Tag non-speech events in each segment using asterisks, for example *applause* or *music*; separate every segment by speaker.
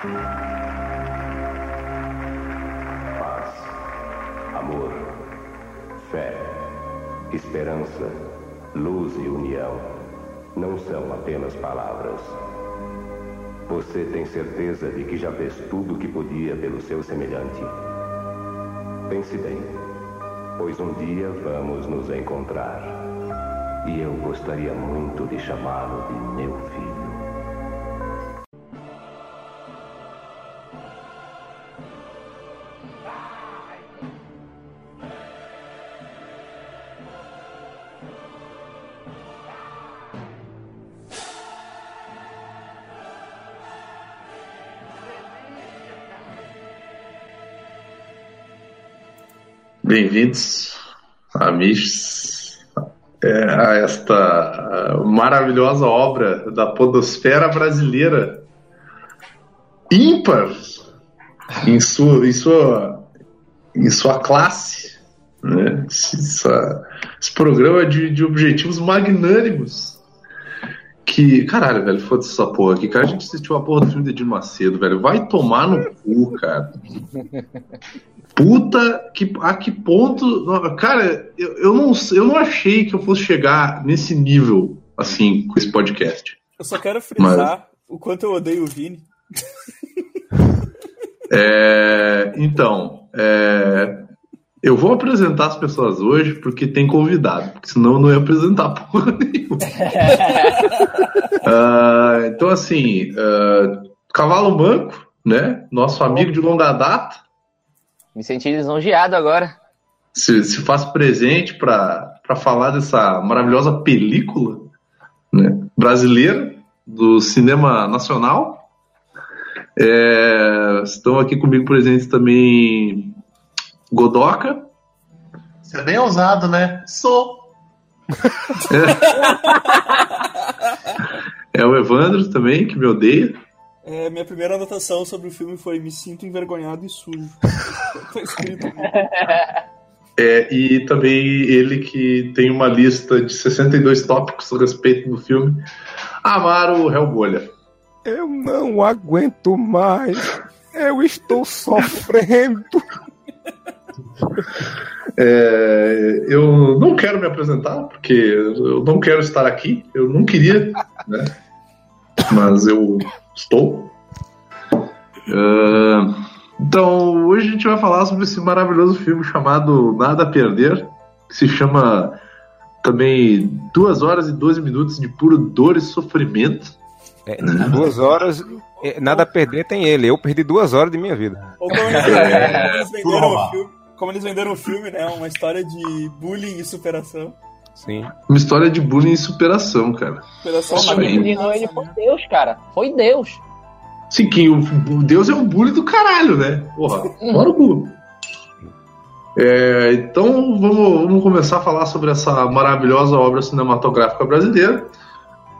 Speaker 1: Paz, amor, fé, esperança, luz e união não são apenas palavras. Você tem certeza de que já fez tudo o que podia pelo seu semelhante? Pense bem, pois um dia vamos nos encontrar. E eu gostaria muito de chamá-lo de meu filho.
Speaker 2: Bem-vindos, amigos, é, a esta maravilhosa obra da podosfera brasileira, ímpar em sua, em sua, em sua classe, né? Essa, esse programa de, de objetivos magnânimos. Que, caralho, velho, foda-se essa porra aqui, cara. A gente assistiu a porra do filme de Edir Macedo, velho. Vai tomar no cu, cara. Puta que a que ponto. Cara, eu, eu, não, eu não achei que eu fosse chegar nesse nível assim com esse podcast.
Speaker 3: Eu só quero frisar Mas... o quanto eu odeio o Vini.
Speaker 2: É, então, é, eu vou apresentar as pessoas hoje porque tem convidado, porque senão eu não ia apresentar porra *laughs* nenhuma. uh, *laughs* então, assim, uh, Cavalo Manco, né? Nosso amigo de longa data.
Speaker 4: Me senti lisonjeado agora.
Speaker 2: Se, se faz presente para falar dessa maravilhosa película né, brasileira do cinema nacional. É, estão aqui comigo presentes também Godoca.
Speaker 5: Você é bem ousado, né? Sou.
Speaker 2: É. *laughs* é o Evandro também, que me odeia.
Speaker 3: É, minha primeira anotação sobre o filme foi me sinto envergonhado e sujo. *laughs* tá escrito.
Speaker 2: É, e também ele que tem uma lista de 62 tópicos a respeito do filme. Amaro Hellbolha.
Speaker 6: Eu não aguento mais. Eu estou sofrendo.
Speaker 2: É, eu não quero me apresentar, porque eu não quero estar aqui. Eu não queria, né? Mas eu estou. Uh, então, hoje a gente vai falar sobre esse maravilhoso filme chamado Nada a Perder, que se chama também 2 horas e 12 minutos de puro dor e sofrimento.
Speaker 6: É, duas horas, é, nada a perder tem ele. Eu perdi duas horas de minha vida.
Speaker 3: Como eles, como eles venderam o filme, como eles venderam o filme, né? Uma história de bullying e superação.
Speaker 6: Sim.
Speaker 2: Uma história de bullying e superação, cara.
Speaker 4: Superação Mas ele foi Deus, cara. Foi Deus.
Speaker 2: Sim, que o, o Deus é um bullying do caralho, né? Porra, fora o bullying. É, então vamos, vamos começar a falar sobre essa maravilhosa obra cinematográfica brasileira,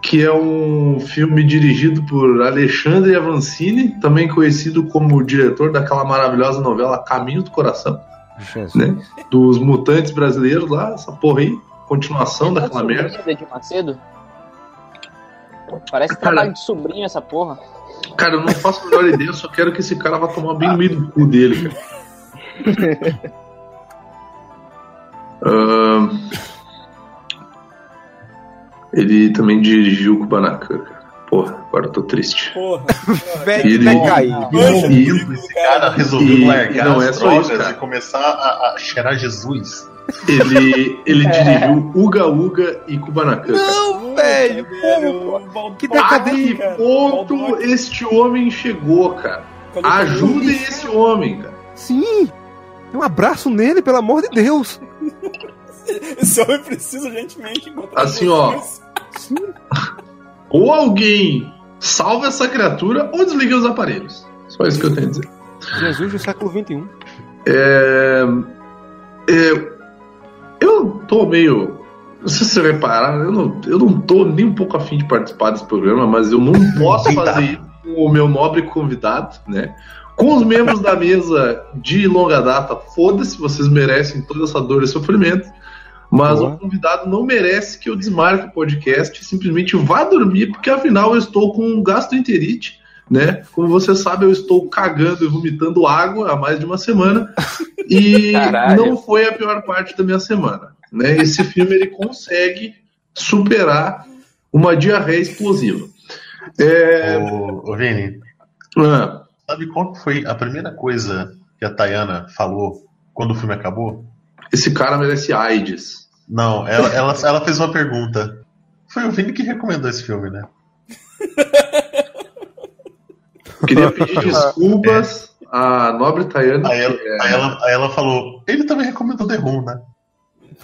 Speaker 2: que é um filme dirigido por Alexandre Avancini, também conhecido como diretor daquela maravilhosa novela Caminho do Coração, né? dos mutantes brasileiros lá, essa porra aí, continuação
Speaker 4: Você
Speaker 2: daquela merda.
Speaker 4: De Macedo? Parece cara, trabalho de sobrinho essa porra.
Speaker 2: Cara, eu não faço a menor ideia, eu só quero que esse cara vá tomar bem no meio do cu dele, cara. *laughs* Uh, ele também dirigiu o Kubanacan, cara. Porra, agora eu tô triste.
Speaker 3: Porra.
Speaker 6: Velho, *laughs*
Speaker 2: Ele-
Speaker 6: vai cair.
Speaker 5: Resumindo, esse cara resolveu
Speaker 2: E
Speaker 5: largar
Speaker 2: não é
Speaker 5: as
Speaker 2: só isso,
Speaker 5: drogas
Speaker 2: cara.
Speaker 5: e começar a, a cheirar Jesus.
Speaker 2: Ele, ele *laughs* dirigiu Uga Uga e Kubanacan. cara.
Speaker 6: Não, velho.
Speaker 3: Velho,
Speaker 6: Que
Speaker 2: A
Speaker 6: decadente.
Speaker 2: que ponto este homem chegou, cara? Ajudem esse homem, cara.
Speaker 6: Sim. Um abraço nele, pelo amor de Deus. *laughs*
Speaker 3: Esse homem precisa urgentemente encontrar
Speaker 2: Assim, ó.
Speaker 3: Jesus.
Speaker 2: Ou alguém salva essa criatura ou desliga os aparelhos. Só isso que eu tenho a dizer.
Speaker 6: Jesus do século XXI.
Speaker 2: É, é, eu tô meio. Não sei se você repararam, eu não, eu não tô nem um pouco afim de participar desse programa, mas eu não *laughs* posso fazer isso com o meu nobre convidado, né? Com os membros da mesa de longa data, foda-se, vocês merecem toda essa dor e sofrimento. Mas
Speaker 6: Boa.
Speaker 2: o convidado não merece que eu desmarque o podcast simplesmente vá dormir, porque afinal eu estou com um gastroenterite né? Como você sabe, eu estou cagando e vomitando água há mais de uma semana *laughs* e
Speaker 4: Caralho.
Speaker 2: não foi a pior parte da minha semana, né? Esse filme ele consegue superar uma diarreia explosiva. É,
Speaker 5: Ô, ô Vini,
Speaker 2: ah,
Speaker 5: sabe qual foi a primeira coisa que a Tayana falou quando o filme acabou?
Speaker 2: Esse cara merece AIDS.
Speaker 5: Não, ela, ela, ela fez uma pergunta. Foi o Vini que recomendou esse filme, né?
Speaker 2: Queria pedir desculpas à nobre Tayana.
Speaker 5: Aí ela,
Speaker 2: é-
Speaker 5: aí ela, aí ela falou, ele também recomendou The Room, né?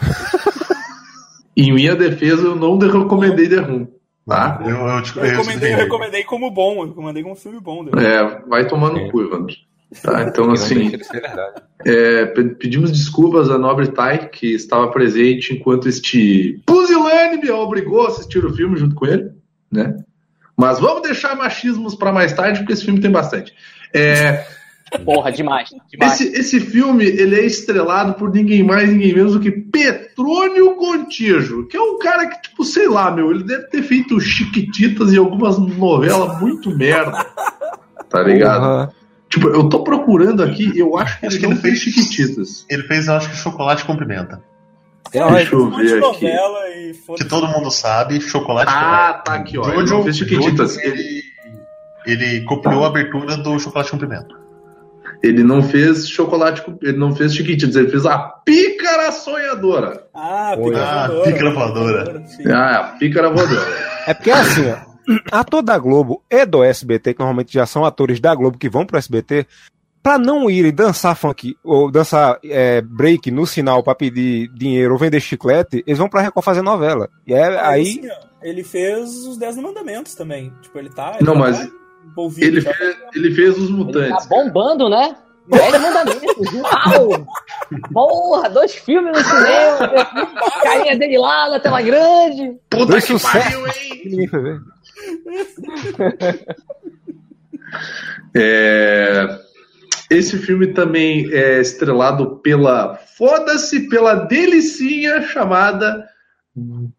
Speaker 5: *laughs*
Speaker 2: Em minha defesa, eu não de- recomendei The Room. Tá?
Speaker 5: Eu, eu, te-
Speaker 3: Eu
Speaker 5: eu
Speaker 3: recomendei, eu recomendei como bom, eu recomendei como um filme bom. Deus.
Speaker 2: É, vai tomar no
Speaker 6: É.
Speaker 2: cu, Evandro. Tá, então, assim, é, pe- pedimos desculpas à nobre Tai, que estava presente enquanto este pusilânime me obrigou a assistir o filme junto com ele, né? Mas vamos deixar machismos para mais tarde, porque esse filme tem bastante. É,
Speaker 4: Porra, demais. demais.
Speaker 2: esse, esse filme ele é estrelado por ninguém mais, ninguém menos do que Petrônio Contígio, que é um cara que, tipo, sei lá, meu, ele deve ter feito Chiquititas e algumas novelas muito merda. Tá ligado?
Speaker 6: Porra.
Speaker 2: Tipo, eu tô procurando aqui, eu acho que
Speaker 5: Acho
Speaker 2: ele
Speaker 5: que
Speaker 2: não
Speaker 5: ele
Speaker 2: fez Chiquititas.
Speaker 5: Ele fez, eu acho que chocolate com pimenta.
Speaker 6: É,
Speaker 2: Deixa eu
Speaker 3: Um
Speaker 2: ver aqui.
Speaker 5: Que todo mundo sabe, chocolate
Speaker 2: Ah, tá aqui, ó.
Speaker 5: Jojo,
Speaker 2: fez Chiquititas.
Speaker 5: Jojo, ele, ele copiou a abertura do chocolate com pimenta.
Speaker 2: Ele não fez chocolate, com- ele não fez Chiquititas, ele fez a Pícara Sonhadora.
Speaker 3: Ah,
Speaker 5: Ah,
Speaker 3: voadora.
Speaker 5: pica voadora.
Speaker 2: Ah, a Pícara Voadora.
Speaker 6: É porque assim, ó, ator da Globo e do SBT, que normalmente já são atores da Globo que vão pro SBT, pra não irem dançar funk ou dançar é, break no sinal pra pedir dinheiro ou vender chiclete, eles vão pra Record fazer novela. E é aí.
Speaker 3: assim, ele fez os Dez Mandamentos também. Tipo, ele tá. ele
Speaker 2: Não,
Speaker 3: tá
Speaker 2: mas
Speaker 3: envolvido
Speaker 2: Ele
Speaker 3: já.
Speaker 2: fez, ele fez os
Speaker 4: Ele tá
Speaker 2: mutantes.
Speaker 4: bombando, né? Dez mandamentos. Uau! *laughs* Porra, dois filmes no cinema. *laughs* Carinha dele lá na tela grande.
Speaker 2: Puta
Speaker 6: Dois
Speaker 2: que
Speaker 6: sucessos.
Speaker 2: pariu, hein? É, Esse filme também é estrelado pela foda-se pela delicinha chamada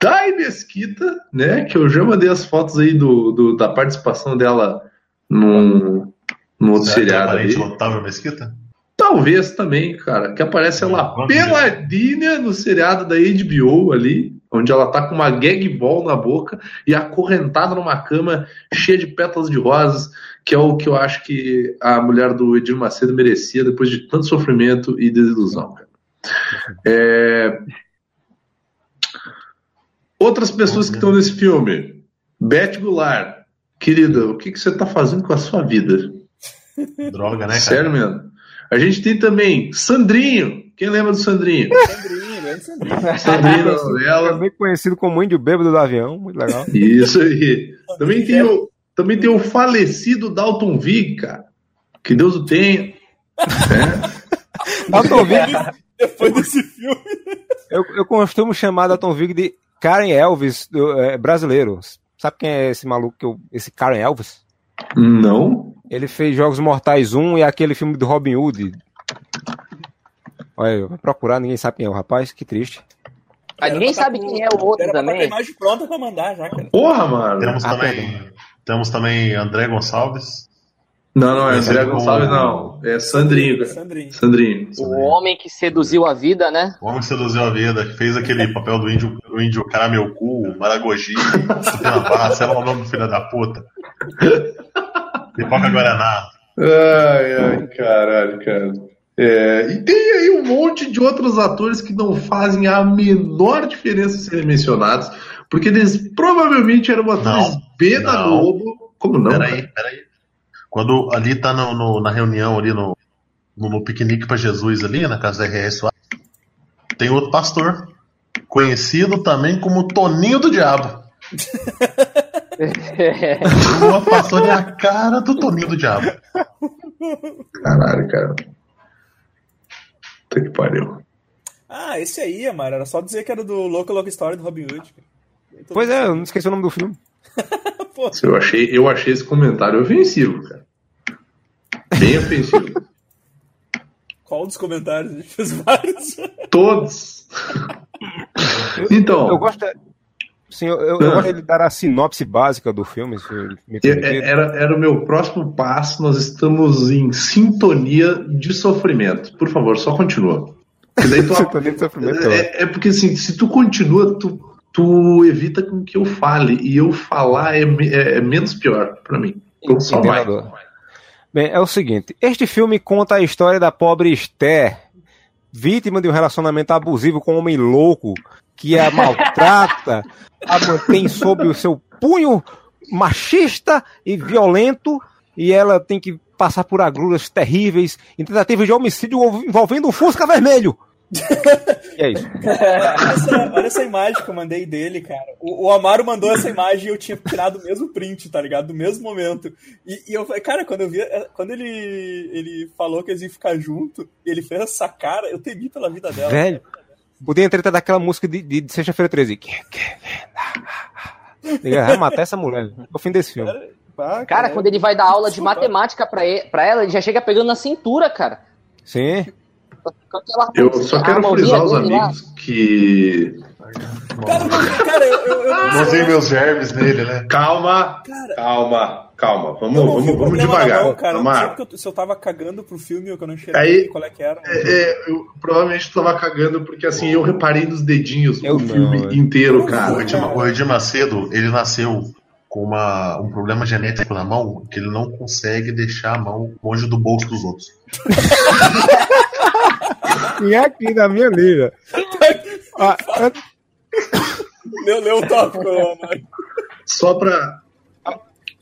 Speaker 2: Dai Mesquita, né? Que eu já mandei as fotos aí do, do- da participação dela num, num outro
Speaker 5: Será é
Speaker 2: seriado
Speaker 5: Otávio Mesquita?
Speaker 2: Talvez também, cara, que aparece ela
Speaker 5: Vamos ver.
Speaker 2: peladinha no seriado da HBO ali, onde ela tá com uma gag ball na boca e acorrentada numa cama cheia de pétalas de rosas, que é o que eu acho que a mulher do Edir Macedo merecia depois de tanto sofrimento e desilusão, cara. É, Outras pessoas que estão nesse filme. Beth Goulart. Querida, o que, que você tá fazendo com a sua vida?
Speaker 5: Droga, né, cara?
Speaker 2: Sério mesmo. A gente tem também Sandrinho. Quem lembra do Sandrinho?
Speaker 3: Sandrinho, grande
Speaker 6: É
Speaker 2: novela.
Speaker 6: bem conhecido como índio bêbado do avião, muito legal.
Speaker 2: Isso aí. Também tem o, também tem o falecido Dalton Vig, cara. Que Deus o tenha. *laughs*
Speaker 6: Dalton Vig,
Speaker 3: Depois desse filme.
Speaker 6: eu, eu costumo chamar Dalton Vig de Karen Elvis do, é, brasileiro. Sabe quem é esse maluco, que eu, esse Karen Elvis?
Speaker 2: Não.
Speaker 6: Ele fez Jogos Mortais 1 e aquele filme do Robin Hood. Olha, eu vou procurar, ninguém sabe quem é o rapaz, que triste.
Speaker 4: Ah, ninguém sabe
Speaker 3: tá
Speaker 4: quem é
Speaker 3: com-
Speaker 4: o outro
Speaker 3: era pra com
Speaker 4: também.
Speaker 3: imagem pronta pra mandar já, cara.
Speaker 2: Porra, mano.
Speaker 5: Temos,
Speaker 6: Ah,
Speaker 5: também, temos também André Gonçalves.
Speaker 2: Não, não, é André
Speaker 5: é com-
Speaker 2: Gonçalves, não. É Sandrinho, cara.
Speaker 3: Sandrinho.
Speaker 2: Sandrinho.
Speaker 4: O homem que seduziu a vida, né?
Speaker 5: O homem que seduziu a vida, que fez aquele papel do índio, do índio cara meu cu, Maragogi, Barra, sei lá o nome do filho da puta. Pipoca Guaraná.
Speaker 2: Ai, ai, caralho, cara. É, e tem aí um monte de outros atores que não fazem a menor diferença serem mencionados, porque eles provavelmente eram atores B da. Globo. Como não?
Speaker 5: Peraí,
Speaker 2: cara?
Speaker 5: peraí. Quando ali tá no, no- na reunião ali no, no, no piquenique pra Jesus ali, na casa da RS, tem outro pastor, conhecido também como Toninho do Diabo. *laughs* O outro pastor é a cara do Toninho do Diabo.
Speaker 2: Caralho, cara. Puta que pariu.
Speaker 3: Ah, esse aí, Amaro. Era só dizer que era do Louco Louco Story do Robin Hood.
Speaker 6: Pois é, eu não esqueci o nome do filme. *laughs*
Speaker 2: Eu achei, eu achei esse comentário ofensivo, cara. Bem ofensivo.
Speaker 3: Qual dos comentários? A *laughs* gente fez vários.
Speaker 2: Todos. Então,
Speaker 6: Eu gosto. Sim, eu, eu, eu gostaria de dar a sinopse básica do filme,
Speaker 2: É-
Speaker 6: permitir.
Speaker 2: Era, era o meu próximo passo, nós estamos em sintonia de sofrimento. Por favor, só continua. Tu- *laughs*
Speaker 6: Sintonia de sofrimento.
Speaker 2: é, é porque assim, se tu continua, tu, tu evita com que eu fale. E eu falar é, é- é menos pior pra mim. Então só vai.
Speaker 6: Entendedor. Bem, é o seguinte: este filme conta a história da pobre Esther, vítima de um relacionamento abusivo com um homem louco que a maltrata, a mantém sob o seu punho machista e violento, e ela tem que passar por agruras terríveis em tentativa de homicídio envolvendo um Fusca vermelho. E é isso.
Speaker 3: Olha essa, olha essa imagem que eu mandei dele, cara. O, o Amaro mandou essa imagem e eu tinha tirado o mesmo print, tá ligado? Do mesmo momento. E, e eu falei, cara, quando eu vi. Quando ele, ele falou que eles iam ficar junto, e ele fez essa cara, eu temi pela vida dela.
Speaker 6: Velho, podia entrar daquela música de, de, de Sexta-feira 13. Ele vai matar essa mulher. É o fim desse filme.
Speaker 4: Cara, quando ele vai dar aula de matemática pra, ele, pra ela, ele já chega pegando na cintura, cara.
Speaker 6: Sim.
Speaker 2: Eu só quero frisar os
Speaker 4: lá.
Speaker 2: amigos que.
Speaker 3: Cara, mas, cara, eu, eu, eu não
Speaker 5: Usei meus germes nele, né?
Speaker 2: Calma,
Speaker 3: Cara.
Speaker 2: calma, calma. Vamos,
Speaker 3: eu
Speaker 2: vamos, vamos devagar.
Speaker 3: mão, cara. Eu não sei eu- se eu tava cagando pro filme ou que eu não enxerguei
Speaker 2: Aí-
Speaker 3: qual é que era.
Speaker 2: É, é, eu provavelmente tava cagando porque assim, eu reparei nos dedinhos
Speaker 6: Eu
Speaker 2: o
Speaker 6: não,
Speaker 2: filme
Speaker 6: é.
Speaker 2: inteiro,
Speaker 5: O
Speaker 2: cara.
Speaker 5: Edir, o Edir Macedo, ele nasceu com uma, um problema genético na mão que ele não consegue deixar a mão longe do bolso dos outros. *laughs*
Speaker 6: E aqui na minha liga. *laughs* Ah,
Speaker 3: Leu, leu o tópico.
Speaker 2: Só pra.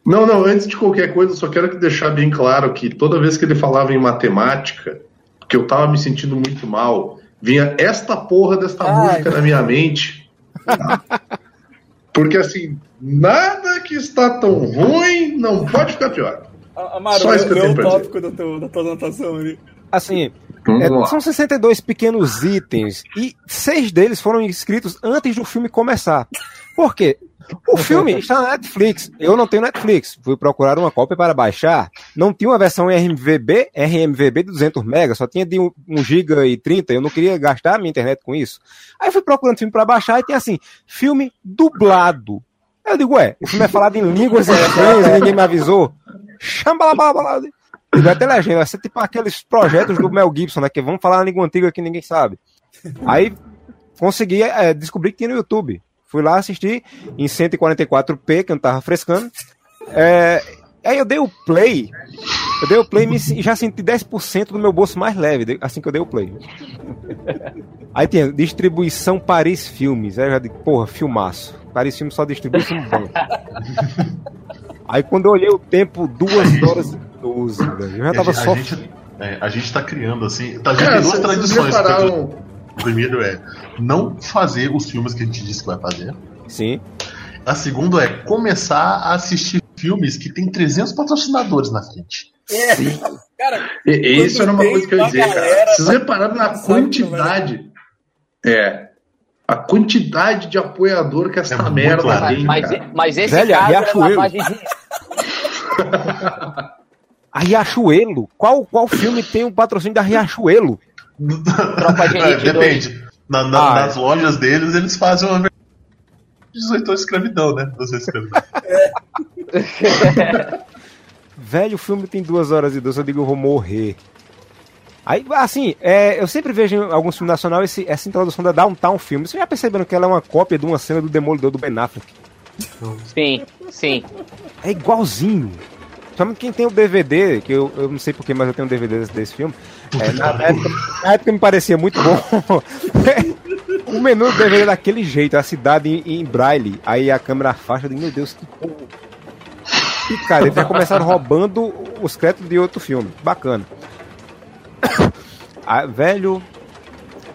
Speaker 2: Não, não, antes de qualquer coisa, eu só quero que deixar bem claro que toda vez que ele falava em matemática, que eu tava me sentindo muito mal, vinha esta porra desta
Speaker 3: Ai.
Speaker 2: música na minha mente. tá? Porque assim, nada que está tão ruim não pode ficar pior.
Speaker 3: A- Amaro,
Speaker 2: Só isso que eu tenho
Speaker 3: o tópico da, teu, da tua anotação ali.
Speaker 6: assim, é,
Speaker 2: lá.
Speaker 6: são 62 pequenos itens e seis deles foram escritos antes do filme começar. Por quê? O filme *laughs* está na Netflix. Eu não tenho Netflix. Fui procurar uma cópia para baixar. Não tinha uma versão RMVB, RMVB de 200 MB, só tinha de 1 GB e 30. Eu não queria gastar a minha internet com isso. Aí fui procurando filme para baixar e tem assim, filme dublado. Aí eu digo, ué, o filme é falado em línguas *laughs* estranhas e ninguém me avisou. Chambalabalabala. Digo, até legenda, vai ser tipo aqueles projetos do Mel Gibson, né? Que vamos falar na língua antiga que ninguém sabe. Aí consegui é, descobrir que tinha no YouTube. Fui lá assistir em 144p, que eu não tava frescando. É, aí eu dei o play. Eu dei o play e já senti 10% do meu bolso mais leve, assim que eu dei o play. Aí tinha distribuição Paris Filmes. Aí eu já digo, porra, filmaço. Paris Filmes só distribui filme bom. Aí quando eu olhei o tempo, 2 horas e 12, velho. Eu já
Speaker 5: a
Speaker 6: tava
Speaker 5: gente-
Speaker 6: só.
Speaker 5: gente, é, a gente tá criando assim. Tá, a gente
Speaker 2: Cara,
Speaker 5: tem duas tradições.
Speaker 2: repararam.
Speaker 5: O primeiro é não fazer os filmes que a gente disse que vai fazer.
Speaker 6: Sim.
Speaker 5: A segunda é começar a assistir filmes que tem 300 patrocinadores na frente.
Speaker 3: É, cara,
Speaker 2: E- isso era uma coisa que eu ia dizer, cara. Vocês repararam na quantidade. É. A quantidade de apoiador que essa
Speaker 5: É
Speaker 2: merda tem,
Speaker 4: Mas, mas esse
Speaker 6: Velho,
Speaker 4: caso é lavagem de... *laughs*
Speaker 6: A Riachuelo? Qual, qual filme tem o patrocínio da Riachuelo?
Speaker 4: Tropa de *laughs* Elite
Speaker 5: É, Depende. Na- na-
Speaker 6: Ah,
Speaker 5: nas lojas deles, eles fazem uma 18 anos de escravidão, né? Se escravidão. *laughs*
Speaker 6: Velho, o filme tem duas horas e doze, eu digo, eu vou morrer. Aí, assim, é, eu sempre vejo em alguns filmes nacionais esse- essa introdução da Downtown Filmes. Vocês já perceberam que ela é uma cópia de uma cena do Demolidor do Ben Affleck?
Speaker 4: Sim, sim.
Speaker 6: É igualzinho. Principalmente quem tem o DVD, que eu, eu não sei porquê, mas eu tenho DVD desse, desse filme. É, na, época, na época me parecia muito bom. *laughs* o menu do DVD é daquele jeito, a cidade em, em braille. Aí a câmera afasta, eu meu Deus, que porra. E cara, eles já começaram roubando os créditos de outro filme. Bacana. Ah, velho.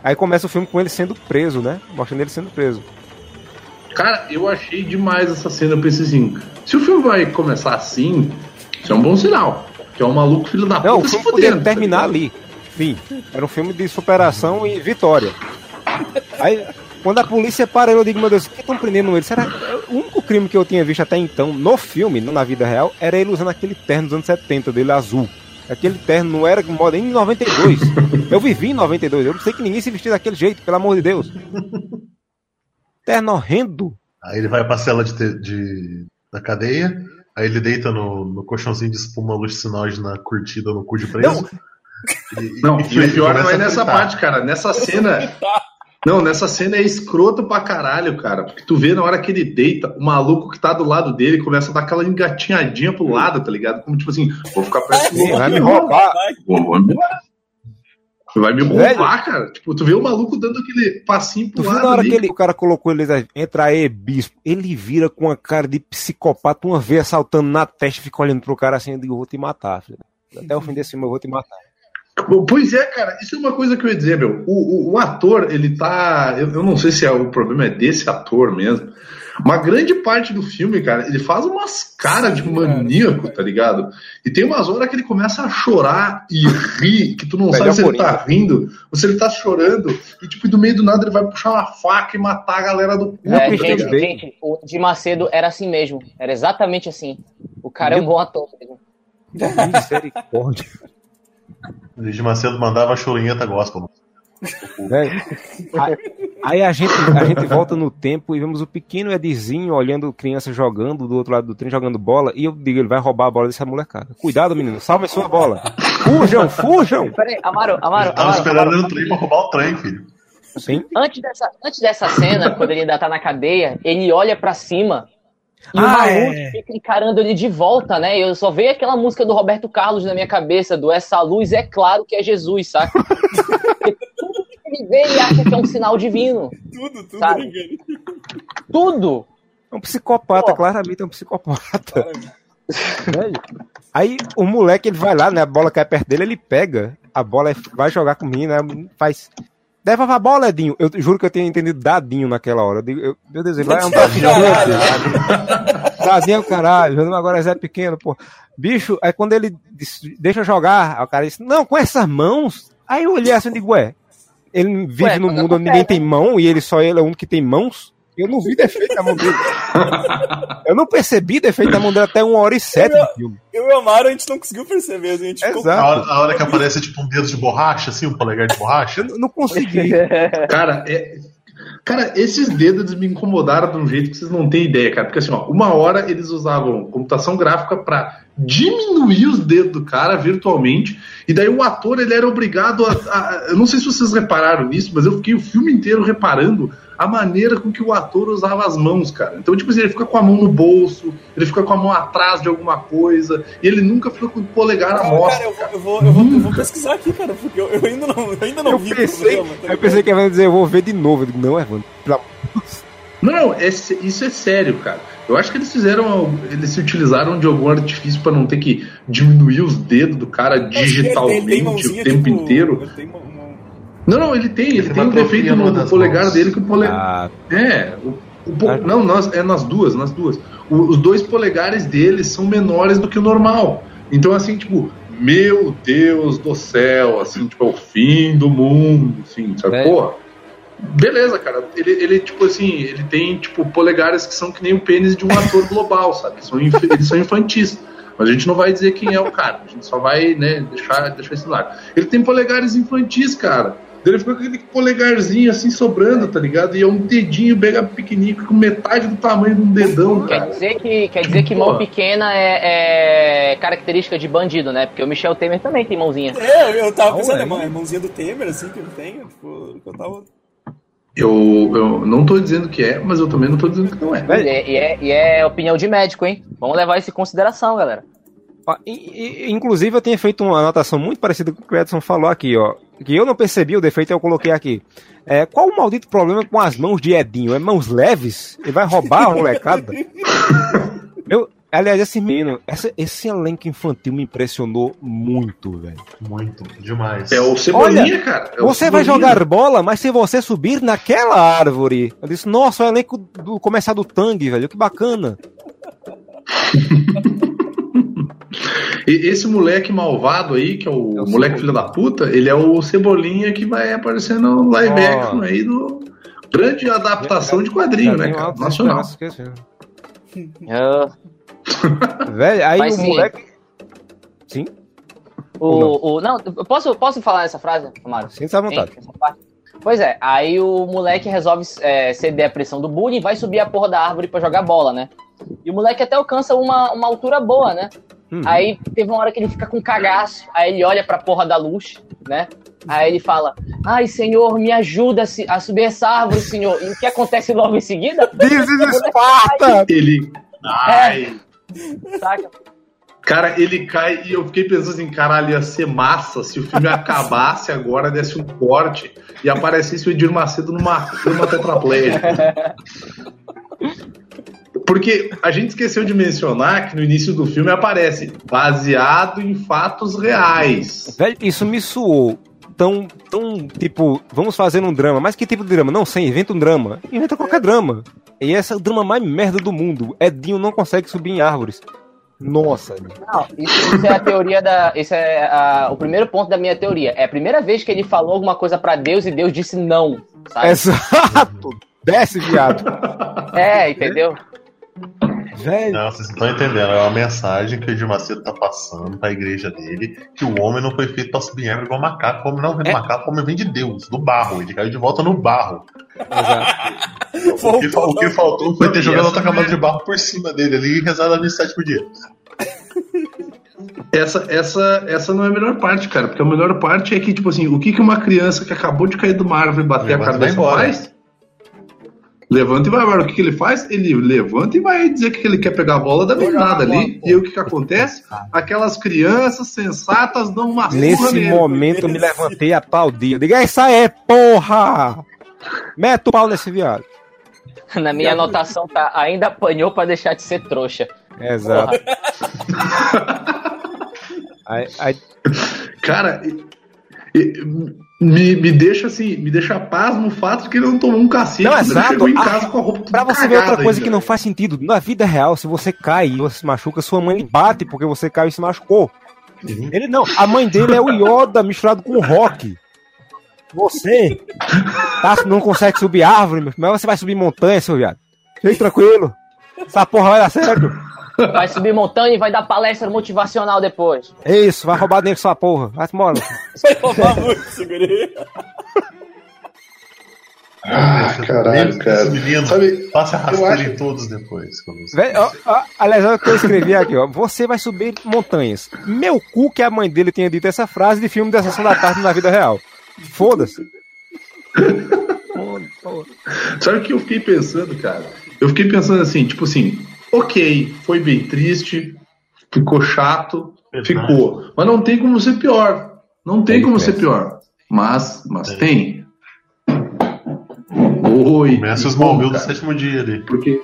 Speaker 6: Aí começa o filme com ele sendo preso, né? Mostrando ele sendo preso.
Speaker 2: Cara, eu achei demais essa cena. Eu pensei assim: se o filme vai começar assim, isso é um bom sinal. Que é um maluco filho da puta
Speaker 6: Não, o
Speaker 2: se
Speaker 6: filme podia
Speaker 2: fudendo, tá
Speaker 6: terminar
Speaker 2: ligado?
Speaker 6: ali. Fim. Era um filme de superação e vitória. Aí, quando a polícia para, eu digo, meu Deus, por que estão prendendo ele? Será o único crime que eu tinha visto até então, no filme, não na vida real, era ele usando aquele terno dos anos 70 dele azul. Aquele terno não era moda em 92. Eu vivi em 92. Eu não sei que ninguém se vestia daquele jeito, pelo amor de Deus. Terno horrendo.
Speaker 5: Aí ele vai pra cela de, te- de- da cadeia, aí ele deita no, no colchãozinho de espuma alucinógena curtida no cu de preso. E-
Speaker 2: Não, e o pior não é nessa
Speaker 5: fritar.
Speaker 2: parte, cara. Nessa cena. Não, nessa cena é escroto pra caralho, cara. Porque tu vê na hora que ele deita, o maluco que tá do lado dele começa a dar aquela engatinhadinha pro lado, tá ligado? Como tipo assim, vou ficar perto do
Speaker 6: vai me roubar.
Speaker 2: Vou, vou embora. Vai me
Speaker 6: Velho.
Speaker 2: roubar, cara. Tipo, tu vê o maluco dando aquele passinho pro
Speaker 6: Tu
Speaker 2: lado
Speaker 6: na hora
Speaker 2: ali.
Speaker 6: que ele, o cara colocou ele, entra aí, bispo, ele vira com a cara de psicopata, uma veia saltando na testa e fica olhando pro cara assim, eu digo, vou te matar, filho. Até o fim desse filme eu vou te matar.
Speaker 2: Pois é, cara, isso é uma coisa que eu ia dizer, meu. O, o, o ator, ele tá. Eu, eu não sei se é, o problema é desse ator mesmo. Uma grande parte do filme, cara, ele faz umas caras de maníaco, tá ligado? E tem umas horas que ele começa a chorar e rir, que tu não
Speaker 6: Melhor
Speaker 2: sabe se ele tá rindo ou se ele tá chorando. E, tipo, do meio do nada ele vai puxar uma faca e matar a galera do cu.
Speaker 4: É, gente,
Speaker 6: também-
Speaker 4: gente, o de Macedo era assim mesmo. Era exatamente assim. O cara é um bom ator mesmo.
Speaker 6: Misericórdia.
Speaker 5: O de Macedo mandava a chorinheta gospel.
Speaker 6: Velho, aí- a gente, a gente volta no tempo e vemos o pequeno Edizinho olhando criança jogando do outro lado do trem, jogando bola, e eu digo, ele vai roubar a bola dessa molecada. Cuidado, menino, salve sua bola. Fujam, fujam!
Speaker 4: Peraí, Amaro, Amaro,
Speaker 5: tava esperando
Speaker 4: Amaro,
Speaker 5: no trem pra roubar o trem, filho.
Speaker 6: Sim.
Speaker 4: antes dessa, antes dessa cena, quando ele ainda tá na cadeia, ele olha pra cima e o
Speaker 6: Ah,
Speaker 4: maluco
Speaker 6: é.
Speaker 4: fica encarando ele de volta, né? Eu só vejo aquela música do Roberto Carlos na minha cabeça, do Essa Luz é Claro que é Jesus, saca? Que vê, ele acha que é um sinal divino. *laughs*
Speaker 3: Tudo, tudo,
Speaker 4: Sabe? Tudo!
Speaker 6: É um psicopata,
Speaker 4: Pô.
Speaker 6: claramente é um psicopata. Aí o moleque ele vai lá, né? A bola cai perto dele, ele pega a bola, vai jogar com o menino, né, faz. Devolve a bola, Edinho. Eu juro que eu tinha entendido dadinho naquela hora. Eu digo, eu- meu Deus, ele vai um dadinho.
Speaker 3: Caralho.
Speaker 6: Dadinho é o caralho, agora é Zé pequeno, pô. Bicho, aí quando ele disse, deixa eu jogar, aí o cara disse, não, com essas mãos. Aí eu olhei assim e digo, ué, ele vive
Speaker 4: Ué,
Speaker 6: no mundo onde ninguém tem mão e ele só ele é o único que tem mãos. Eu não vi defeito na mão dele. *laughs* eu não percebi defeito na mão dele até uma hora e sete do filme.
Speaker 3: Eu e o Amaro, a gente não conseguiu perceber. A gente ficou
Speaker 6: Exato.
Speaker 5: A hora, a hora que aparece tipo um dedo de borracha, assim, um polegar de borracha.
Speaker 6: Eu não- não consegui. *laughs*
Speaker 2: Cara, é- cara, esses dedos me incomodaram de um jeito que vocês não têm ideia, cara. Porque assim, ó, uma hora eles usavam computação gráfica pra diminuir os dedos do cara virtualmente, e daí o ator ele era obrigado a, a- Eu não sei se vocês repararam nisso, mas eu fiquei o filme inteiro reparando a maneira com que o ator usava as mãos, cara. Então, tipo assim, ele fica com a mão no bolso, ele fica com a mão atrás de alguma coisa, e ele nunca fica com o polegar
Speaker 3: Cara,
Speaker 2: mostra.
Speaker 3: eu, vou, eu, vou, eu, vou, eu vou pesquisar aqui, cara, porque eu, eu ainda não, eu ainda não
Speaker 6: Eu
Speaker 3: vi
Speaker 6: pensei,
Speaker 3: programa. tá
Speaker 6: eu pensei que ele ia dizer, eu vou ver de novo. Eu digo, não, Evandro, de Deus.
Speaker 2: Não, não, é isso é sério, cara. Eu acho que eles fizeram, eles se utilizaram de algum artifício pra não ter que diminuir os dedos do cara
Speaker 3: Ele tem
Speaker 2: digitalmente
Speaker 3: mãozinha,
Speaker 2: o tempo
Speaker 3: tipo,
Speaker 2: inteiro.
Speaker 3: ele tem uma-
Speaker 2: Não, não, ele tem, ele
Speaker 5: Tem
Speaker 2: tem um defeito no,
Speaker 5: das
Speaker 2: polegar
Speaker 5: mãos.
Speaker 2: dele que o polegar.
Speaker 6: Ah,
Speaker 2: É, o, o po-
Speaker 6: Ah.
Speaker 2: não, nas, é nas duas, nas duas. O- os dois polegares dele são menores do que o normal. Então, assim, tipo, meu Deus do céu, assim, tipo, é o fim do mundo, assim, sabe?
Speaker 6: É.
Speaker 2: Porra. Beleza, cara. Ele, ele, tipo assim, ele tem, tipo, polegares que são que nem o pênis de um ator *laughs* global, sabe? São inf- eles são infantis. Mas a gente não vai dizer quem é o cara. A gente só vai, né, deixar, deixar esse lado. Ele tem polegares infantis, cara. Ele fica com aquele polegarzinho assim sobrando, tá ligado? E é um dedinho mega pequenininho, com metade do tamanho de um dedão,
Speaker 4: Quer
Speaker 2: cara.
Speaker 4: dizer que, quer dizer que mão pequena é, é característica de bandido, né? Porque o Michel Temer também tem mãozinha.
Speaker 3: É, eu, eu tava
Speaker 6: Não,
Speaker 3: pensando,
Speaker 6: é.
Speaker 3: é é mãozinha do Temer, assim, que ele tem. Tipo, que eu tava.
Speaker 2: Eu, eu não tô dizendo que é, mas eu também não tô dizendo que não é.
Speaker 4: E é, e é- e é opinião de médico, hein? Vamos levar isso em consideração, galera.
Speaker 6: Ó, e- e- Inclusive, eu tinha feito uma anotação muito parecida com o que o Edson falou aqui, ó. Que eu não percebi o defeito, eu coloquei aqui. É, qual o maldito problema com as mãos de Edinho? É mãos leves? Ele vai roubar a molecada? *laughs* eu, aliás, esse menino, essa- esse elenco infantil me impressionou muito, velho.
Speaker 5: Muito, demais.
Speaker 2: É o Cebolinha, cara. É o
Speaker 6: Você vai jogar bola, mas se você subir naquela árvore. Eu disse, nossa, o elenco do começar do Tang, velho, que bacana. *laughs*
Speaker 2: E esse moleque malvado aí, que é o,
Speaker 6: É o
Speaker 2: moleque filho da puta, ele é o Cebolinha que vai aparecer no live
Speaker 6: Ó.
Speaker 2: action aí do. Grande adaptação de quadrinho,
Speaker 6: Já
Speaker 2: né, cara? Nacional.
Speaker 4: Ah, *laughs*
Speaker 6: Velho, aí
Speaker 4: Mas
Speaker 6: o
Speaker 4: sim.
Speaker 6: moleque. Sim,
Speaker 4: o, o, não, eu posso, posso falar essa frase, Amaro?
Speaker 6: sim, tá à vontade.
Speaker 4: Pois é, aí o moleque resolve é, ceder a pressão do bullying e vai subir a porra da árvore pra jogar bola, né? E o moleque até alcança uma, uma altura boa, né?
Speaker 6: Uhum.
Speaker 4: Aí teve uma hora que ele fica com cagaço, aí ele olha pra porra da luz, né? Aí ele fala: Ai, senhor, me ajuda a subir essa árvore, senhor. E o que acontece logo em seguida? *laughs*
Speaker 6: This is Sparta!
Speaker 2: Ele. Ai.
Speaker 4: Saca?
Speaker 2: Cara, ele cai e eu fiquei pensando assim, caralho, ia ser massa se o filme acabasse agora, desse um corte e aparecesse o Edir Macedo numa, numa tetraplégica. *laughs* Porque a gente esqueceu de mencionar que no início do filme aparece baseado em fatos reais.
Speaker 6: Velho, isso me suou tão, tão, tipo, vamos fazer um drama. Mas que tipo de drama? Não sei, inventa um drama. Inventa qualquer drama. E esse é o drama mais merda do mundo. Edinho não consegue subir em árvores. Nossa.
Speaker 4: Não, isso, isso é a teoria da. Isso é a- o primeiro ponto da minha teoria. É a primeira vez que ele falou alguma coisa pra Deus e Deus disse não. Sabe?
Speaker 6: Exato. Desce, viado.
Speaker 4: É, entendeu?
Speaker 6: Velho.
Speaker 5: Não, vocês não estão entendendo. É uma mensagem que o Edir Macedo tá passando pra igreja dele que o homem não foi feito pra subir em árvore igual macaco. O homem não vem do
Speaker 6: É.
Speaker 5: macaco, o homem vem de Deus, do barro. Ele caiu de volta no barro.
Speaker 6: Exato. *laughs*
Speaker 5: O que, o que faltou foi ter jogado
Speaker 2: essa
Speaker 5: outra camada de barro por cima dele ali e rezado a missa sete por dia. *laughs*
Speaker 2: Essa, essa, essa não é a melhor parte, cara, porque a melhor parte é que, tipo assim, o que, que uma criança que acabou de cair de uma árvore e bater a cabeça
Speaker 5: embora.
Speaker 2: faz? Levanta e vai embora. O que, que ele faz? Ele levanta e vai dizer que ele quer pegar a bola da meninada ali. E aí o que, que acontece? Aquelas crianças sensatas dão uma
Speaker 6: Nesse
Speaker 2: nele.
Speaker 6: momento eu me levantei a pau dia. Diga, isso aí é porra! Mete o pau nesse viado.
Speaker 4: Na minha anotação tá, ainda apanhou pra deixar de ser trouxa.
Speaker 6: Exato. Aí, aí,
Speaker 2: Cara, e- e- me, me deixa assim, me deixa pasmo o fato de que ele não tomou um cacete.
Speaker 6: Não, exato.
Speaker 2: chegou em
Speaker 6: Ah,
Speaker 2: casa com a roupa
Speaker 6: Pra você ver outra coisa
Speaker 2: ainda,
Speaker 6: que não faz sentido. Na vida real, se você cai e você se machuca, sua mãe bate porque você caiu e se machucou. Ele não. A mãe dele é o Yoda misturado com o Rock. Você tá, não consegue subir árvore, mas você vai subir montanha, seu viado. Fique tranquilo. Essa porra vai dar certo.
Speaker 4: Vai subir montanha e vai dar palestra motivacional depois.
Speaker 6: É isso, vai roubar dinheiro sua porra. Vai embora. *laughs*
Speaker 3: Vai roubar muito, segurei.
Speaker 2: Ah, caralho, cara.
Speaker 5: menino.
Speaker 2: Sabe,
Speaker 5: rasteiro
Speaker 2: acho-
Speaker 5: em todos depois.
Speaker 6: Véi, ó, ó, aliás, olha o que eu escrevi aqui, ó. Você vai subir montanhas. Meu cu que a mãe dele tinha dito essa frase de filme da sessão da tarde na vida real. Foda-se.
Speaker 2: Sabe o que eu fiquei pensando, cara? Eu fiquei pensando assim, tipo assim, ok, foi bem triste, ficou chato,
Speaker 5: Verdade.
Speaker 2: ficou. Mas não tem como ser pior. Não tem
Speaker 6: Tem
Speaker 2: como ser pior. Mas, mas
Speaker 5: Tem.
Speaker 2: tem. Oi.
Speaker 5: Começa os Smallville do sétimo dia ali.
Speaker 2: Porque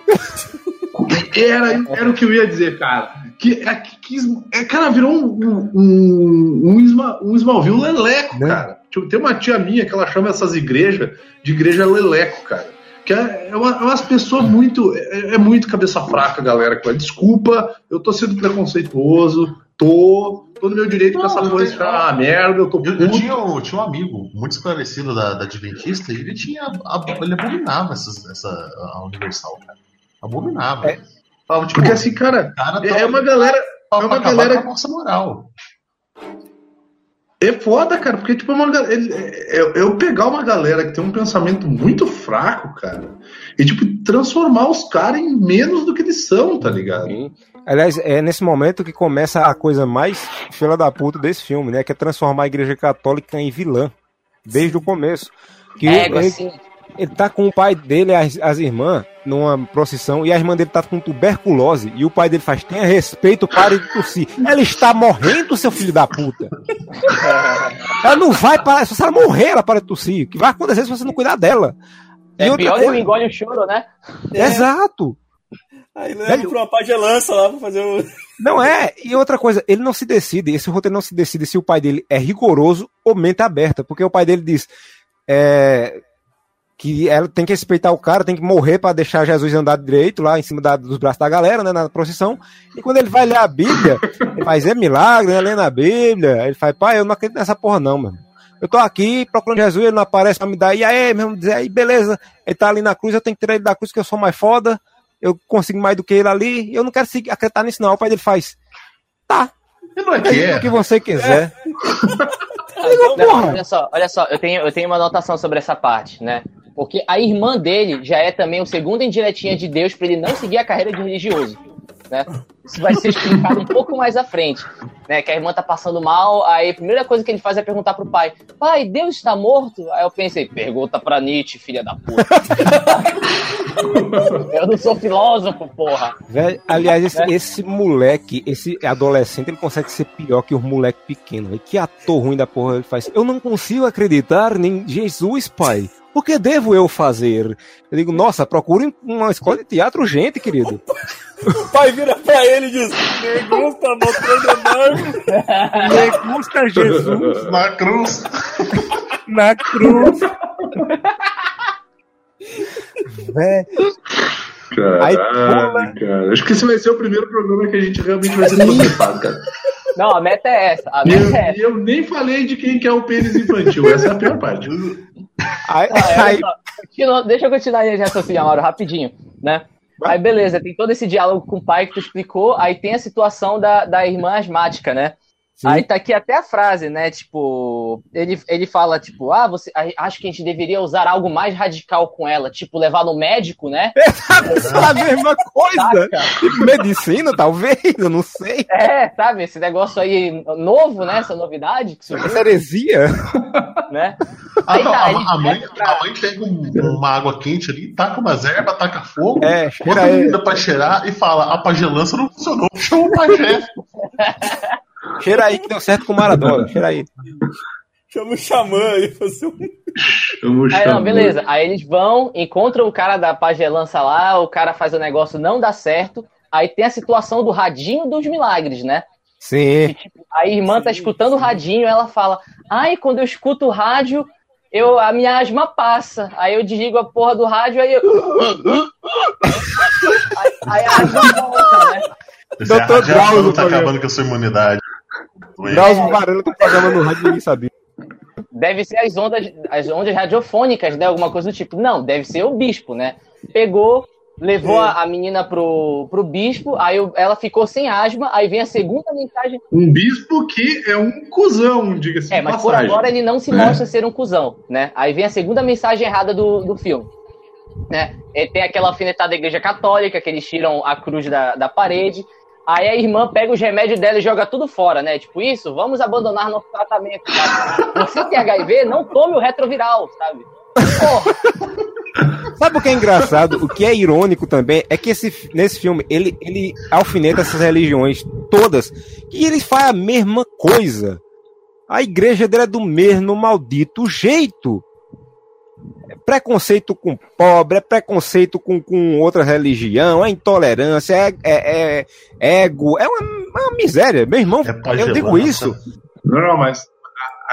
Speaker 2: era, era o que eu ia dizer, cara. Que, é, que, que- é, cara, virou um, um, um, Isma, um Smallville leleco,
Speaker 6: Né?
Speaker 2: cara. Tem uma tia minha que ela chama essas igrejas de igreja leleco, cara. Que é, é, uma- é umas pessoas muito. É, é muito cabeça fraca, galera. Desculpa, eu tô sendo preconceituoso, tô. Tô no meu direito com essa coisa
Speaker 5: tem-
Speaker 2: de ficar ah, merda, eu tô
Speaker 5: Eu, eu
Speaker 2: puto.
Speaker 5: tinha, um, tinha um amigo muito esclarecido da, da Adventista e ele tinha. a- ele abominava essas, essa, a Universal, cara. Abominava.
Speaker 6: É.
Speaker 5: Falava, tipo,
Speaker 2: Porque assim, cara,
Speaker 5: cara tá
Speaker 2: é é uma galera. é uma galera-
Speaker 5: com a nossa moral.
Speaker 2: É foda, cara, porque tipo, é uma, ele- é, é eu pegar uma galera que tem um pensamento muito fraco, cara, e tipo, transformar os caras em menos do que eles são, tá ligado?
Speaker 6: Aliás, é nesse momento que começa a coisa mais fila da puta desse filme, né? Que é transformar a igreja católica em vilã. Desde o começo. Que ele,
Speaker 4: assim.
Speaker 6: ele tá com o pai dele e as, as irmãs numa procissão e a irmã dele tá com tuberculose e o pai dele faz, tenha respeito, pare de tossir. Ela está morrendo, seu filho da puta. *laughs* Ela não vai parar, se ela morrer, ela para de tossir. O que vai acontecer se você não cuidar dela? E
Speaker 4: É
Speaker 6: outra
Speaker 4: pior que o
Speaker 6: coisa-
Speaker 4: engole o choro, né?
Speaker 6: Exato.
Speaker 3: Aí leva
Speaker 6: Velho.
Speaker 3: pra uma pagelança lá pra fazer o.
Speaker 6: Não é, e outra coisa, ele não se decide, esse roteiro não se decide se o pai dele é rigoroso ou mente aberta, porque o pai dele diz é, que ela tem que respeitar o cara, tem que morrer pra deixar Jesus andar direito lá em cima da- dos braços da galera, né, na procissão, e quando ele vai ler a Bíblia, ele faz, é milagre, né, lendo a Bíblia, ele faz, pai, eu não acredito nessa porra não, mano. Eu tô aqui procurando Jesus, ele não aparece pra me dar, e aí, mesmo dizer, aí beleza, ele tá ali na cruz, eu tenho que tirar ele da cruz que eu sou mais foda, eu consigo mais do que ele ali, eu não quero seguir, acreditar nisso não. O pai dele faz, tá,
Speaker 5: não é
Speaker 6: acredita
Speaker 5: que
Speaker 6: que você quiser.
Speaker 3: Não, *laughs*
Speaker 4: Não, olha só, olha só, eu tenho, eu tenho uma anotação sobre essa parte, né? Porque a irmã dele já é também o segundo indiretinha de Deus para ele não seguir a carreira de religioso. Né? Isso vai ser explicado um pouco mais à frente. Né? Que a irmã tá passando mal, aí a primeira coisa que ele faz é perguntar pro pai: Pai, Deus está morto? Aí eu pensei: pergunta pra Nietzsche, filha da puta. *laughs* eu não sou filósofo, porra.
Speaker 6: Velho, aliás, esse, esse moleque, esse adolescente, ele consegue ser pior que os moleque pequeno. velho. Que ator ruim da porra ele faz. Eu não consigo acreditar em Jesus, pai. O que devo eu fazer? Eu digo, nossa, procure uma escola de teatro, gente, querido.
Speaker 3: O pai vira pra ele e diz: Me gusta Notre.
Speaker 6: Me gusta Jesus
Speaker 5: Na cruz.
Speaker 6: na cruz. Véi,
Speaker 2: Caralho, cara. Acho que esse vai ser o primeiro programa que a gente realmente vai ser processado, cara.
Speaker 4: Não, a meta é essa. A
Speaker 2: E
Speaker 4: meta
Speaker 2: eu,
Speaker 4: é essa.
Speaker 2: e eu nem falei de quem que é o pênis infantil. Essa é a pior parte.
Speaker 6: Aí,
Speaker 4: Ah, olha
Speaker 6: aí-
Speaker 4: continua- deixa eu continuar aí, raciocínio, Amaro, rapidinho, né? Aí, beleza, tem todo esse diálogo com o pai que tu explicou, aí tem a situação da, da irmã asmática, né? Aí tá aqui até a frase, né? Tipo, ele, ele fala, tipo, ah, você, a- acho que a gente deveria usar algo mais radical com ela, tipo, levar no médico, né? *laughs*
Speaker 6: a mesma coisa. Tipo, medicina, talvez, eu não sei.
Speaker 4: É, sabe, esse negócio aí novo, né? Essa novidade que surgiu,
Speaker 6: Essa heresia.
Speaker 4: né?
Speaker 5: Ah, *laughs*
Speaker 4: Aí
Speaker 5: não,
Speaker 4: tá,
Speaker 5: a, a mãe,
Speaker 4: pega pra-
Speaker 5: a mãe pega um- uma água quente ali, taca umas ervas, taca fogo,
Speaker 6: É,
Speaker 5: bota comida pra cheirar e fala: a pagelança não funcionou, chama o pajé. *laughs*
Speaker 6: Cheira aí que deu certo com o Maradona. Cheira aí.
Speaker 3: Chama o xamã aí, fazer um.
Speaker 2: Vamos
Speaker 4: Aí, não, beleza. Aí eles vão, encontram o cara da pagelança lá, o cara faz o negócio, não dá certo. Aí tem a situação do radinho dos milagres, né?
Speaker 6: Sim.
Speaker 4: A irmã tá escutando o radinho, ela fala: Ai, quando eu escuto o rádio, eu, a minha asma passa. Aí eu desligo a porra do rádio, aí eu. *laughs* aí, aí a asma volta, né?
Speaker 5: É
Speaker 6: Doutor Drauzio,
Speaker 5: tá acabando com a sua imunidade.
Speaker 6: Drauzio Varela tem programa no rádio e ninguém sabia.
Speaker 4: Deve ser as ondas, as ondas radiofônicas, né? Alguma coisa do tipo. Não, deve ser o bispo, né? Pegou, levou a, a menina pro, pro bispo, aí ela ficou sem asma, aí vem a segunda mensagem.
Speaker 2: Um bispo que é um cuzão, diga-se
Speaker 4: É,
Speaker 2: de
Speaker 4: mas por
Speaker 2: passagem.
Speaker 4: agora ele não se mostra ser um cuzão, né? Aí vem a segunda mensagem errada do, do filme. Né? E tem aquela alfinetada da igreja católica, que eles tiram a cruz da, da parede. Aí a irmã pega os remédios dela e joga tudo fora, né? Tipo, isso, vamos abandonar nosso tratamento. Sabe? Você tem HIV, não tome o retroviral, sabe? Porra,
Speaker 6: Sabe o que é engraçado? O que é irônico também é que esse, nesse filme ele, ele alfineta essas religiões todas e ele faz a mesma coisa. A igreja dele é do mesmo maldito jeito. É preconceito com pobre, é preconceito com, com outra religião, é intolerância, é, é- é ego, é uma, uma miséria. Meu irmão,
Speaker 5: É
Speaker 6: eu digo isso.
Speaker 2: Não, não, mas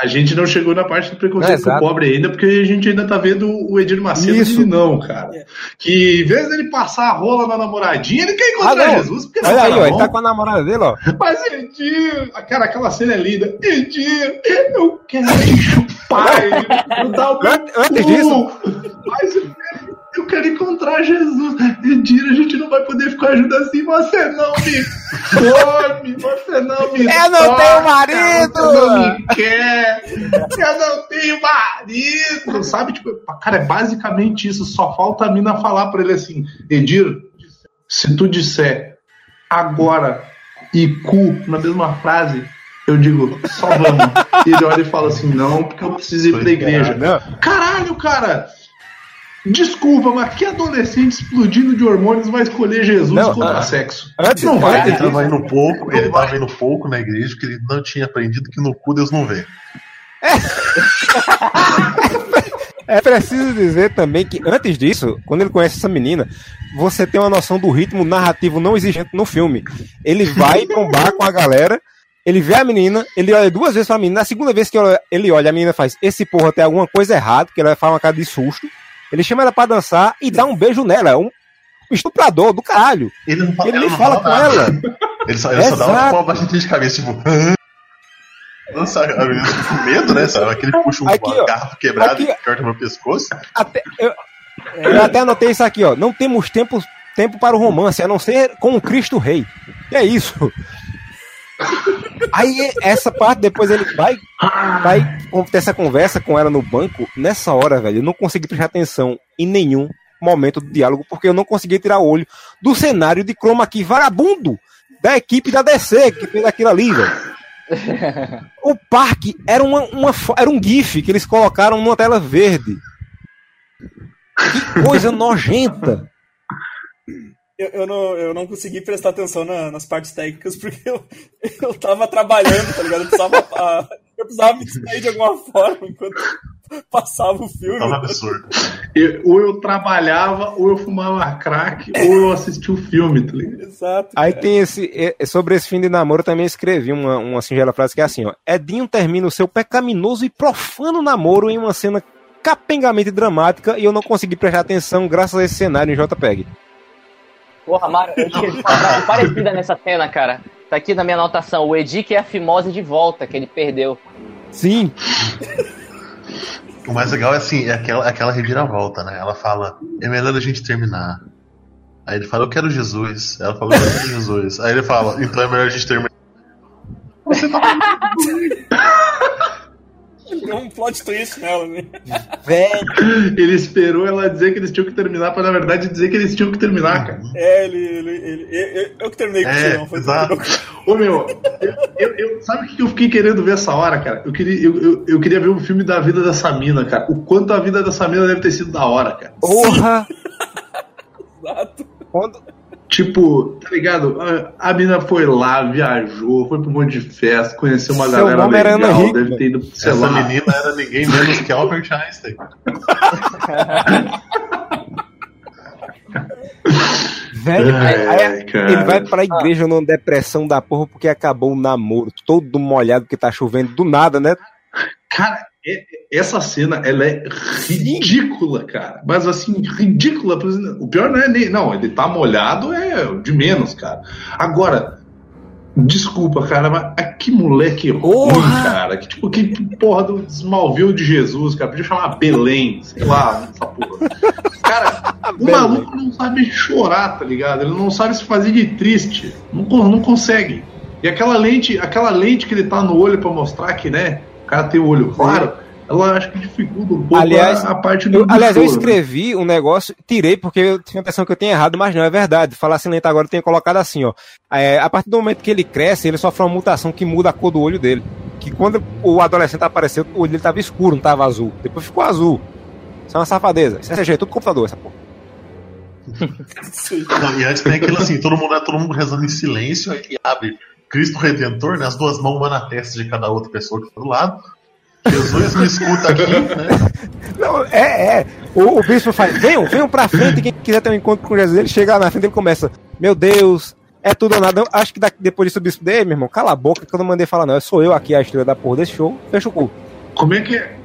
Speaker 2: a, gente não chegou na parte do preconceito
Speaker 6: É,
Speaker 2: com o
Speaker 6: exato.
Speaker 2: pobre ainda, porque a gente ainda tá vendo o Edir Macedo
Speaker 6: Isso.
Speaker 2: não, cara. Que em vez dele passar a rola na namoradinha, ele quer
Speaker 6: Ah,
Speaker 2: encontrar
Speaker 6: não.
Speaker 2: Jesus, porque
Speaker 6: Olha
Speaker 2: não
Speaker 6: aí,
Speaker 2: tá
Speaker 6: ó, ele tá com a namorada dele, ó.
Speaker 2: Mas Edir, cara, aquela cena é linda. Edir, eu quero te *laughs* chupar, Edir. Eu dar o meu
Speaker 6: Antes- antes
Speaker 2: cu.
Speaker 6: disso-
Speaker 2: Mas eu quero, encontrar Jesus. Edir, a gente não vai poder ficar junto assim. Você não me come, você não me
Speaker 6: Eu não
Speaker 2: toca,
Speaker 6: tenho marido!
Speaker 2: Você não me quer. Eu não tenho marido. Sabe, tipo, cara, é basicamente isso. Só falta a mina falar pra ele assim: Edir, se tu disser agora e cu na mesma frase, eu digo, só vamos. E ele olha e fala assim: não, porque eu preciso ir pra igreja.
Speaker 6: Não,
Speaker 2: Caralho, cara! Desculpa, mas que adolescente explodindo de hormônios vai escolher Jesus
Speaker 6: Não,
Speaker 2: contra
Speaker 6: ah,
Speaker 2: sexo?
Speaker 6: antes-
Speaker 2: não vai.
Speaker 5: Ele tava
Speaker 2: entendeu?
Speaker 5: indo pouco, ele tava indo pouco na igreja, porque ele não tinha aprendido que no cu Deus não vê. *laughs*
Speaker 6: É preciso dizer também que antes disso, quando ele conhece essa menina, você tem uma noção do ritmo narrativo não existente no filme. Ele vai pra um bar com a galera, ele vê a menina, ele olha duas vezes pra menina, na segunda vez que ele olha, a menina faz, esse porra tem alguma coisa errada, porque ela faz uma cara de susto. Ele chama ela pra dançar e dá um beijo nela. É um estuprador do caralho.
Speaker 5: Ele não fala,
Speaker 6: Ele nem
Speaker 5: não
Speaker 6: fala com
Speaker 5: nada.
Speaker 6: ela. *laughs*
Speaker 5: Ele só, ele só dá uma baixadinha de cabeça, tipo. Nossa, com medo, né? Sabe? Aquele puxa um
Speaker 6: Aqui, ó.
Speaker 5: garfo quebrado
Speaker 6: Aqui,
Speaker 5: e corta meu pescoço.
Speaker 6: Até, eu, eu até anotei isso aqui, ó. Não temos tempo, tempo para o romance, a não ser com o Cristo Rei. E é isso. Aí essa parte, depois ele vai, vai ter essa conversa com ela no banco. Nessa hora, velho, eu não consegui prestar atenção em nenhum momento do diálogo, porque eu não conseguia tirar o olho do cenário de chroma key vagabundo da equipe da DC que fez aquilo ali, velho. *laughs* O parque era, uma, uma, era um GIF que eles colocaram numa tela verde. Que coisa nojenta.
Speaker 3: Eu, eu, não, eu não consegui prestar atenção na, nas partes técnicas *laughs* porque eu, eu tava trabalhando, tá ligado? Eu precisava, a, eu precisava me distrair de alguma forma enquanto passava o filme.
Speaker 5: Tava absurdo.
Speaker 2: Eu, ou eu trabalhava, ou eu fumava crack, ou eu assistia o filme, tá ligado?
Speaker 3: Exato.
Speaker 6: Aí
Speaker 3: cara.
Speaker 6: tem esse. Sobre esse fim de namoro, eu também escrevi uma, uma singela frase que é assim: ó. Edinho termina o seu pecaminoso e profano namoro em uma cena capengamente dramática e eu não consegui prestar atenção graças a esse cenário em JPEG.
Speaker 4: Porra, Mário, eu tinha parecida nessa cena, cara. Tá aqui na minha anotação. O Edi quer a fimose de volta, que ele perdeu.
Speaker 6: Sim.
Speaker 5: O mais legal é assim, é aquela, aquela reviravolta, né? Ela fala, é melhor a gente terminar. Aí ele fala, eu quero Jesus. Ela fala, eu quero Jesus. Aí ele fala, então é melhor a gente terminar. Você tá *laughs*
Speaker 3: Deu um plot twist nela, né?
Speaker 6: Velho.
Speaker 2: Ele esperou ela dizer que eles tinham que terminar, pra na verdade dizer que eles tinham que terminar, cara.
Speaker 3: É, ele. ele, ele eu, que terminei com
Speaker 5: É,
Speaker 3: não. Foi
Speaker 5: exato.
Speaker 2: Ô meu, eu, eu- eu- sabe o que eu fiquei querendo ver essa hora, cara? Eu queria, eu, eu, eu queria ver um filme da vida dessa mina, cara. O quanto a vida dessa mina deve ter sido da hora, cara.
Speaker 6: Porra! *laughs*
Speaker 3: Exato.
Speaker 6: Quando,
Speaker 2: Tipo, tá ligado? A, a mina foi lá, viajou, foi pra um monte de festa, conheceu uma
Speaker 6: Seu
Speaker 2: galera
Speaker 6: nome era
Speaker 2: legal,
Speaker 6: Ana Hickman.
Speaker 2: deve ter ido, sei
Speaker 5: Essa
Speaker 2: lá.
Speaker 5: menina era ninguém menos que Albert Einstein. *laughs*
Speaker 6: velho,
Speaker 2: Ai,
Speaker 6: aí- ele vai pra igreja numa depressão da porra porque acabou o namoro, todo molhado porque tá chovendo do nada, né?
Speaker 2: Cara, essa cena, ela é ridícula, cara. Mas assim, ridícula. O pior não é nem. Não, ele tá molhado é de menos, cara. Agora, desculpa, cara, mas ah, que moleque ruim,
Speaker 6: Porra!
Speaker 2: cara. Que tipo, que porra do Smallville de Jesus, cara. Podia chamar Belém, sei lá, essa porra. Cara, *laughs* o
Speaker 6: Belém.
Speaker 2: maluco não sabe chorar, tá ligado? Ele não sabe se fazer de triste. Não, não consegue. E aquela lente, aquela lente que ele tá no olho pra mostrar que, né, cara tem o olho claro, ela acho que dificulta um pouco
Speaker 6: Aliás,
Speaker 2: a, a parte do
Speaker 6: Eu,
Speaker 2: do
Speaker 6: aliás, eu
Speaker 2: né?
Speaker 6: escrevi um negócio, tirei porque eu tinha a impressão que eu tinha errado, mas não, é verdade. Falar assim lento agora eu tenho colocado assim, ó. É, a partir do momento que ele cresce, ele sofre uma mutação que muda a cor do olho dele. Que quando o adolescente apareceu, o olho dele tava escuro, não tava azul. Depois ficou azul. Isso é uma safadeza. Isso é CG, é tudo computador, essa porra. *laughs*
Speaker 5: Não, e antes tem aquilo assim, todo mundo, todo mundo rezando em silêncio, aí ele abre Cristo Redentor, né, as duas mãos uma na testa de cada outra pessoa que tá do lado. Jesus me escuta aqui, né? *laughs*
Speaker 6: Não, é, é. O, o bispo faz, venham, venham pra frente, quem quiser ter um encontro com Jesus, ele chega lá na frente e começa, meu Deus, é tudo ou nada. Eu acho que daqui, depois disso o bispo dele, meu irmão, cala a boca que eu não mandei falar não, sou eu aqui a estrela da porra desse show, fecha o cu.
Speaker 2: Como é que é?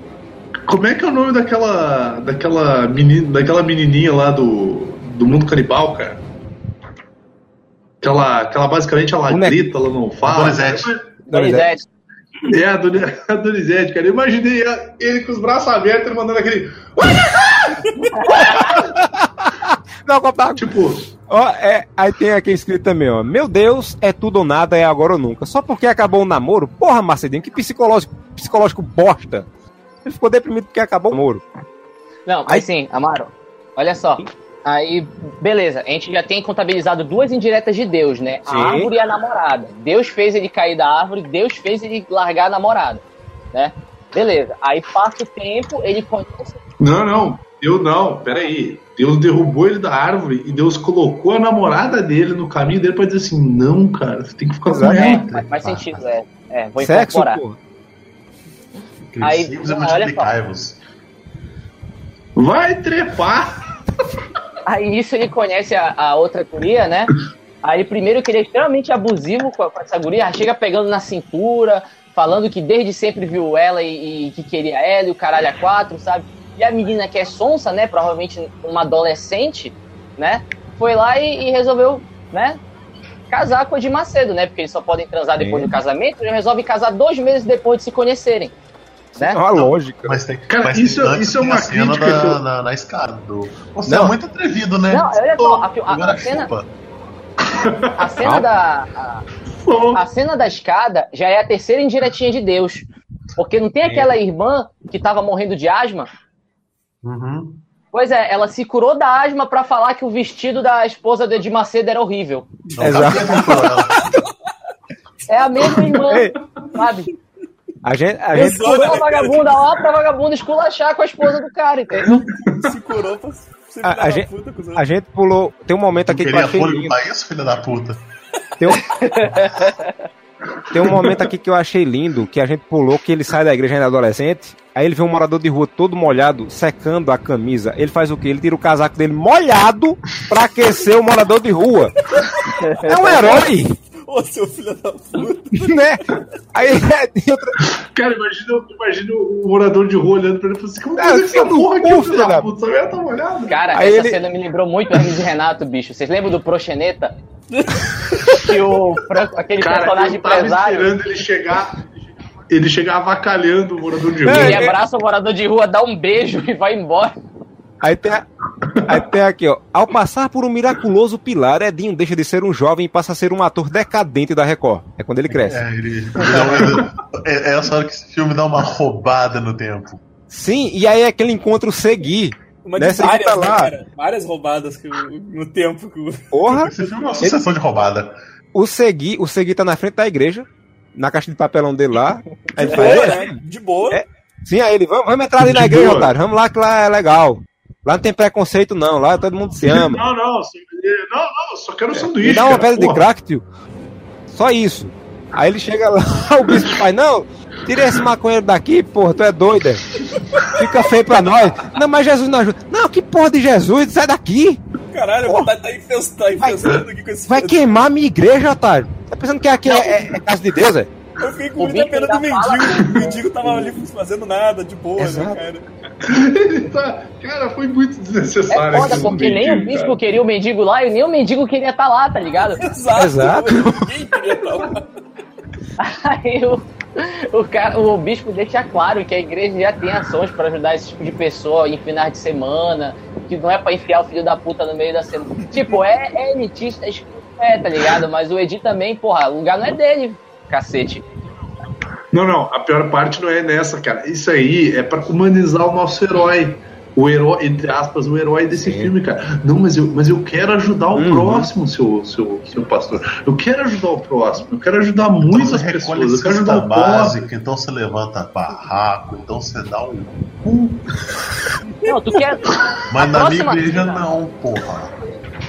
Speaker 2: Como é que é o nome daquela daquela menina, daquela menininha lá do, do mundo canibal, cara? Aquela, aquela basicamente ela
Speaker 6: Boneca.
Speaker 2: grita, ela não fala.
Speaker 5: Donizete.
Speaker 4: Donizete.
Speaker 2: É, a, Doni, a Donizete, cara. Eu imaginei ele com os braços abertos, ele mandando aquele. *laughs*
Speaker 6: Não, copa-
Speaker 2: Tipo,
Speaker 6: Ó, é, aí tem aqui escrito também, ó. Meu Deus, é tudo ou nada, é agora ou nunca. Só porque acabou o namoro? Porra, Marcelinho, que psicológico, psicológico bosta. Ele ficou deprimido porque acabou o namoro.
Speaker 4: Não,
Speaker 6: Aí-
Speaker 4: mas sim, Amaro, olha só. Aí, beleza, a gente já tem contabilizado duas indiretas de Deus, né?
Speaker 6: Sim.
Speaker 4: A árvore e a namorada. Deus fez ele cair da árvore, Deus fez ele largar a namorada, né? Beleza. Aí passa o tempo, ele conhece.
Speaker 2: não, não. Deus não, peraí. Deus derrubou ele da árvore e Deus colocou a namorada dele no caminho dele pra dizer assim: não, cara, você tem que ficar com.
Speaker 4: É,
Speaker 2: ela.
Speaker 4: faz, faz sentido, é. É, vou
Speaker 6: Sexo,
Speaker 4: incorporar.
Speaker 6: porra.
Speaker 4: Aí, olha só.
Speaker 2: Vai trepar! *laughs*
Speaker 4: Aí nisso ele conhece a, a outra guria, né? Aí primeiro que ele é extremamente abusivo com, a- com essa guria, chega pegando na cintura, falando que desde sempre viu ela e, e que queria ela e o caralho a quatro, sabe? E a menina que é sonsa, né? Provavelmente uma adolescente, né? Foi lá e, e resolveu, né? Casar com o Edir Macedo, né? Porque eles só podem transar depois do casamento, eles resolvem casar dois meses depois de se conhecerem. Né?
Speaker 6: É uma lógica.
Speaker 5: Mas tem,
Speaker 2: Cara,
Speaker 5: mas
Speaker 2: isso-
Speaker 5: tem antes
Speaker 2: isso é
Speaker 5: tem
Speaker 2: uma crítica
Speaker 5: da,
Speaker 2: que eu-
Speaker 5: na, na escada. Do... Você
Speaker 6: Não.
Speaker 5: é muito atrevido, né?
Speaker 4: Não, olha só, a- a-
Speaker 5: Agora
Speaker 4: a cena-
Speaker 5: chupa.
Speaker 4: A cena da. A, A cena da escada já é a terceira indiretinha de Deus. Porque não tem aquela irmã que tava morrendo de asma?
Speaker 5: Uhum.
Speaker 4: Pois é, ela se curou da asma pra falar que o vestido da esposa de Macedo era horrível.
Speaker 6: Exato.
Speaker 4: É a mesma irmã, sabe?
Speaker 6: A gente, a gente,
Speaker 4: Curou a vagabunda lá pra vagabunda esculachar com a esposa do cara, entendeu? *laughs*
Speaker 3: Se curou pra ser
Speaker 6: A- a gente-
Speaker 3: puta
Speaker 6: a gente pulou. Tem um momento aqui que eu achei lindo.
Speaker 5: pra isso, filha da puta.
Speaker 6: Tem um... *laughs* Tem um momento aqui que eu achei lindo, que a gente pulou, que ele sai da igreja ainda adolescente, aí ele vê um morador de rua todo molhado, secando a camisa. Ele faz o quê? Ele tira o casaco dele molhado pra aquecer o morador de rua. É um herói,
Speaker 3: Ô, seu filho da puta. *laughs*
Speaker 6: né? Aí tem outra...
Speaker 2: cara, imagina, imagina o morador de rua olhando pra ele e falando assim: como
Speaker 6: É,
Speaker 2: fazer essa
Speaker 6: do
Speaker 2: porra aqui, filho da
Speaker 6: filho
Speaker 2: puta? Merda tá molhada.
Speaker 4: Cara,
Speaker 6: Aí
Speaker 4: essa
Speaker 6: ele-
Speaker 4: cena me lembrou muito Hermes e Renato, bicho. Vocês lembram do Proxeneta? *laughs* que o Franco, aquele
Speaker 2: Cara,
Speaker 4: personagem
Speaker 2: eu tava
Speaker 4: empresário,
Speaker 2: esperando ele chegar. Ele chegar avacalhando o morador de rua.
Speaker 6: É,
Speaker 4: ele abraça o morador de rua, dá um beijo e vai embora.
Speaker 6: Aí tem, a- aí tem aqui, ó. Ao passar por um miraculoso pilar, Edinho deixa de ser um jovem e passa a ser um ator decadente da Record. É quando ele cresce.
Speaker 5: É, ele, ele uma- é, é essa hora que esse filme dá uma roubada no tempo.
Speaker 6: Sim, e aí é que ele encontra o Segui.
Speaker 3: Uma de várias,
Speaker 6: tá
Speaker 3: né,
Speaker 6: lá.
Speaker 3: cara? Várias roubadas que no tempo que o.
Speaker 6: Porra!
Speaker 5: Esse filme é uma sucessão de roubada.
Speaker 6: O Segui, o Segui tá na frente da igreja, na caixa de papelão dele lá.
Speaker 3: De
Speaker 6: ele
Speaker 3: boa,
Speaker 6: "É,
Speaker 3: né? De boa.
Speaker 6: É. Sim, aí ele, vamos, vamos entrar ali na igreja,
Speaker 2: boa.
Speaker 6: otário. Vamos lá que lá é legal. Lá não tem preconceito, não. Lá todo mundo se ama.
Speaker 2: Não, não, só- não, não, só quero um sanduíche.
Speaker 6: Me dá uma pedra de crack, tio. Só isso. Aí ele chega lá, *laughs* o bispo faz, não, tira esse maconheiro daqui, porra, tu é doida. Fica feio pra nós. Não, mas Jesus não ajuda. Não, que porra de Jesus, sai daqui.
Speaker 3: Caralho,
Speaker 6: Porra.
Speaker 3: tá, tá infestando, infestando aqui com esse
Speaker 6: Vai queimar a minha igreja, otário. Tá pensando que aqui é, é- é casa de Deus, é?
Speaker 3: Eu fiquei com muita pena do
Speaker 4: fala-
Speaker 3: mendigo. O mendigo tava ali fazendo nada, de boa,
Speaker 6: Exato.
Speaker 3: né, cara?
Speaker 2: Ele tá- Cara, foi muito
Speaker 4: É
Speaker 2: desnecessário.
Speaker 4: foda,
Speaker 2: esse
Speaker 4: porque nem o
Speaker 2: mendigo,
Speaker 4: bispo
Speaker 2: cara.
Speaker 4: queria o mendigo lá e nem o mendigo queria estar lá, tá ligado? *laughs*
Speaker 3: Exato.
Speaker 6: Exato.
Speaker 3: Ninguém queria estar lá.
Speaker 4: Aí o, o, cara, o bispo deixa claro que a igreja já tem ações pra ajudar esse tipo de pessoa em finais de semana, que não é pra enfiar o filho da puta no meio da semana. Tipo, é, é elitista, é, tá ligado? Mas o Edi também, porra, o lugar não é dele, cacete.
Speaker 2: Não, não, a pior parte não é nessa, cara. Isso aí é pra humanizar o nosso herói. O herói, entre aspas, o herói desse filme, cara. Não, mas eu, mas eu quero ajudar o
Speaker 6: Uhum.
Speaker 2: próximo, seu, seu, seu pastor. Eu quero ajudar o próximo. Eu quero ajudar
Speaker 5: Então
Speaker 2: muitas pessoas. Eu quero ajudar o
Speaker 5: básica, então você levanta barraco, então você dá um.
Speaker 4: Não, tu quer.
Speaker 5: Mas
Speaker 4: A
Speaker 5: na minha igreja não, porra.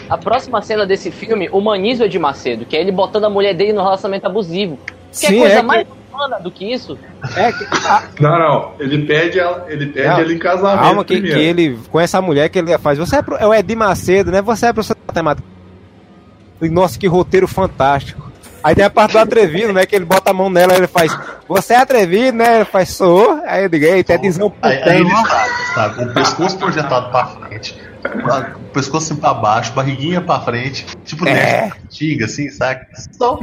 Speaker 4: A próxima cena desse filme humaniza o Edi Macedo, que é ele botando a mulher dele no relacionamento abusivo.
Speaker 6: Sim,
Speaker 4: coisa
Speaker 6: é que-
Speaker 4: mais humana do que isso?
Speaker 6: É que,
Speaker 2: Não, não. Ele pede ela, ele pede
Speaker 6: Não,
Speaker 2: ela em casamento.
Speaker 6: calma, que, que ele conhece a mulher que ele faz. Você é, pro- é o Edir Macedo, né? Você é professor de matemática. Nossa, que roteiro fantástico. Aí tem a parte do atrevido, né? Que ele bota a mão nela e ele faz. Você é atrevido, né? Ele faz, sou. Aí eu digo, eita, é dizão
Speaker 5: Aí, aí ele está, está com o pescoço projetado pra frente, o pescoço assim pra baixo, barriguinha pra frente, tipo
Speaker 6: É.
Speaker 5: antiga, assim, sabe? Só.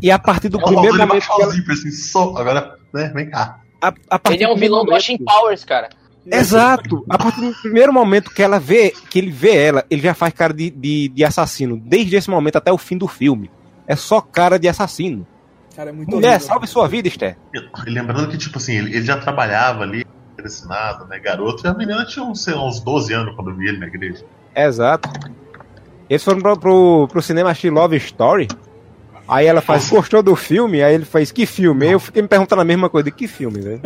Speaker 6: E a partir do
Speaker 5: Só
Speaker 6: primeiro momento. ela-
Speaker 5: assim, só. Agora, né, vem cá.
Speaker 6: a, a partir
Speaker 4: Ele é um vilão do Austin Powers, cara.
Speaker 6: Exato. A partir do primeiro momento que ela vê, que ele vê ela, ele já faz cara de, de, de assassino. Desde esse momento até o fim do filme. É só cara de assassino.
Speaker 3: Cara, é muito
Speaker 6: Mulher,
Speaker 3: horrível.
Speaker 6: salve sua vida, Esther.
Speaker 5: E lembrando que, tipo assim, ele, ele já trabalhava ali, ensinado, né, garoto, e a menina tinha uns, sei lá, uns 12 anos quando eu vi ele na igreja.
Speaker 6: Exato. Eles foram pro, pro, pro cinema assistir Love Story. Aí ela faz, gostou do filme? Aí ele faz, que filme? Aí eu fiquei me perguntando a mesma coisa, de que filme, velho?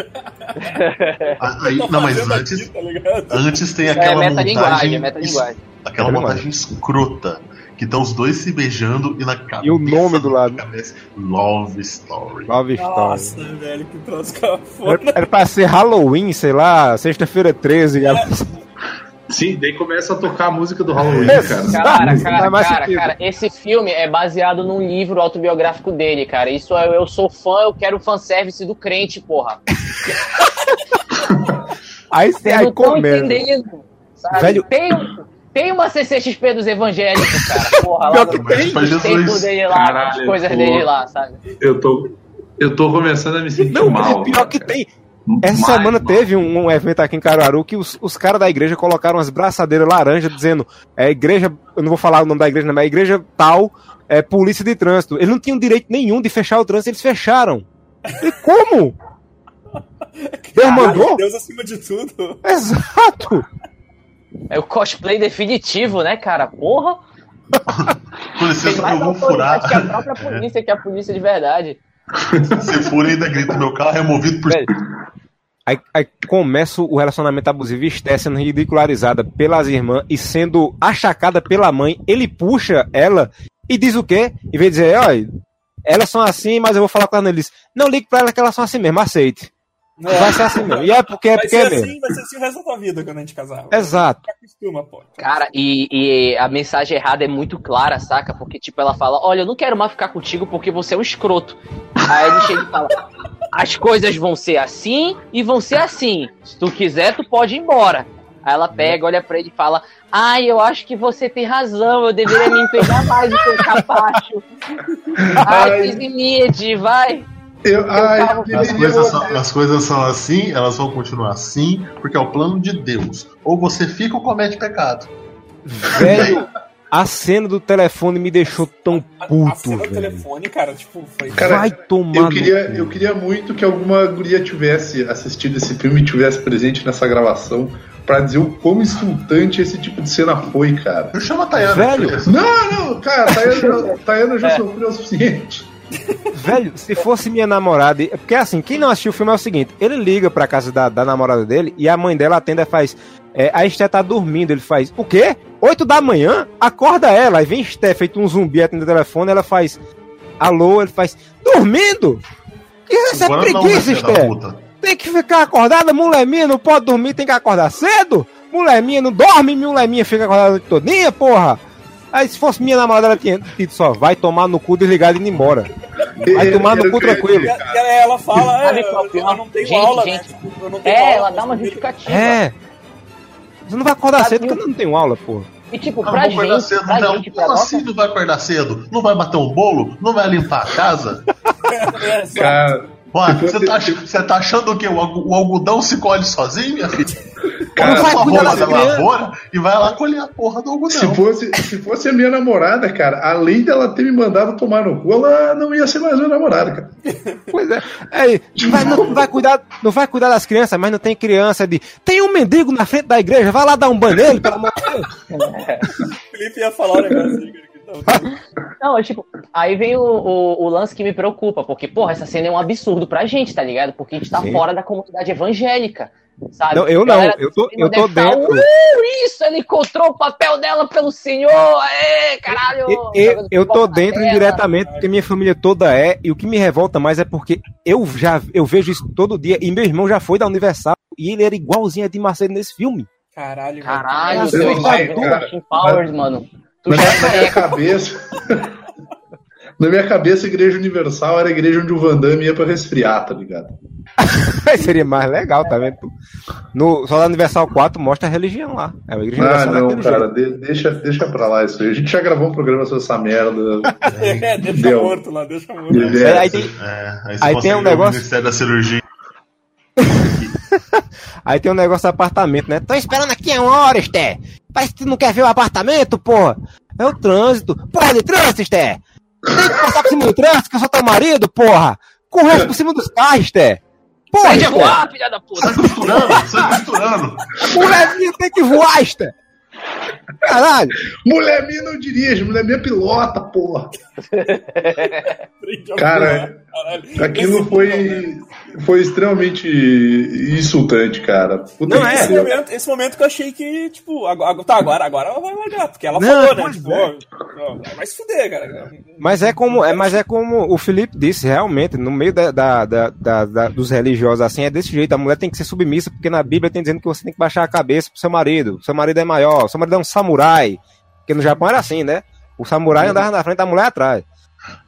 Speaker 5: Aí, não, mas antes,
Speaker 3: aqui, tá
Speaker 5: antes tem
Speaker 4: É
Speaker 5: aquela
Speaker 4: metalinguagem,
Speaker 5: montagem.
Speaker 4: é metalinguagem.
Speaker 5: Aquela
Speaker 6: É
Speaker 5: montagem escrota. Que estão os dois se beijando e na cabeça.
Speaker 6: E o nome do lado.
Speaker 5: cabeça, Love Story.
Speaker 6: Love Story.
Speaker 3: Nossa, velho, que troço cafona.
Speaker 6: Era, era pra ser Halloween, sei lá, sexta-feira 13. ela-
Speaker 2: Sim, daí começa a tocar a música do Halloween,
Speaker 6: É,
Speaker 2: cara.
Speaker 4: Cara,
Speaker 6: Faz
Speaker 4: cara, cara,
Speaker 6: sentido.
Speaker 4: cara, esse filme é baseado num livro autobiográfico dele, cara. Isso é, eu sou fã, eu quero fanservice do crente, porra.
Speaker 6: Aí,
Speaker 4: Vocês
Speaker 6: aí.
Speaker 4: Sabe?
Speaker 6: Velho-
Speaker 4: Tem, um- tem uma CCXP dos evangélicos, cara. *laughs* Porra, lá
Speaker 6: Pior que
Speaker 4: no-
Speaker 6: tem.
Speaker 5: Pra
Speaker 4: os templos
Speaker 5: Jesus.
Speaker 4: dele lá,
Speaker 2: Caralho,
Speaker 4: as coisas
Speaker 2: pô.
Speaker 4: dele lá, sabe?
Speaker 2: Eu tô, eu tô começando a me sentir
Speaker 6: Não,
Speaker 2: mal.
Speaker 6: é pior que tem. Essa
Speaker 2: Mas,
Speaker 6: semana
Speaker 2: mano,
Speaker 6: teve um, um evento aqui em Caruaru que os, os caras da igreja colocaram umas braçadeiras laranja dizendo é igreja, eu não vou falar o nome da igreja, não, mas é igreja tal, é polícia de trânsito. Eles não tinham direito nenhum de fechar o trânsito, eles fecharam. E como? *laughs* Deus mandou?
Speaker 3: Deus acima de tudo.
Speaker 6: Exato!
Speaker 4: É o cosplay definitivo, né, cara? Porra!
Speaker 5: Com licença,
Speaker 4: mais
Speaker 5: eu vou furar.
Speaker 4: que a própria polícia, que é a polícia de verdade. *laughs*
Speaker 5: Se fura ainda grita, meu carro é movido por.
Speaker 4: Velho,
Speaker 6: Aí, aí começa o relacionamento abusivo e Esté sendo ridicularizada pelas irmãs e sendo achacada pela mãe. Ele puxa ela e diz o quê? Em vez de dizer, olha, elas são assim, mas eu vou falar com ela. Ele diz, não ligue pra ela que elas são assim mesmo, aceite. Vai ser assim mesmo. E é porque é
Speaker 3: vai
Speaker 6: porque
Speaker 3: ser
Speaker 6: é mesmo.
Speaker 3: assim, vai ser assim o resto da tua vida quando a gente casar.
Speaker 6: Exato.
Speaker 3: Acostuma, pô.
Speaker 4: Cara, e, e a mensagem errada é muito clara, saca? Porque, tipo, ela fala: Olha, eu não quero mais ficar contigo porque você é um escroto. Aí ele chega e fala: As coisas vão ser assim e vão ser assim. Se tu quiser, tu pode ir embora. Aí ela pega, olha pra ele e fala: Ai, eu acho que você tem razão, eu deveria me empenhar mais no seu capacho. Ai,
Speaker 2: Ai.
Speaker 4: fiz limite, vai.
Speaker 2: Eu, ai,
Speaker 4: As
Speaker 5: coisas, são, as coisas são assim, elas vão continuar assim, porque é o plano de Deus. Ou você fica ou comete pecado.
Speaker 6: Velho, a cena do telefone me deixou tão
Speaker 3: A- a
Speaker 6: puto,
Speaker 3: cena do
Speaker 6: velho.
Speaker 3: telefone, cara, tipo, foi.
Speaker 2: Cara,
Speaker 6: Vai tomar
Speaker 2: Eu queria, eu queria muito que alguma guria tivesse assistido esse filme e tivesse presente nessa gravação pra dizer o quão insultante esse tipo de cena foi, cara.
Speaker 5: Eu chamo a Tayana.
Speaker 6: Velho.
Speaker 2: Não, não, cara, Tayana, *laughs* Tayana já
Speaker 4: É.
Speaker 2: sofreu o suficiente.
Speaker 6: Velho, se fosse minha namorada. Porque assim, quem não assistiu o filme é o seguinte: ele liga pra casa da, da namorada dele e a mãe dela atende e faz. É, a Esté tá dormindo. Ele faz: O quê? 8 da manhã? Acorda ela. Aí vem Esté, feito um zumbi, atende o telefone. Ela faz: Alô? Ele faz: Dormindo? Isso é
Speaker 5: Agora
Speaker 6: preguiça, Esté.
Speaker 5: puta.
Speaker 6: Tem que ficar acordada, mulher minha não pode dormir, tem que acordar cedo. Mulher minha não dorme, mulher minha fica acordada todinha, porra. Aí se fosse minha namorada, ela tinha dito só, vai tomar no cu, desligar e ir embora. Vai tomar no cu tranquilo.
Speaker 3: E e ela fala, é,
Speaker 4: é
Speaker 3: eu, não tenho
Speaker 4: Gente,
Speaker 3: aula,
Speaker 4: gente.
Speaker 3: né? Eu não tenho
Speaker 4: É,
Speaker 3: aula.
Speaker 4: ela dá uma justificativa.
Speaker 6: É. Você não vai acordar
Speaker 4: Sabe,
Speaker 6: cedo porque eu não tenho aula, porra.
Speaker 4: E tipo,
Speaker 5: Ah,
Speaker 4: pra
Speaker 5: não
Speaker 4: gente,
Speaker 5: cedo,
Speaker 4: pra
Speaker 5: não.
Speaker 4: gente, pra
Speaker 5: Como assim não vai acordar cedo? Não vai bater um bolo? Não vai limpar a casa? *laughs*
Speaker 3: É.
Speaker 2: Cara,
Speaker 5: Ué,
Speaker 2: Se
Speaker 5: você tá, você tá achando o quê? O, o algodão se colhe sozinho, minha filha?
Speaker 2: Cara,
Speaker 6: vai das
Speaker 5: da lavoura e vai lá colher a porra do algodão.
Speaker 2: se fosse, se fosse a minha namorada, cara, além dela ter me mandado tomar no cu, ela não ia ser mais minha namorada, cara. *laughs*
Speaker 6: Pois é. Aí, vai, não, vai cuidar, não vai cuidar das crianças, mas não tem criança de. Tem um mendigo na frente da igreja, vai lá dar um nele, pelo amor de Deus.
Speaker 3: O *laughs* Felipe ia falar um negócio *laughs*
Speaker 4: Não, é tipo, aí vem o, o, o lance que me preocupa, porque, porra, essa cena é um absurdo pra gente, tá ligado? Porque a gente tá
Speaker 6: Sim.
Speaker 4: fora da comunidade evangélica, sabe?
Speaker 6: Não, eu não, eu tô- eu tô dentro.
Speaker 4: "Uh, isso, ela encontrou o papel dela pelo senhor, aê, caralho!
Speaker 6: Eu, eu, eu tô dentro
Speaker 4: tela.
Speaker 6: indiretamente porque minha família toda é, e o que me revolta mais é porque eu já eu vejo isso todo dia, e meu irmão já foi da Universal e ele era igualzinho a Edir Macedo nesse filme.
Speaker 3: Caralho, velho.
Speaker 4: Caralho,
Speaker 6: Nossa,
Speaker 4: tu
Speaker 2: eu
Speaker 4: é Powers, mano. Tu
Speaker 2: Na
Speaker 4: já
Speaker 2: minha,
Speaker 4: é
Speaker 2: na minha cabeça. *laughs* na minha cabeça, a Igreja Universal era a igreja onde o Van Damme ia pra resfriar, tá ligado? *laughs*
Speaker 6: Seria mais legal, tá vendo? No, só da Universal 4 mostra a religião lá. É uma igreja
Speaker 2: Ah,
Speaker 6: universal
Speaker 2: não,
Speaker 6: daquele
Speaker 2: cara, de- deixa, deixa pra lá isso aí. A gente já gravou um programa sobre essa merda. *laughs*
Speaker 3: É, deixa
Speaker 2: Deu.
Speaker 3: morto lá, deixa morto.
Speaker 2: De
Speaker 6: jeito. Aí tem,
Speaker 5: É, aí
Speaker 6: Aí tem um negócio-
Speaker 5: o Ministério da Cirurgia.
Speaker 6: Aí tem um negócio do apartamento, né? Tô esperando aqui há uma hora, Esté. Parece que tu não quer ver o apartamento, porra. É o trânsito. Porra de trânsito, Esté. Tem que passar por cima do trânsito, que eu sou teu marido, porra. Correndo por cima dos carros, Esté. Porra,
Speaker 4: Sai de voar, filha da puta.
Speaker 5: Sai costurando, sai costurando.
Speaker 6: Mulherzinha tem que voar, Esté. Caralho.
Speaker 2: Mulher minha não dirige, mulher minha pilota, porra. Cara. Aquilo
Speaker 3: Esse-
Speaker 2: foi, foi extremamente insultante, cara. Puta
Speaker 6: Não é,
Speaker 3: Esse momento, esse momento que eu achei que, tipo, agora, tá, agora, agora ela vai largar, porque ela
Speaker 6: Não,
Speaker 3: falou, né? Tipo,
Speaker 6: é.
Speaker 3: vai se fuder, cara.
Speaker 6: Mas é como, é, mas é como o Felipe disse, realmente, no meio da, da- da- da- da- dos religiosos assim, é desse jeito. A mulher tem que ser submissa, porque na Bíblia tem dizendo que você tem que baixar a cabeça pro seu marido. Seu marido é maior, marido é um samurai. Porque no Japão era assim, né? O samurai andava na frente da mulher atrás.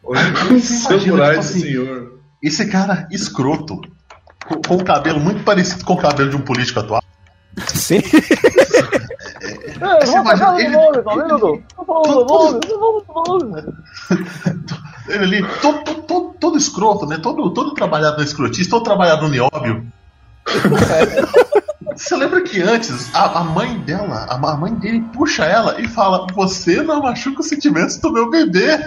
Speaker 6: Hoje,
Speaker 2: Samurai *laughs*
Speaker 5: tipo
Speaker 2: do
Speaker 5: assim,
Speaker 2: senhor.
Speaker 5: Esse cara escroto, com, com um cabelo muito parecido com o cabelo de um político atual.
Speaker 6: sim. *laughs*
Speaker 5: Ele, ali, todo, todo, todo, todo escroto, né? Todo, todo trabalhado na escrotice, todo trabalhado no nióbio. Você lembra que antes a, a mãe dela, a, a mãe dele puxa ela e fala: Você não machuca os sentimentos do meu bebê.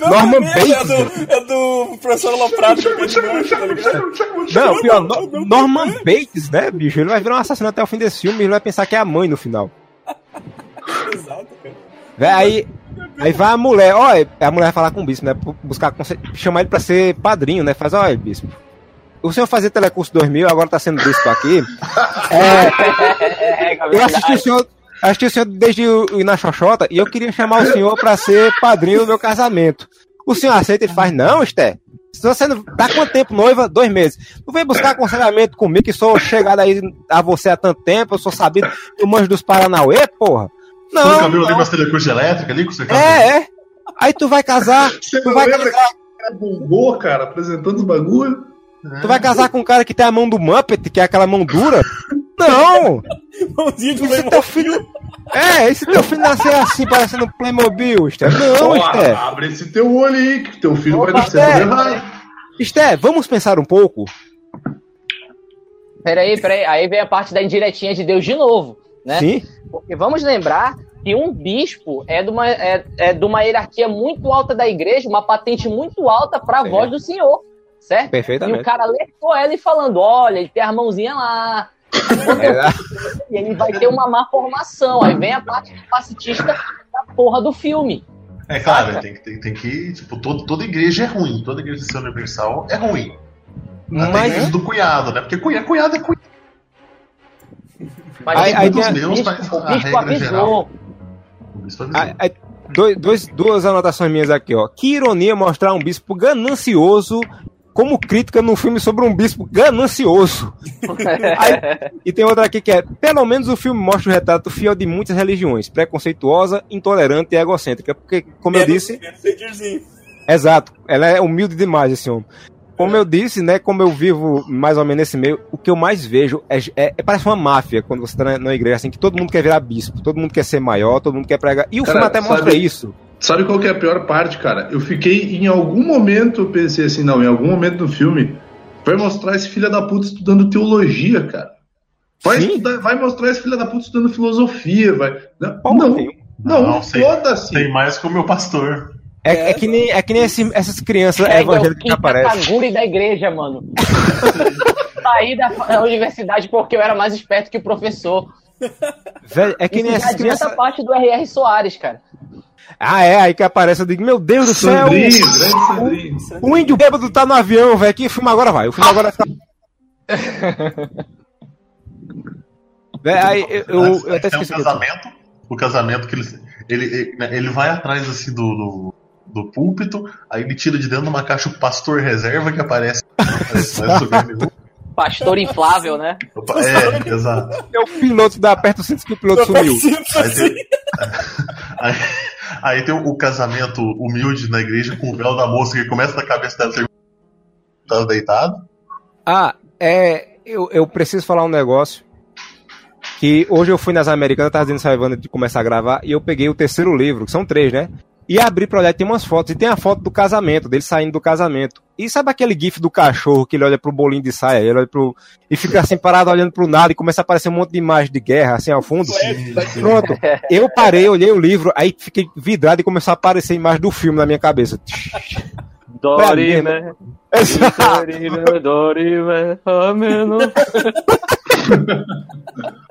Speaker 6: Norman
Speaker 3: É
Speaker 6: Bates.
Speaker 3: do, é do professor Loprado do Peixe Gancho, tá?
Speaker 6: Não, pior, No- Norman Bates, né, bicho? Ele vai virar um assassino até o fim desse filme e ele vai pensar que é a mãe no final. *laughs*
Speaker 3: Exato, cara.
Speaker 6: Véi, aí, aí vai a mulher, ó, a mulher vai falar com o bispo, né? Buscar, chamar ele pra ser padrinho, né? Faz, ó, bispo. O senhor fazia telecurso 2000, agora tá sendo bispo aqui. *laughs* É,
Speaker 4: É, é
Speaker 6: eu assisti o senhor, assisti o senhor desde o na Xoxota e eu queria chamar o senhor pra ser padrinho do meu casamento. O senhor aceita e faz, não, Esté. Se você não. Tá quanto tempo noiva? Dois meses. Não vem buscar aconselhamento comigo, que sou chegado aí a você há tanto tempo, eu sou sabido do manjo dos Paranauê, porra.
Speaker 5: Não, o
Speaker 6: Não,
Speaker 5: cabelo ali,
Speaker 6: não.
Speaker 5: umas telecurso elétrica ali com você
Speaker 6: É, é. Aí tu vai casar,
Speaker 2: Você
Speaker 6: tu
Speaker 2: não
Speaker 6: vai
Speaker 2: lembra
Speaker 6: casar,
Speaker 2: que era bombô, cara, apresentando os bagulho?
Speaker 6: Tu vai casar com um cara que tem a mão do Muppet, que é aquela mão dura? *laughs* Não!
Speaker 3: Mãozinha de
Speaker 6: Esse teu filho. É, esse teu filho nascer assim, parecendo um Playmobil, Esté. Não, Esté.
Speaker 2: abre esse teu olho aí, que teu filho vai
Speaker 6: Opa,
Speaker 2: nascer
Speaker 6: é.
Speaker 2: tudo errado.
Speaker 6: Esté, vamos pensar um pouco?
Speaker 4: Peraí, peraí. Aí vem a parte da indiretinha de Deus de novo, né?
Speaker 6: Sim?
Speaker 4: Porque vamos lembrar que um bispo é de uma, é, é de uma hierarquia muito alta da igreja, uma patente muito alta para a
Speaker 6: É.
Speaker 4: voz do Senhor, certo? E
Speaker 6: Perfeitamente.
Speaker 4: o cara alertou ela e falando: olha, ele tem as mãozinhas lá.
Speaker 6: É, *laughs*
Speaker 4: E ele vai ter uma má formação. Aí vem a parte capacitista da porra do filme.
Speaker 5: É claro, tem, que- tem, tem que. Tipo, todo, toda igreja é ruim. Toda igreja de ser universal é ruim. Até
Speaker 6: Mas-
Speaker 5: a igreja do cunhado, né? Porque cunhado, cunhado é cunhado.
Speaker 4: Mas
Speaker 6: Aí- aí tem a-
Speaker 4: bispo,
Speaker 5: mas
Speaker 4: o
Speaker 5: a
Speaker 4: bispo
Speaker 5: regra
Speaker 4: avisou.
Speaker 5: geral.
Speaker 6: Aí- aí, dois, dois- duas anotações minhas aqui, ó. Que ironia mostrar um bispo ganancioso como crítica num filme sobre um bispo ganancioso. *laughs* Aí- e tem outra aqui que é: pelo menos o filme mostra o retrato fiel de muitas religiões, preconceituosa, intolerante e egocêntrica. Porque, como eu
Speaker 3: Menos-
Speaker 6: disse,
Speaker 3: menos Edirzinho.
Speaker 6: Exato, ela é humilde demais, esse homem. Como eu disse, né, como eu vivo mais ou menos nesse meio, o que eu mais vejo é, é- é- parece uma máfia quando você tá na, na igreja, assim, que todo mundo quer virar bispo, todo mundo quer ser maior, todo mundo quer pregar. E o
Speaker 2: Cara,
Speaker 6: filme até mostra
Speaker 2: sabe-
Speaker 6: isso.
Speaker 2: Sabe qual que é a pior parte, cara? Eu fiquei, em algum momento, eu pensei assim, não, em algum momento do filme, vai mostrar esse filho da puta estudando teologia, cara. Vai, estudar- vai mostrar esse filho da puta estudando filosofia, vai. Não,
Speaker 6: Porra
Speaker 2: não,
Speaker 6: nenhuma.
Speaker 2: não,
Speaker 5: Não, sei.
Speaker 2: foda-se.
Speaker 5: Tem mais que o meu pastor.
Speaker 6: É, é que nem, é que nem esse- essas crianças
Speaker 4: É,
Speaker 6: evangélicas que aparecem.
Speaker 4: Kaguri da igreja, mano. *laughs* Saí da, da universidade porque eu era mais esperto que o professor.
Speaker 6: Velho, é que
Speaker 4: Isso
Speaker 6: nem
Speaker 4: já
Speaker 6: essas
Speaker 4: adianta
Speaker 6: crianças.
Speaker 4: a parte do R.R. Soares, cara.
Speaker 6: Ah, é, aí que aparece, eu digo, meu Deus do céu,
Speaker 2: Sandrinho, grande Sandrinho.
Speaker 6: o índio bêbado tá no avião, velho, que o filme agora vai, o filme agora ficar... *laughs* Véi, aí, eu, eu, eu até
Speaker 5: tem um
Speaker 6: esqueci. o ia dizer.
Speaker 5: casamento. O casamento que ele, ele, ele, vai atrás assim do, do, do púlpito, aí ele tira de dentro de uma caixa o pastor reserva que aparece. *laughs* aparece nenhum.
Speaker 4: Pastor inflável, né?
Speaker 5: Opa, É, exato.
Speaker 6: É o piloto da aperta o cinto que o piloto sumiu.
Speaker 5: Aí tem, *laughs* aí, aí tem o, casamento humilde na igreja com o véu da moça que começa na cabeça dela tá deitado.
Speaker 6: Ah, é. Eu, eu preciso falar um negócio. Que hoje eu fui nas Americanas, eu tava dizendo essa Ivana de começar a gravar, e eu peguei o terceiro livro, que são três, né? E abri pra olhar, tem umas fotos, e tem a foto do casamento, dele saindo do casamento. E sabe aquele gif do cachorro que ele olha pro bolinho de saia, ele olha pro. e fica assim parado olhando pro nada e começa a aparecer um monte de imagem de guerra, assim ao fundo? Pronto. Eu parei, olhei o livro, aí fiquei vidrado e começou a aparecer imagem do filme na minha cabeça.
Speaker 4: Dorime, dorime, dorime, ameno. *laughs*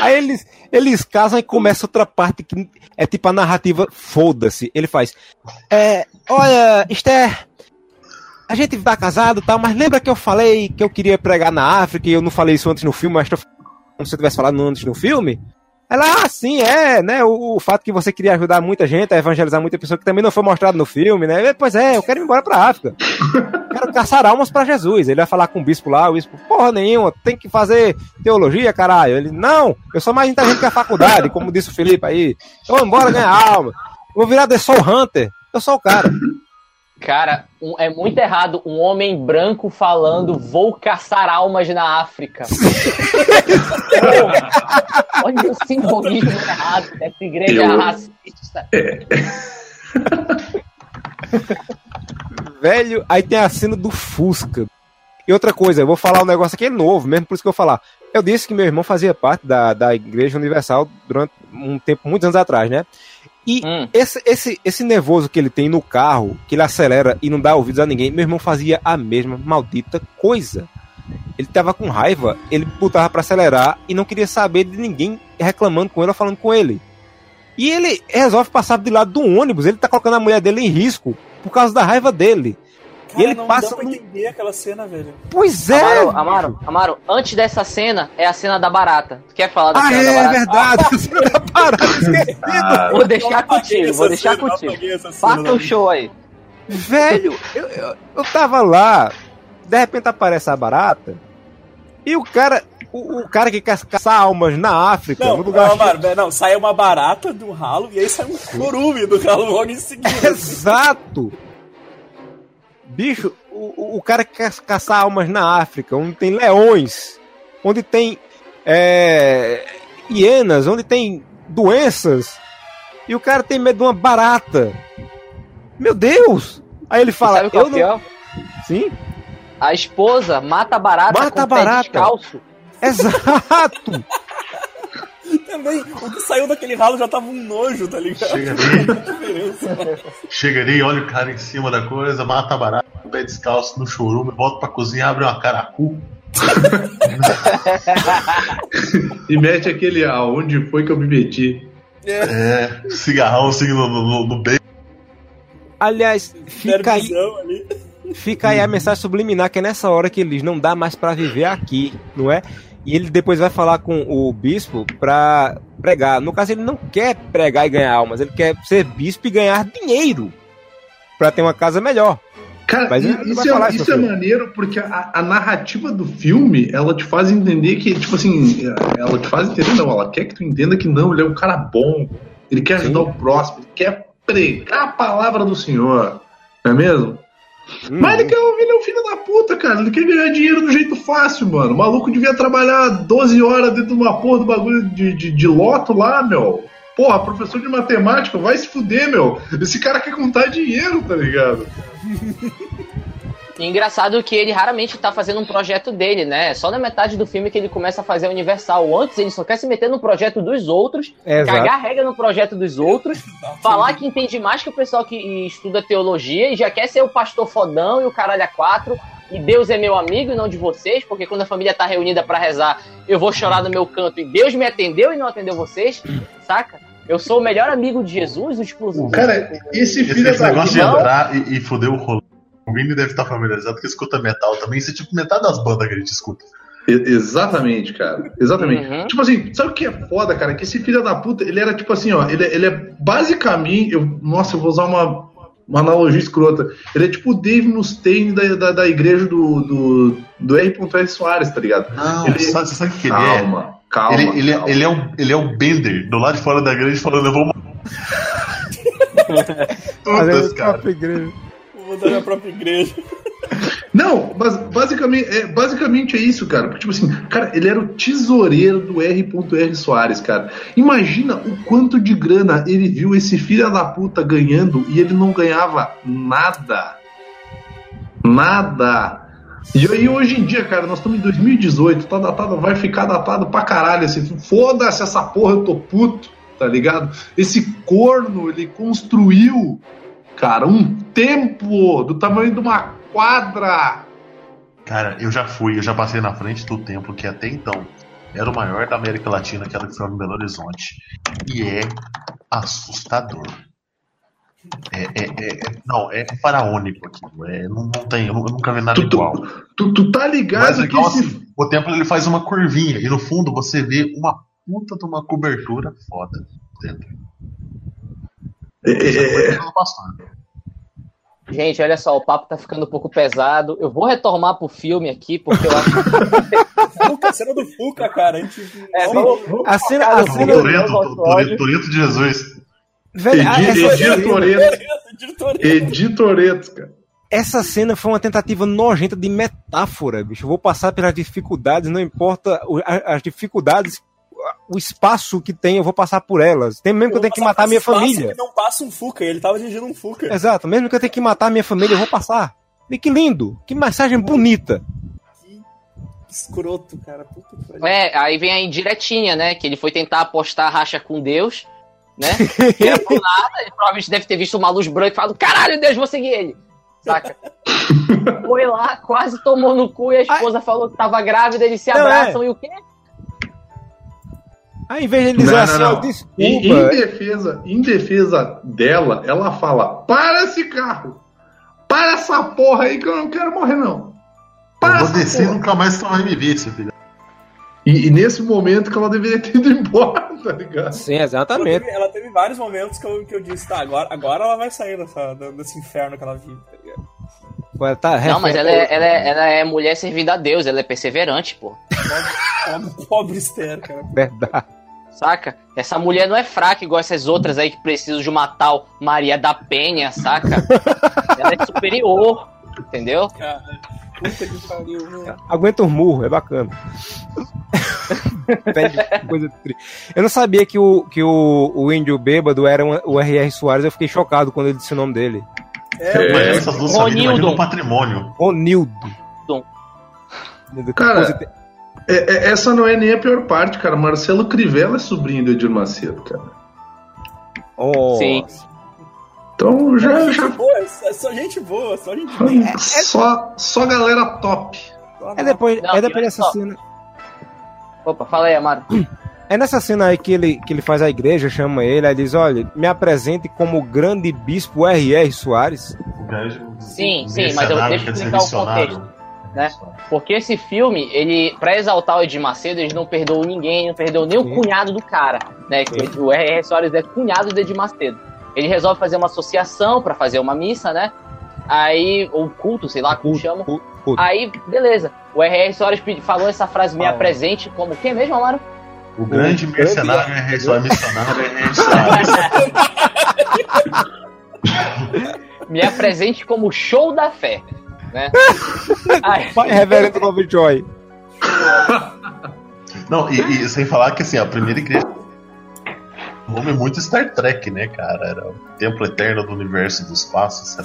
Speaker 6: Aí eles, eles casam e começa outra parte que é tipo a narrativa, foda-se. Ele faz. É, olha, Esther, a gente tá casado tal, mas lembra que eu falei que eu queria pregar na África e eu não falei isso antes no filme, mas se eu tivesse falado antes no filme? Ela, ah, sim, é, né? O, o fato que você queria ajudar muita gente a evangelizar muita pessoa que também não foi mostrado no filme, né? Pois é, eu quero ir embora pra África. *laughs* Quero caçar almas pra Jesus. Ele vai falar com o bispo lá, o bispo, porra nenhuma, tem que fazer teologia, caralho. Ele, não, eu sou mais inteligente que a faculdade, como disse o Felipe aí. Eu vou embora ganhar alma. Vou virar The Soul Hunter. Eu sou o cara.
Speaker 4: Cara, um- é muito errado um homem branco falando vou caçar almas na África. *laughs* Olha o simbolismo errado dessa igreja
Speaker 2: Eu-
Speaker 4: racista. *laughs*
Speaker 6: Velho, aí tem a cena do Fusca. E outra coisa, eu vou falar um negócio aqui novo, mesmo por isso que eu vou falar. Eu disse que meu irmão fazia parte da, da Igreja Universal durante um tempo, muitos anos atrás, né? E
Speaker 4: Hum.
Speaker 6: esse, esse, esse nervoso que ele tem no carro, que ele acelera e não dá ouvidos a ninguém, meu irmão fazia a mesma maldita coisa. Ele tava com raiva, ele botava pra acelerar e não queria saber de ninguém reclamando com ele ou falando com ele. E ele resolve passar de lado do ônibus, ele tá colocando a mulher dele em risco por causa da raiva dele.
Speaker 3: Cara,
Speaker 6: ele
Speaker 3: não
Speaker 6: passa
Speaker 3: dá pra entender aquela cena, velho.
Speaker 6: Pois é!
Speaker 4: Amaro, Amaro, Amaro, antes dessa cena é a cena da barata. Tu quer falar da
Speaker 6: Ah,
Speaker 4: cena da
Speaker 6: é
Speaker 4: barata?
Speaker 6: verdade! Você tá parado, esquecido.
Speaker 2: Ah,
Speaker 4: Vou deixar contigo, vou deixar
Speaker 3: cena,
Speaker 4: contigo. Faça o show aí.
Speaker 6: Velho, eu, eu, eu tava lá, de repente aparece a barata, e o cara, o, o cara que quer caçar almas na África,
Speaker 3: Não,
Speaker 6: no lugar.
Speaker 3: não, mano, não, sai uma barata do ralo e aí sai um chorume do ralo logo em seguida. *laughs*
Speaker 6: Exato! Bicho, o, o- cara que quer caçar almas na África, onde tem leões, onde tem é, hienas, onde tem doenças, e o cara tem medo de uma barata. Meu Deus! Aí ele fala,
Speaker 4: sabe qual é
Speaker 6: eu não.
Speaker 4: pior?
Speaker 6: Sim,
Speaker 4: A esposa mata a barata
Speaker 6: Mata
Speaker 4: com
Speaker 6: a barata.
Speaker 4: descalço.
Speaker 6: exato!
Speaker 3: Também, o que saiu daquele ralo já tava um nojo, tá ligado?
Speaker 5: Chega *laughs* ali, chega ali, olha o cara em cima da coisa, mata a barata, pé descalço no chorume, volta pra cozinha, abre uma caracu. *laughs*
Speaker 2: E mete aquele aonde foi que eu me meti.
Speaker 5: É, cigarrão assim no, no, no beijo.
Speaker 6: Aliás, fica aí,
Speaker 3: ali.
Speaker 6: fica aí a mensagem subliminar que é nessa hora que ele diz, não dá mais pra viver aqui, não é? E ele depois vai falar com o bispo pra pregar. No caso, ele não quer pregar e ganhar almas, ele quer ser bispo e ganhar dinheiro pra ter uma casa melhor.
Speaker 2: Cara,
Speaker 6: Mas
Speaker 2: isso, é,
Speaker 6: isso
Speaker 2: isso é maneiro porque a, a narrativa do filme ela te faz entender que, tipo assim, ela te faz entender, não, ela quer que tu entenda que não, ele é um cara bom, ele quer ajudar o próximo, ele quer pregar a palavra do Senhor, não é mesmo?
Speaker 6: Hum,
Speaker 2: Mas ele, quer, é um filho da puta, cara. Ele quer ganhar dinheiro do jeito fácil, mano. O maluco devia trabalhar 12 horas dentro de uma porra do bagulho de, de, de loto lá, meu. Porra, professor de matemática, vai se fuder, meu. Esse cara quer contar dinheiro, tá ligado? *laughs*
Speaker 4: E engraçado que ele raramente tá fazendo um projeto dele, né? Só na metade do filme que ele começa a fazer a Universal. Antes ele só quer se meter no projeto dos outros,
Speaker 6: É, exato.
Speaker 4: cagar regra no projeto dos outros, falar que entende mais que o pessoal que estuda teologia e já quer ser o pastor fodão e o caralho a quatro. E Deus é meu amigo e não de vocês, porque quando a família tá reunida pra rezar, eu vou chorar no meu canto e Deus me atendeu e não atendeu vocês, saca? Eu sou o melhor amigo de Jesus, o exclusivo.
Speaker 2: Cara, esse filho
Speaker 5: esse
Speaker 2: da
Speaker 5: negócio de entrar e, e foder o rolê. O Vini deve estar familiarizado que escuta metal também. Isso é tipo metade das bandas que a gente escuta.
Speaker 2: E- Exatamente, cara. Exatamente.
Speaker 4: Uhum.
Speaker 2: Tipo assim, sabe o que é foda, cara? Que esse filho da puta, ele era tipo assim, ó. Ele, ele é basicamente. Eu, nossa, eu vou usar uma, uma analogia escrota. Ele é tipo o Dave Mustaine da, da, da igreja do, do, do R.R. Soares, tá ligado?
Speaker 5: Não,
Speaker 2: Ele-
Speaker 5: sabe, você sabe o que ele é?
Speaker 2: Calma, calma.
Speaker 5: Ele, ele, é,
Speaker 2: calma.
Speaker 5: ele, é o, ele é o Bender, do lado de fora da igreja, falando, eu vou.
Speaker 6: A *laughs*
Speaker 5: cara.
Speaker 3: Vou dar minha própria igreja.
Speaker 2: Não, mas basicamente é, basicamente é isso, cara. Porque, tipo assim, cara, ele era o tesoureiro do R.R. Soares, cara. Imagina o quanto de grana ele viu esse filho da puta ganhando e ele não ganhava nada. Nada. E aí, hoje em dia, cara, nós estamos em 2018, tá datado, vai ficar datado pra caralho. Assim, Foda-se essa porra, eu tô puto, tá ligado? Esse corno, ele construiu, cara, um templo do tamanho de uma quadra.
Speaker 5: Cara, eu já fui, eu já passei na frente do templo que até então era o maior da América Latina, que era que foi no Belo Horizonte. E é assustador. É, é, é- é- não, é faraônico aquilo. É, não, não tem, eu nu- eu nunca vi nada
Speaker 2: Tu,
Speaker 5: igual.
Speaker 2: tu, tu tá
Speaker 5: Mas
Speaker 2: ligado que
Speaker 5: igual
Speaker 2: esse.
Speaker 5: assim, o templo ele faz uma curvinha e no fundo você vê uma puta de uma cobertura foda dentro
Speaker 2: é é,
Speaker 5: coisa do pastor.
Speaker 4: Gente, olha só, o papo tá ficando um pouco pesado. Eu vou retomar pro filme aqui, porque eu acho
Speaker 3: Fuca, *laughs* cena do Fuca, cara. A gente.
Speaker 4: É,
Speaker 3: Vamos-
Speaker 4: vamos- vamos
Speaker 6: A cena, a
Speaker 4: no
Speaker 6: cena,
Speaker 4: filme,
Speaker 5: Toreto, de Jesus.
Speaker 6: velho, a-
Speaker 2: Edir Toreto. Cara.
Speaker 6: essa cena foi uma tentativa nojenta de metáfora, bicho. Eu vou passar pelas dificuldades, não importa a- as dificuldades, o espaço que tem, eu vou passar por elas. Tem mesmo que eu tenho que matar minha família.
Speaker 3: que Não passa um Fuca, ele tava dirigindo um Fuca.
Speaker 6: Exato, mesmo que eu tenha que matar minha família, eu vou passar. E que lindo, que mensagem bonita.
Speaker 3: escroto, cara. Puta que.
Speaker 4: É, aí vem a indiretinha, né? Que ele foi tentar apostar a racha com Deus, né? *laughs* E por nada, ele provavelmente deve ter visto uma luz branca e falado: caralho, Deus, vou seguir ele. Saca? *laughs* Foi lá, quase tomou no cu e a esposa falou que tava grávida, eles se
Speaker 6: Não,
Speaker 4: abraçam
Speaker 6: é.
Speaker 4: e o quê?
Speaker 6: Aí, em vez de ele dizer
Speaker 2: Não,
Speaker 6: assim,
Speaker 2: não, não.
Speaker 6: desculpa.
Speaker 2: Em, em defesa, em defesa dela, ela fala: para esse carro! Para essa porra aí que eu não quero morrer, não. Para
Speaker 5: Eu vou
Speaker 2: essa
Speaker 5: descer e
Speaker 2: porra.
Speaker 5: nunca mais tu vai me ver, seu filho.
Speaker 2: E, e nesse momento que ela deveria ter ido *laughs* embora, tá ligado?
Speaker 6: Sim,
Speaker 3: Ela
Speaker 6: exatamente.
Speaker 3: teve, ela teve vários momentos que eu, que eu disse, tá, agora, agora ela vai sair dessa, desse inferno que ela vive, tá?
Speaker 6: Ela tá
Speaker 4: Não, mas ela é, ela, é, ela é mulher servida a Deus, ela é perseverante, pô.
Speaker 3: Pobre, pobre Esther, cara.
Speaker 6: Verdade.
Speaker 4: Saca? Essa mulher não é fraca igual essas outras aí que precisam de uma tal Maria da Penha, saca? *laughs* Ela é superior, entendeu?
Speaker 3: Cara, puta que pariu, meu.
Speaker 6: Aguenta o murro, é bacana. *laughs* Pede coisa triste. Eu não sabia que o, que o, o índio bêbado era um- o R.R. Soares, eu fiquei chocado quando ele disse o nome dele.
Speaker 3: É,
Speaker 5: Mas
Speaker 2: É.
Speaker 5: essas duas
Speaker 4: Ronildo.
Speaker 5: um patrimônio.
Speaker 6: Ronildo.
Speaker 2: Cara, É- é- essa não é nem a pior parte, cara. Marcelo Crivella é sobrinho do Edir Macedo, cara.
Speaker 6: Oh,
Speaker 4: Sim.
Speaker 2: Então já.
Speaker 3: gente
Speaker 2: já
Speaker 3: boa, é só gente boa, só gente boa.
Speaker 2: só, só galera top.
Speaker 6: É depois,
Speaker 4: Não,
Speaker 6: é depois dessa
Speaker 4: só.
Speaker 6: cena.
Speaker 4: Opa, fala aí, Amaro.
Speaker 6: É nessa cena aí que ele, que ele faz a igreja, chama ele, aí diz: olha, me apresente como o grande bispo R.R. Soares.
Speaker 5: O
Speaker 4: Sim, sim, mas eu- deixa eu explicar o
Speaker 5: missionário.
Speaker 4: né? Porque esse filme, ele, pra exaltar o Edir Macedo, eles não perdoam ninguém, não perdoam nem
Speaker 6: Sim.
Speaker 4: o cunhado do cara, né? O R.R. Soares é cunhado do Edir Macedo. Ele resolve fazer uma associação pra fazer uma missa, né? Aí, ou culto, sei lá como chama.
Speaker 6: Culto, culto.
Speaker 4: Aí, beleza. O R.R. Soares falou essa frase, me
Speaker 6: Ah.
Speaker 4: apresente como quem mesmo, Amaro?
Speaker 5: O grande
Speaker 6: O
Speaker 5: mercenário é só missionário é Soares. *laughs*
Speaker 4: Me apresente como show da fé, né? *laughs*
Speaker 6: Pai Reverendo Lovejoy. *laughs*
Speaker 5: Não, e, e sem falar que assim, a primeira igreja. O nome é muito Star Trek, né, cara? Era o Templo Eterno do Universo e do Espaço.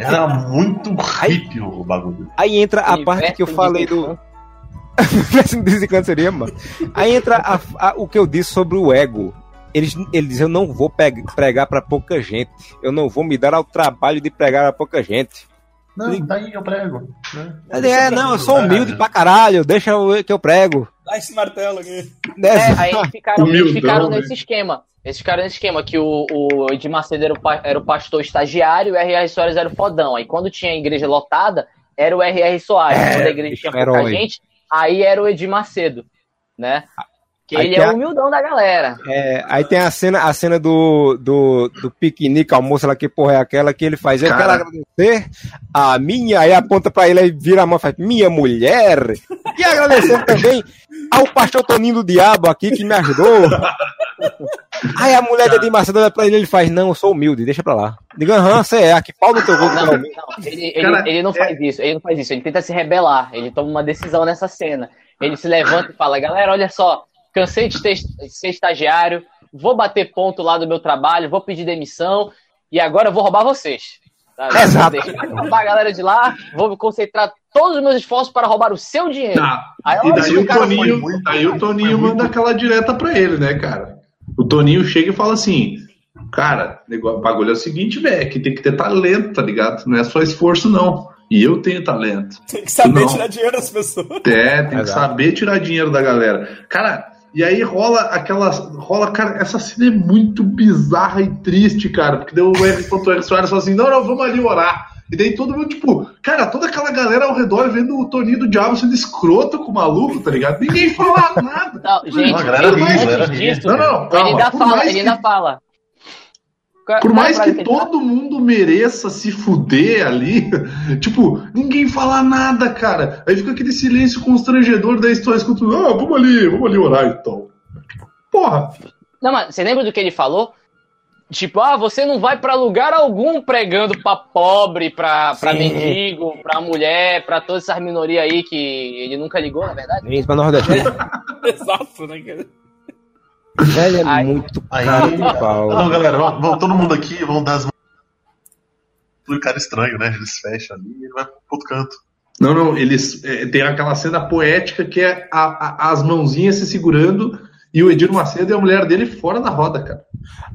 Speaker 5: Era, muito hippie o bagulho.
Speaker 6: Aí entra a parte que eu falei do. *laughs* Seria, mano. Aí entra a- a- o que eu disse sobre o ego. Eles, ele diz: Eu não vou pregar pra pouca gente. Eu não vou me dar ao trabalho de pregar pra pouca gente.
Speaker 5: Não, daí eu prego. Né?
Speaker 6: Ele é, não, eu sou humilde pra caralho. Deixa eu, que eu prego.
Speaker 3: Dá esse martelo aqui.
Speaker 6: Né?
Speaker 4: É, aí eles ficaram, eles
Speaker 2: Humildão,
Speaker 4: ficaram
Speaker 2: né?
Speaker 4: nesse esquema. Eles ficaram nesse esquema que o, o Edir Macedo era o, era o pastor estagiário e o R.R. Soares era o fodão. Aí quando tinha a igreja lotada, era o R.R. Soares.
Speaker 6: É,
Speaker 4: quando a igreja tinha
Speaker 6: herói.
Speaker 4: pouca gente, aí era o Edir Macedo, né?
Speaker 6: Aí
Speaker 4: ele é
Speaker 6: a-
Speaker 4: o humildão da galera.
Speaker 6: É, aí tem a cena, a cena do, do, do piquenique, almoço lá, que porra é aquela que ele faz. Eu
Speaker 2: Cara.
Speaker 6: quero agradecer a minha, aí aponta pra ele, aí vira a mão e faz, minha mulher. E agradecer *laughs* também ao pastor Toninho do Diabo aqui que me ajudou. Aí a mulher de Macedo olha pra ele e ele faz, não, eu sou humilde, deixa pra lá. Diga, aham, você é, que pau no teu gol.
Speaker 4: Não,
Speaker 6: Não,
Speaker 4: ele, ele-
Speaker 2: Cara,
Speaker 4: ele não faz isso, ele não faz isso, ele tenta se rebelar, ele toma uma decisão nessa cena. Ele se levanta e fala, galera, olha só, cansei de ter- ser estagiário, vou bater ponto lá do meu trabalho, vou pedir demissão e agora eu vou roubar vocês. Sabe? *laughs*
Speaker 6: Exato.
Speaker 4: Vou roubar a galera de lá, vou me concentrar todos os meus esforços para roubar o seu dinheiro.
Speaker 2: Tá.
Speaker 4: Aí,
Speaker 2: E daí o Toninho,
Speaker 5: muito-
Speaker 2: daí o Toninho
Speaker 5: foi muito-
Speaker 2: manda aquela direta pra ele, né, cara? O Toninho chega e fala assim: Cara, negócio, o bagulho é o seguinte, velho, que tem que ter talento, tá ligado? Não é só esforço, não. E eu tenho talento.
Speaker 3: Tem que saber
Speaker 2: Não.
Speaker 3: tirar dinheiro das pessoas.
Speaker 2: É, tem que
Speaker 6: Exato.
Speaker 2: saber tirar dinheiro da galera. Cara, e aí rola aquela. Rola, cara, essa cena é muito bizarra e triste, cara. Porque deu o R. *laughs* R. Soares falou assim: não, não, vamos ali orar. E daí todo mundo, tipo, cara, toda aquela galera ao redor vendo o Toninho do Diabo sendo escroto com o maluco, tá ligado? Ninguém fala nada.
Speaker 4: Não, gente,
Speaker 5: Não, a galera
Speaker 4: ele-
Speaker 2: Não, não,
Speaker 4: ele
Speaker 2: calma.
Speaker 4: ainda
Speaker 2: Por
Speaker 4: fala, ele
Speaker 2: que-
Speaker 4: ainda fala. Qual-
Speaker 2: Por
Speaker 4: é
Speaker 2: mais que todo mundo mereça se fuder ali, *laughs* tipo, ninguém fala nada, cara. Aí fica aquele silêncio constrangedor da história escutando, ah, vamos ali, vamos ali orar então. Porra,
Speaker 4: Não, mas você lembra do que ele falou? Tipo, ah, você não vai pra lugar algum pregando pra pobre, pra, pra mendigo, pra mulher, pra todas essas minorias aí que ele nunca ligou, na verdade.
Speaker 6: Isso pra nordestino. *laughs*
Speaker 3: Exato, né, cara?
Speaker 6: Velho, é
Speaker 4: Aí-
Speaker 6: muito cara de pau.
Speaker 5: Não, galera, vamos, vamos- todo mundo aqui, vamos dar as mãos cara estranho, né? Eles fecham ali e ele vai pro outro canto.
Speaker 2: Não, não, eles é, tem aquela cena poética que é a- a- as mãozinhas se segurando e o Edir Macedo e a mulher dele fora da roda, cara.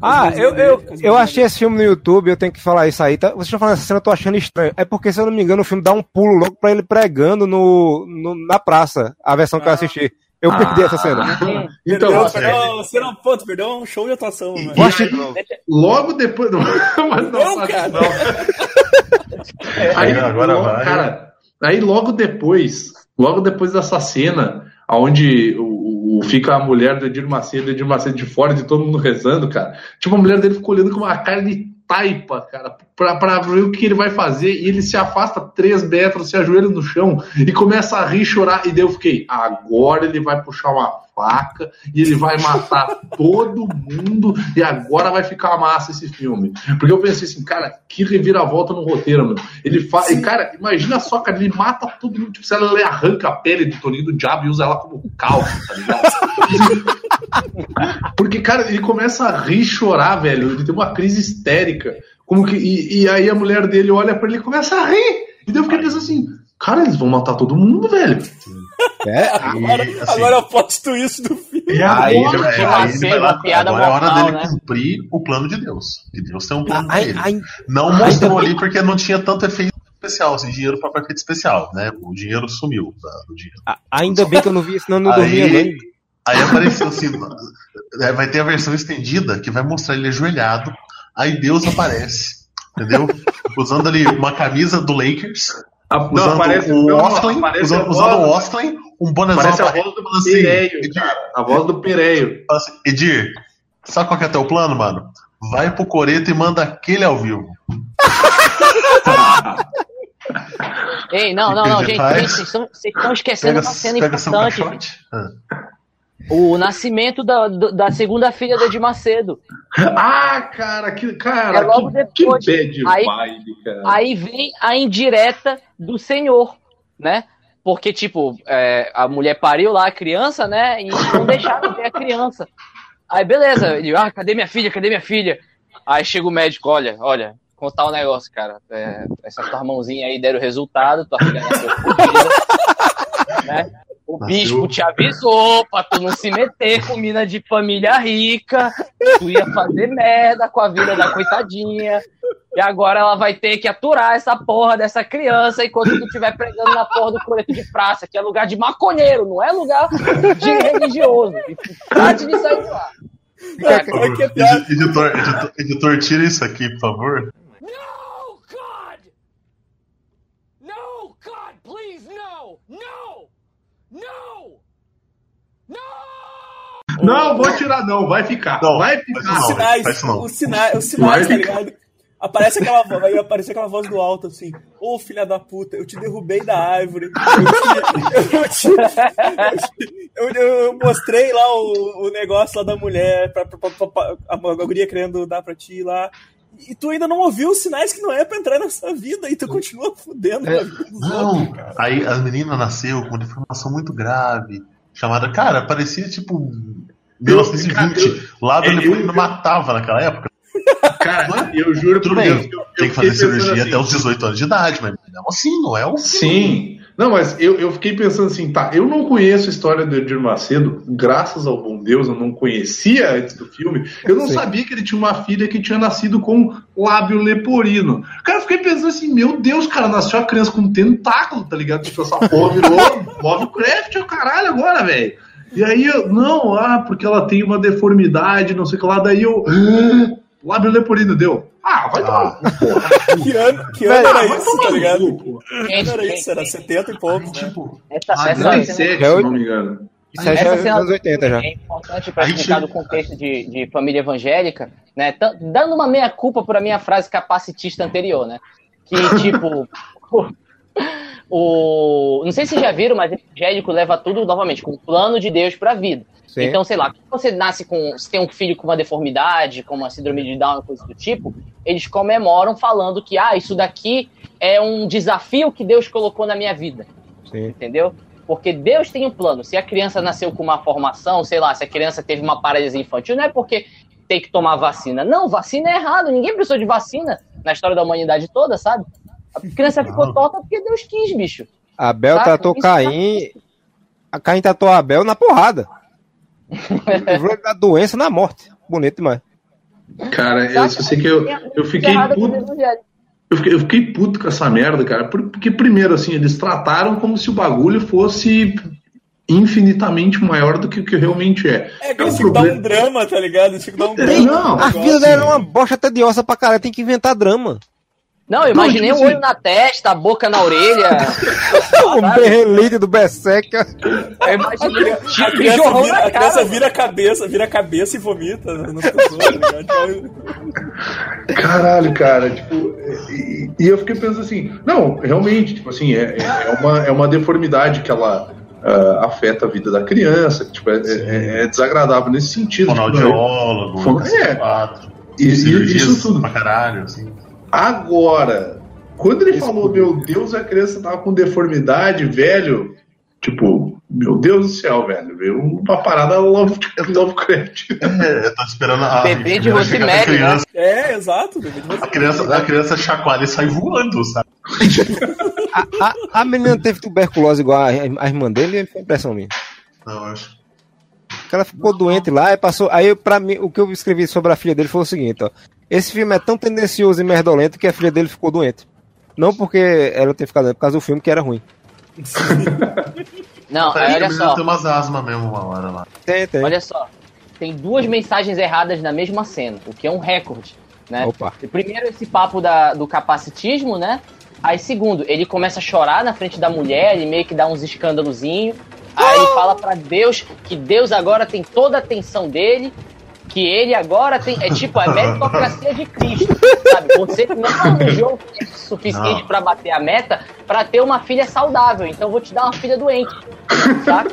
Speaker 6: Ah, eu, eu, eu achei esse filme no YouTube, eu tenho que falar isso aí. Tá? Vocês estão falando essa cena, eu tô achando estranho. É porque, se eu não me engano, o filme dá um pulo logo pra ele pregando no, no- na praça, a versão que eu
Speaker 3: Ah.
Speaker 6: assisti. Eu perdi essa cena.
Speaker 2: Então,
Speaker 3: perdeu,
Speaker 2: ó,
Speaker 3: perdeu, você não, pô, tu perdeu um show de atuação, mano.
Speaker 6: Vou assistir-
Speaker 2: logo depois. Não, *laughs* mas não,
Speaker 3: Não, cara.
Speaker 2: não. *laughs* Aí,
Speaker 5: Agora
Speaker 2: logo,
Speaker 5: vai.
Speaker 2: Cara, aí logo depois, logo depois dessa cena, onde o, o- fica a mulher do Edir Macedo, Edir Macedo de fora de todo mundo rezando, cara. Tipo, a mulher dele ficou olhando com uma cara de taipa, cara, pra, pra ver o que ele vai fazer, e ele se afasta três metros, se ajoelha no chão e começa a rir, chorar, e daí eu fiquei, agora ele vai puxar uma faca e ele vai matar *laughs* todo mundo, e agora vai ficar massa esse filme. Porque eu pensei assim, cara, que reviravolta no roteiro, mano. Ele faz. E, cara, imagina só, cara, ele mata todo mundo. Tipo, se ela arranca a pele do Toninho do Diabo e usa ela como calça, tá ligado? *laughs* Porque, cara, ele começa a rir e chorar, velho. Ele tem uma crise histérica. Como que, e, e aí a mulher dele olha pra ele e começa a rir. E daí eu fiquei pensando assim, cara, eles vão matar todo mundo, velho.
Speaker 6: É,
Speaker 3: Agora,
Speaker 5: E, assim,
Speaker 3: agora eu posto isso do filme.
Speaker 2: É
Speaker 5: Aí,
Speaker 2: agora,
Speaker 5: é, aí ele vai lá,
Speaker 4: piada
Speaker 5: agora é hora
Speaker 4: mortal,
Speaker 5: dele
Speaker 4: né?
Speaker 5: cumprir o plano de Deus. Que Deus tem um plano pra
Speaker 6: ai,
Speaker 5: ele.
Speaker 6: ai,
Speaker 5: Não mostrou ali porque não tinha tanto efeito especial, assim, dinheiro para efeito especial, né? O dinheiro sumiu da- do dinheiro.
Speaker 6: ainda bem que eu não vi, senão eu não dormia
Speaker 5: Aí. Aí apareceu assim, *laughs* vai ter a versão estendida que vai mostrar ele ajoelhado, aí Deus aparece, entendeu? Usando ali uma camisa do Lakers,
Speaker 2: A-
Speaker 5: usando
Speaker 2: não, parece,
Speaker 5: o
Speaker 2: não,
Speaker 5: Osklin, usando,
Speaker 2: a
Speaker 5: usando o
Speaker 2: voz-
Speaker 5: Osklin, um bonezão
Speaker 2: Parece a voz do
Speaker 5: assim,
Speaker 2: Pereio,
Speaker 5: Edir,
Speaker 2: cara. A voz do Pereio.
Speaker 5: fala assim, Edir, sabe qual que é teu plano, mano? Vai pro Coreto e manda aquele ao vivo. *laughs*
Speaker 4: Ei, não, não, não, gente, gente, vocês estão, esquecendo
Speaker 5: Pega,
Speaker 4: uma cena importante. O nascimento da, da segunda filha do Edir Macedo.
Speaker 2: Ah, cara, que, cara,
Speaker 4: É logo
Speaker 2: que, que
Speaker 4: depois.
Speaker 2: bad
Speaker 4: Aí-
Speaker 2: vibe, cara.
Speaker 4: Aí vem a indireta do Senhor, né? Porque, tipo, é, a mulher pariu lá a criança, né? E não deixaram ver a criança. Aí, beleza, ele, ah, cadê minha filha? Cadê minha filha? Aí chega o médico, olha, olha, contar um negócio, cara. É, essa tua mãozinha aí deram resultado, tua filha nasceu *laughs* fodida, né? O bispo te avisou pra tu não se meter com mina de família rica, tu ia fazer merda com a vida da coitadinha. E agora ela vai ter que aturar essa porra dessa criança enquanto tu estiver pregando na porra do coreto de praça, que é lugar de maconheiro, não é lugar de religioso. Trate de sair de lá.
Speaker 3: É é.
Speaker 5: Edi- Editor, editor, editor, tira isso aqui, por favor.
Speaker 7: No, God! No, God, please, no! No! No! No!
Speaker 2: Não, vou tirar, não, vai ficar.
Speaker 5: Não,
Speaker 2: vai ficar.
Speaker 5: não.
Speaker 3: Os sinais,
Speaker 5: não.
Speaker 3: os sinais, os sinais, tá ligado? Aparece aquela voz, vai aparecer aquela voz do alto assim, ô filha da puta, eu te derrubei da árvore, eu te, eu, te- eu, eu- eu mostrei lá o, o negócio lá da mulher, pra, pra, pra- pra- a, a guria querendo dar pra ti lá, e tu ainda não ouviu os sinais que não é pra entrar nessa vida, e tu continua fudendo a vida dos
Speaker 5: Não,
Speaker 3: cara.
Speaker 5: aí a menina nasceu com uma deformação muito grave, chamada, cara, parecia tipo 1920. Lá do
Speaker 2: é,
Speaker 5: elefante
Speaker 2: eu-
Speaker 5: não matava naquela época.
Speaker 2: Cara, eu juro
Speaker 5: Tudo
Speaker 2: por
Speaker 5: bem,
Speaker 2: Deus. eu- eu
Speaker 5: tem que fazer cirurgia
Speaker 2: assim,
Speaker 5: até os 18 anos de idade, mas mesmo assim, não é o
Speaker 2: Sim. Não, mas eu, eu fiquei pensando assim, tá, eu não conheço a história do Edir Macedo, graças ao bom Deus, eu não conhecia antes do filme. Eu não
Speaker 6: Sim.
Speaker 2: sabia que ele tinha uma filha que tinha nascido com lábio leporino. Cara, eu fiquei pensando assim, meu Deus, cara, nasceu a criança com um tentáculo, tá ligado? Tipo, essa porra virou *laughs* Lovecraft, o caralho, agora, velho. E aí eu, não, ah, porque ela tem uma deformidade, não sei o que lá, daí eu. *gasps* "Ah, Lábio leporino deu. Ah, vai porra. *laughs*
Speaker 3: Que ano, que ano
Speaker 2: Ah,
Speaker 3: era
Speaker 2: vai
Speaker 3: isso, tá ligado? Que ano
Speaker 4: Gente,
Speaker 3: era
Speaker 4: gente,
Speaker 3: isso? Era 70 e poucos, né?
Speaker 5: Tipo,
Speaker 4: essa,
Speaker 5: Ah,
Speaker 4: essa,
Speaker 2: 97,
Speaker 6: É
Speaker 2: se não me engano.
Speaker 6: Isso aí já é anos 80 já.
Speaker 4: É importante para explicar
Speaker 5: chega-
Speaker 4: do contexto de, de família evangélica, né? T- Dando uma meia culpa para minha frase capacitista anterior, né? Que tipo *laughs* o não sei se já viram, mas evangélico leva tudo novamente com o plano de Deus para a vida.
Speaker 6: Sim.
Speaker 4: Então, sei lá, quando você nasce com. Se tem um filho com uma deformidade, com uma síndrome de Down, coisa do tipo, eles comemoram falando que, ah, isso daqui é um desafio que Deus colocou na minha vida
Speaker 6: Sim.
Speaker 4: entendeu? Porque Deus tem um plano. Se a criança nasceu com uma formação, sei lá, se a criança teve uma paralisia infantil, não é porque tem que tomar vacina. Não, vacina é errado. Ninguém precisou de vacina na história da humanidade toda, sabe? A criança ficou
Speaker 5: Não.
Speaker 4: torta porque Deus quis, bicho.
Speaker 6: Abel
Speaker 4: Tá,
Speaker 6: tratou
Speaker 4: isso
Speaker 6: Caim. A Caim tratou Abel na porrada. *laughs* Livrou da doença na morte. Bonito demais.
Speaker 2: Cara, eu só sei que eu, eu fiquei puto. Eu fiquei, eu fiquei puto com essa merda, cara. por- Porque, primeiro, assim, eles trataram como se o bagulho fosse infinitamente maior do que o que realmente é.
Speaker 3: É que
Speaker 2: É um
Speaker 3: que dar um
Speaker 2: problema.
Speaker 3: drama, tá ligado? Que dar um drama.
Speaker 2: não,
Speaker 3: pro
Speaker 6: A vida dela é uma bosta tediosa pra caralho. Tem que inventar drama.
Speaker 4: Não, eu imaginei
Speaker 2: tipo
Speaker 4: um olho na testa, a boca na orelha. *laughs*
Speaker 6: O berrelite do Berseca.
Speaker 4: Eu imaginei
Speaker 3: A
Speaker 4: tipo
Speaker 3: criança, vira,
Speaker 4: na
Speaker 3: a criança vira a cabeça, vira a cabeça e vomita nas pessoas, *laughs* tá ligado?
Speaker 2: Caralho, cara, tipo, e, e eu fiquei pensando assim, não, realmente, tipo assim, é, é, uma, é uma deformidade que ela ah, afeta a vida da criança, que, tipo, é, é- é desagradável nesse sentido. tipo,
Speaker 5: Fonoaudiólogo,
Speaker 2: Fono- é.
Speaker 5: quatro,
Speaker 2: e,
Speaker 5: cirurgias
Speaker 2: isso tudo.
Speaker 5: pra caralho, assim.
Speaker 2: Agora, quando ele falou, meu Deus, a criança tava com deformidade, velho, tipo, meu Deus do céu, velho, veio uma parada Love, *laughs* Lovecraft.
Speaker 5: É, eu tô esperando a
Speaker 4: Bebê de Rosemary,
Speaker 5: criança,
Speaker 3: É, exato. bebê de
Speaker 5: a criança, a criança chacoalha e sai voando, sabe? *laughs*
Speaker 6: A, a, a menina teve tuberculose igual a, a irmã dele, foi impressão minha.
Speaker 5: Não, eu acho.
Speaker 6: Que ela ficou doente lá e passou. Aí, pra mim, o que eu escrevi sobre a filha dele foi o seguinte, ó. Esse filme é tão tendencioso e merdolento que a filha dele ficou doente. Não porque ela tem ficado doente, por causa do filme que era ruim. *laughs*
Speaker 4: Não,
Speaker 5: Aí,
Speaker 4: olha só,
Speaker 5: Tem umas asmas mesmo uma hora lá.
Speaker 6: Tem, tem.
Speaker 4: olha só. Tem duas mensagens erradas na mesma cena, o que é um recorde, né?
Speaker 6: Opa.
Speaker 4: Primeiro esse papo da, do capacitismo, né? Aí segundo, ele começa a chorar na frente da mulher, ele meio que dá uns escândalozinhos. Aí ele fala pra Deus que Deus agora tem toda a atenção dele, que ele agora tem. É tipo a meritocracia de Cristo, sabe? Você não *laughs* arranjou o suficiente pra bater a meta pra ter uma filha saudável, então eu vou te dar uma filha doente, sabe?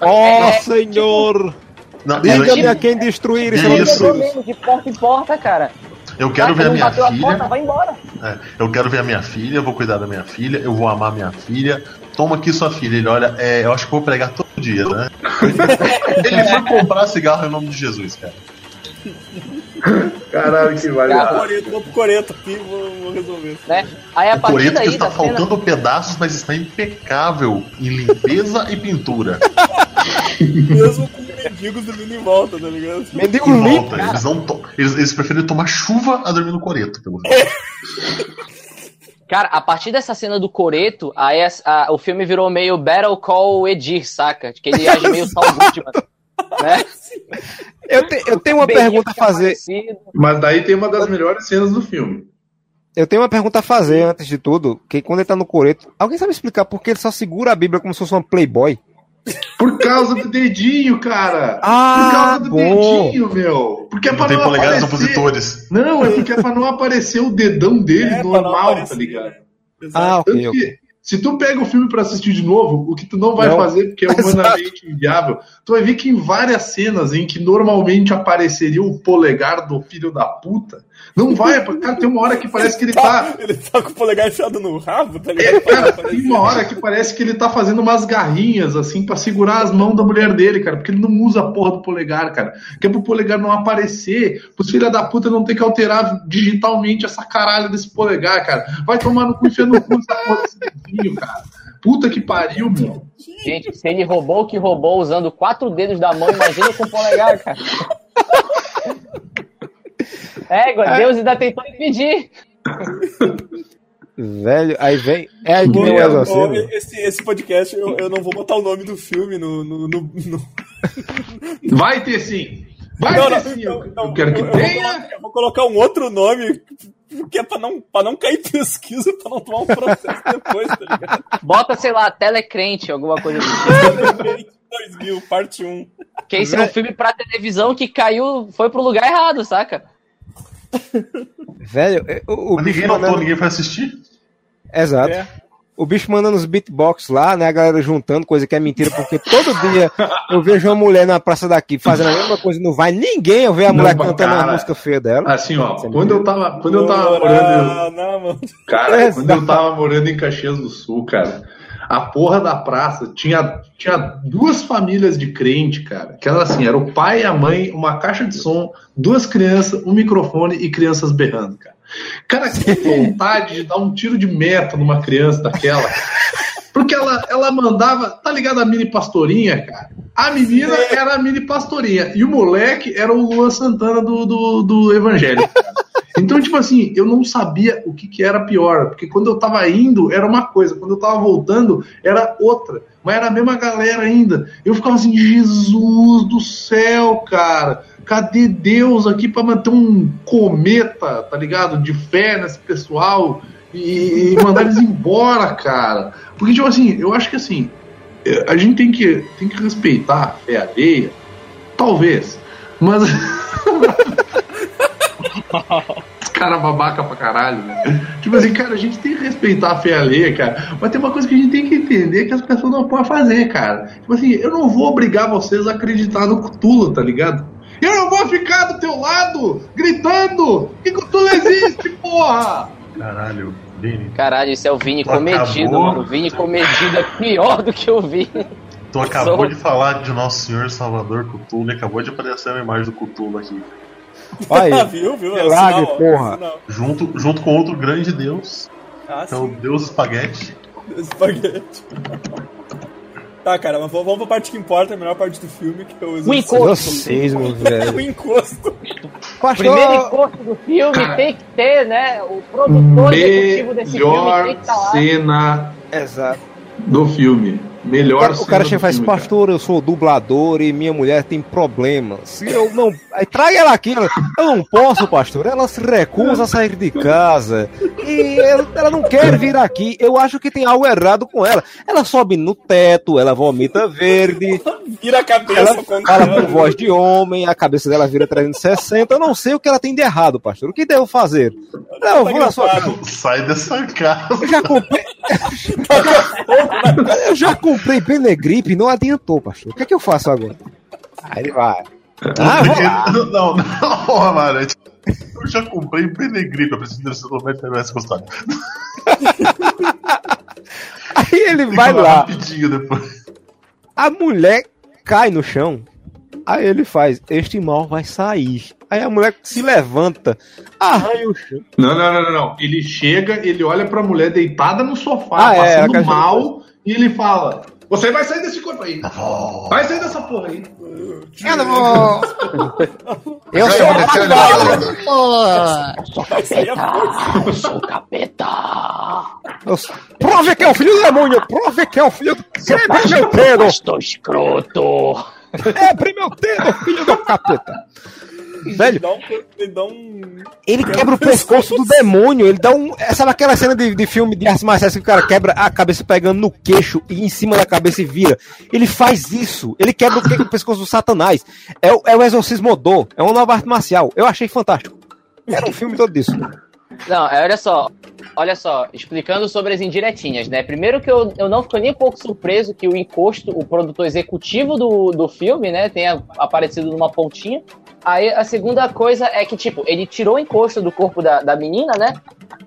Speaker 6: Ó
Speaker 4: É,
Speaker 6: senhor!
Speaker 5: Não,
Speaker 6: Diga-me
Speaker 5: eu,
Speaker 6: a quem destruir
Speaker 5: Isso.
Speaker 4: Vendedor mesmo, de porta em porta, cara.
Speaker 5: eu quero
Speaker 4: Vai,
Speaker 5: ver a minha
Speaker 4: bateu a porta,
Speaker 5: filha.
Speaker 4: vai embora.
Speaker 5: É, eu quero ver a minha filha, eu vou cuidar da minha filha, eu vou amar minha filha. Toma aqui sua filha. Ele olha, é, eu acho que vou pregar todo dia, né? *laughs* Ele foi comprar cigarro em nome de Jesus, cara.
Speaker 2: Caralho, que vale.
Speaker 3: Coreto, vou pro Coreto aqui vou, vou resolver.
Speaker 4: Né? Aí a
Speaker 5: O coreto que está
Speaker 4: cena,
Speaker 5: faltando pedaços, mas está impecável em limpeza e pintura. *laughs*
Speaker 3: Mesmo com mendigos dormindo em volta, tá ligado?
Speaker 6: Mendigo
Speaker 5: Em
Speaker 6: limpo.
Speaker 5: volta. Eles, não to- eles, eles preferem tomar chuva a dormir no coreto, pelo menos. *laughs*
Speaker 4: cara, a partir dessa cena do Coreto, as- a- o filme virou meio Battle Call Edir, saca? Que ele age meio Saul *laughs* Goodman, né? *laughs*
Speaker 6: Eu, te- eu tenho uma pergunta a fazer.
Speaker 4: aparecido.
Speaker 2: Mas daí tem uma das melhores cenas do filme.
Speaker 6: Eu tenho uma pergunta a fazer antes de tudo. Que quando ele tá no coreto, alguém sabe explicar por que ele só segura a Bíblia como se fosse uma Playboy?
Speaker 2: Por causa do dedinho, cara. Por
Speaker 6: Ah,
Speaker 2: causa do
Speaker 6: bom.
Speaker 2: dedinho, meu. Porque é
Speaker 5: Não
Speaker 2: pra
Speaker 5: tem
Speaker 2: não
Speaker 5: polegares
Speaker 2: aparecer.
Speaker 5: opositores.
Speaker 2: Não, é porque é pra não aparecer o dedão dele
Speaker 3: É,
Speaker 2: normal, tá ligado?
Speaker 3: Exato.
Speaker 6: Ah, ok,
Speaker 2: Tanto
Speaker 6: ok.
Speaker 2: que, se tu pega o filme pra assistir de novo, o que tu não vai
Speaker 6: Não.
Speaker 2: fazer, porque é *laughs* humanamente inviável, tu vai ver que em várias cenas em que normalmente apareceria o polegar do filho da puta, não vai. Cara, tem uma hora que parece que ele tá. *laughs*
Speaker 3: Ele tá com o polegar enfiado no rabo, tá
Speaker 2: É,
Speaker 3: ligado?
Speaker 2: cara, tem uma hora que parece que ele tá fazendo umas garrinhas, assim, pra segurar as mãos da mulher dele, cara, porque ele não usa a porra do polegar, cara. Que é pro polegar não aparecer, pros filha da puta não ter que alterar digitalmente essa caralho desse polegar, cara. Vai tomar no cu e enfia no cu essa porra desse dedinho, cara. Puta que pariu, meu.
Speaker 4: Gente, se ele roubou o que roubou usando quatro dedos da mão, imagina com o polegar, cara. É, Deus ainda tentou impedir.
Speaker 6: Velho, aí vem. É aí que
Speaker 3: Pô, esse, esse podcast, eu, eu não vou botar o nome do filme no. no, no- no-
Speaker 2: Vai ter sim. Vai
Speaker 3: Não,
Speaker 2: ter
Speaker 3: não,
Speaker 2: sim.
Speaker 3: não,
Speaker 2: Eu,
Speaker 3: não,
Speaker 2: eu quero que
Speaker 3: eu vou
Speaker 2: tenha.
Speaker 3: colocar- Eu vou colocar um outro nome, porque é pra não, pra não cair pesquisa, pra não tomar um processo depois, tá ligado?
Speaker 4: Bota, sei lá, telecrente, alguma coisa do tipo.
Speaker 3: 2000, parte 1.
Speaker 4: Porque esse é um filme pra televisão que caiu, foi pro lugar errado, saca? *laughs*
Speaker 6: Velho, é, o, o
Speaker 5: Mas ninguém notou,
Speaker 6: mandando.
Speaker 5: ninguém foi assistir.
Speaker 6: Exato.
Speaker 3: É.
Speaker 6: O bicho mandando os beatbox lá, né? A galera juntando, coisa que é mentira, porque todo dia *laughs* eu vejo uma mulher na praça daqui fazendo a mesma coisa, não vai ninguém eu ver a
Speaker 2: Não,
Speaker 6: mulher
Speaker 2: mas,
Speaker 6: cantando
Speaker 2: cara,
Speaker 6: música feia dela.
Speaker 2: Assim, ó, quando eu tava, quando eu tava morando.
Speaker 3: Não, mano.
Speaker 2: Cara,
Speaker 6: Exato.
Speaker 2: quando eu tava morando em Caxias do Sul, cara, a porra da praça tinha, tinha duas famílias de crente, cara. Que era assim, era o pai e a mãe, uma caixa de som, duas crianças, um microfone e crianças berrando, cara. Cara, que vontade de dar um tiro de meta numa criança daquela. ela, ela mandava. Tá ligado a mini pastorinha, cara? A menina era a mini pastorinha. E o moleque era o Luan Santana do, do, do Evangelho. Então, tipo assim, eu não sabia o que, que era pior. Porque quando eu tava indo, era uma coisa. Quando eu tava voltando, era outra. Mas era a mesma galera ainda. Eu ficava assim, Jesus do céu, cara. Cadê Deus aqui pra manter um cometa, tá ligado? De fé nesse pessoal e, e mandar eles embora, cara. Porque, tipo assim, eu acho que assim, é, a gente tem que, tem que respeitar a fé alheia, talvez, mas. *laughs* Os caras babaca pra caralho, né? Tipo assim, cara, a gente tem que respeitar a fé alheia, cara. Mas tem uma coisa que a gente tem que entender que as pessoas não podem fazer, cara. Tipo assim, eu não vou obrigar vocês a acreditar no Cthulhu, tá ligado? Eu não vou ficar do teu lado gritando que Cthulhu existe, *laughs* porra!
Speaker 5: Caralho, Vini.
Speaker 4: Caralho, isso é o Vini
Speaker 5: Tu
Speaker 4: comedido,
Speaker 5: acabou?
Speaker 4: mano. O Vini comedido é pior do que o Vini.
Speaker 5: Tu *laughs* acabou
Speaker 4: Sou-
Speaker 5: de falar de Nosso Senhor Salvador Cthulhu e acabou de aparecer uma imagem do Cthulhu aqui.
Speaker 6: Olha aí. *laughs*
Speaker 3: viu, viu? É o
Speaker 6: Milagre,
Speaker 3: sinal, ó,
Speaker 6: porra.
Speaker 3: é o.
Speaker 5: Junto, junto com outro grande deus,
Speaker 3: Ah,
Speaker 5: que é o
Speaker 3: sim.
Speaker 5: Deus Espaguete.
Speaker 3: Espaguete. Tá, cara, mas vamos pra parte que importa, a melhor parte do filme, que é o
Speaker 4: O encosto.
Speaker 6: Exorcismo, *laughs*
Speaker 3: o
Speaker 6: velho.
Speaker 3: encosto.
Speaker 6: Pastor,
Speaker 4: Primeiro encosto do filme tem que ter, né? O produtor executivo desse filme tem
Speaker 2: Melhor
Speaker 4: que estar lá.
Speaker 2: cena
Speaker 6: Exato.
Speaker 2: do filme. Melhor
Speaker 6: O cara chega e faz,
Speaker 2: filme, cara.
Speaker 6: pastor, eu sou dublador e minha mulher tem problemas. E Eu não. Aí trai ela aqui, ela, eu não posso, pastor. Ela se recusa a sair de casa. E ela, ela não quer vir aqui. Eu acho que tem algo errado com ela. Ela sobe no teto, ela vomita verde,
Speaker 3: Vira a cabeça
Speaker 6: ela
Speaker 3: quando
Speaker 6: fala com voz de homem, a cabeça dela vira 360. Eu não sei o que ela tem de errado, pastor. O que devo fazer? Não, eu vou na sua casa.
Speaker 5: Sai dessa casa.
Speaker 6: Eu já comprei. eu já comprei Benegripe, não adiantou, pastor. O que é que eu faço agora? Aí ele vai. Ah, vou lá.
Speaker 5: Não, não, porra, mano. Eu já comprei Benegripe, eu preciso desse documento para essa custódia. *laughs*
Speaker 6: Aí ele
Speaker 5: Tem que
Speaker 6: vai lá.
Speaker 5: rapidinho depois.
Speaker 6: A mulher cai no chão. Aí ele faz: Este mal vai sair. Aí a mulher se levanta, arranha o chão.
Speaker 2: Não, não, não, não, não. Ele chega, ele olha pra mulher deitada no sofá,
Speaker 6: Ah, é,
Speaker 2: passando
Speaker 6: quer-
Speaker 2: mal, e ele fala: Você vai sair desse corpo aí. Vai sair dessa porra aí.
Speaker 6: Eu não vou. *laughs* Eu sou
Speaker 3: Vai sair a força.
Speaker 4: Eu sou o capeta.
Speaker 6: eu sou- Prove que é o filho do demônio! Prove que é o filho do. Quebre meu dedo!
Speaker 4: Estou escroto.
Speaker 6: Quebre meu dedo, filho do capeta! *laughs* Velho,
Speaker 3: ele dá um.
Speaker 6: Ele quebra o pescoço do demônio. Ele dá um. Sabe aquela cena de, de filme de artes marciais que o cara quebra a cabeça pegando no queixo e em cima da cabeça e vira? Ele faz isso. Ele quebra o, o pescoço do Satanás. É, o- é o Exorcismo Do. É uma nova arte marcial. Eu achei fantástico. Era um filme todo disso.
Speaker 4: Não, é, olha só. Olha só, explicando sobre as indiretinhas, né? Primeiro que eu, eu não fico nem um pouco surpreso que o encosto, o produtor executivo do, do filme, né, tenha aparecido numa pontinha. Aí a segunda coisa é que, tipo, ele tirou o encosto do corpo da, da menina, né?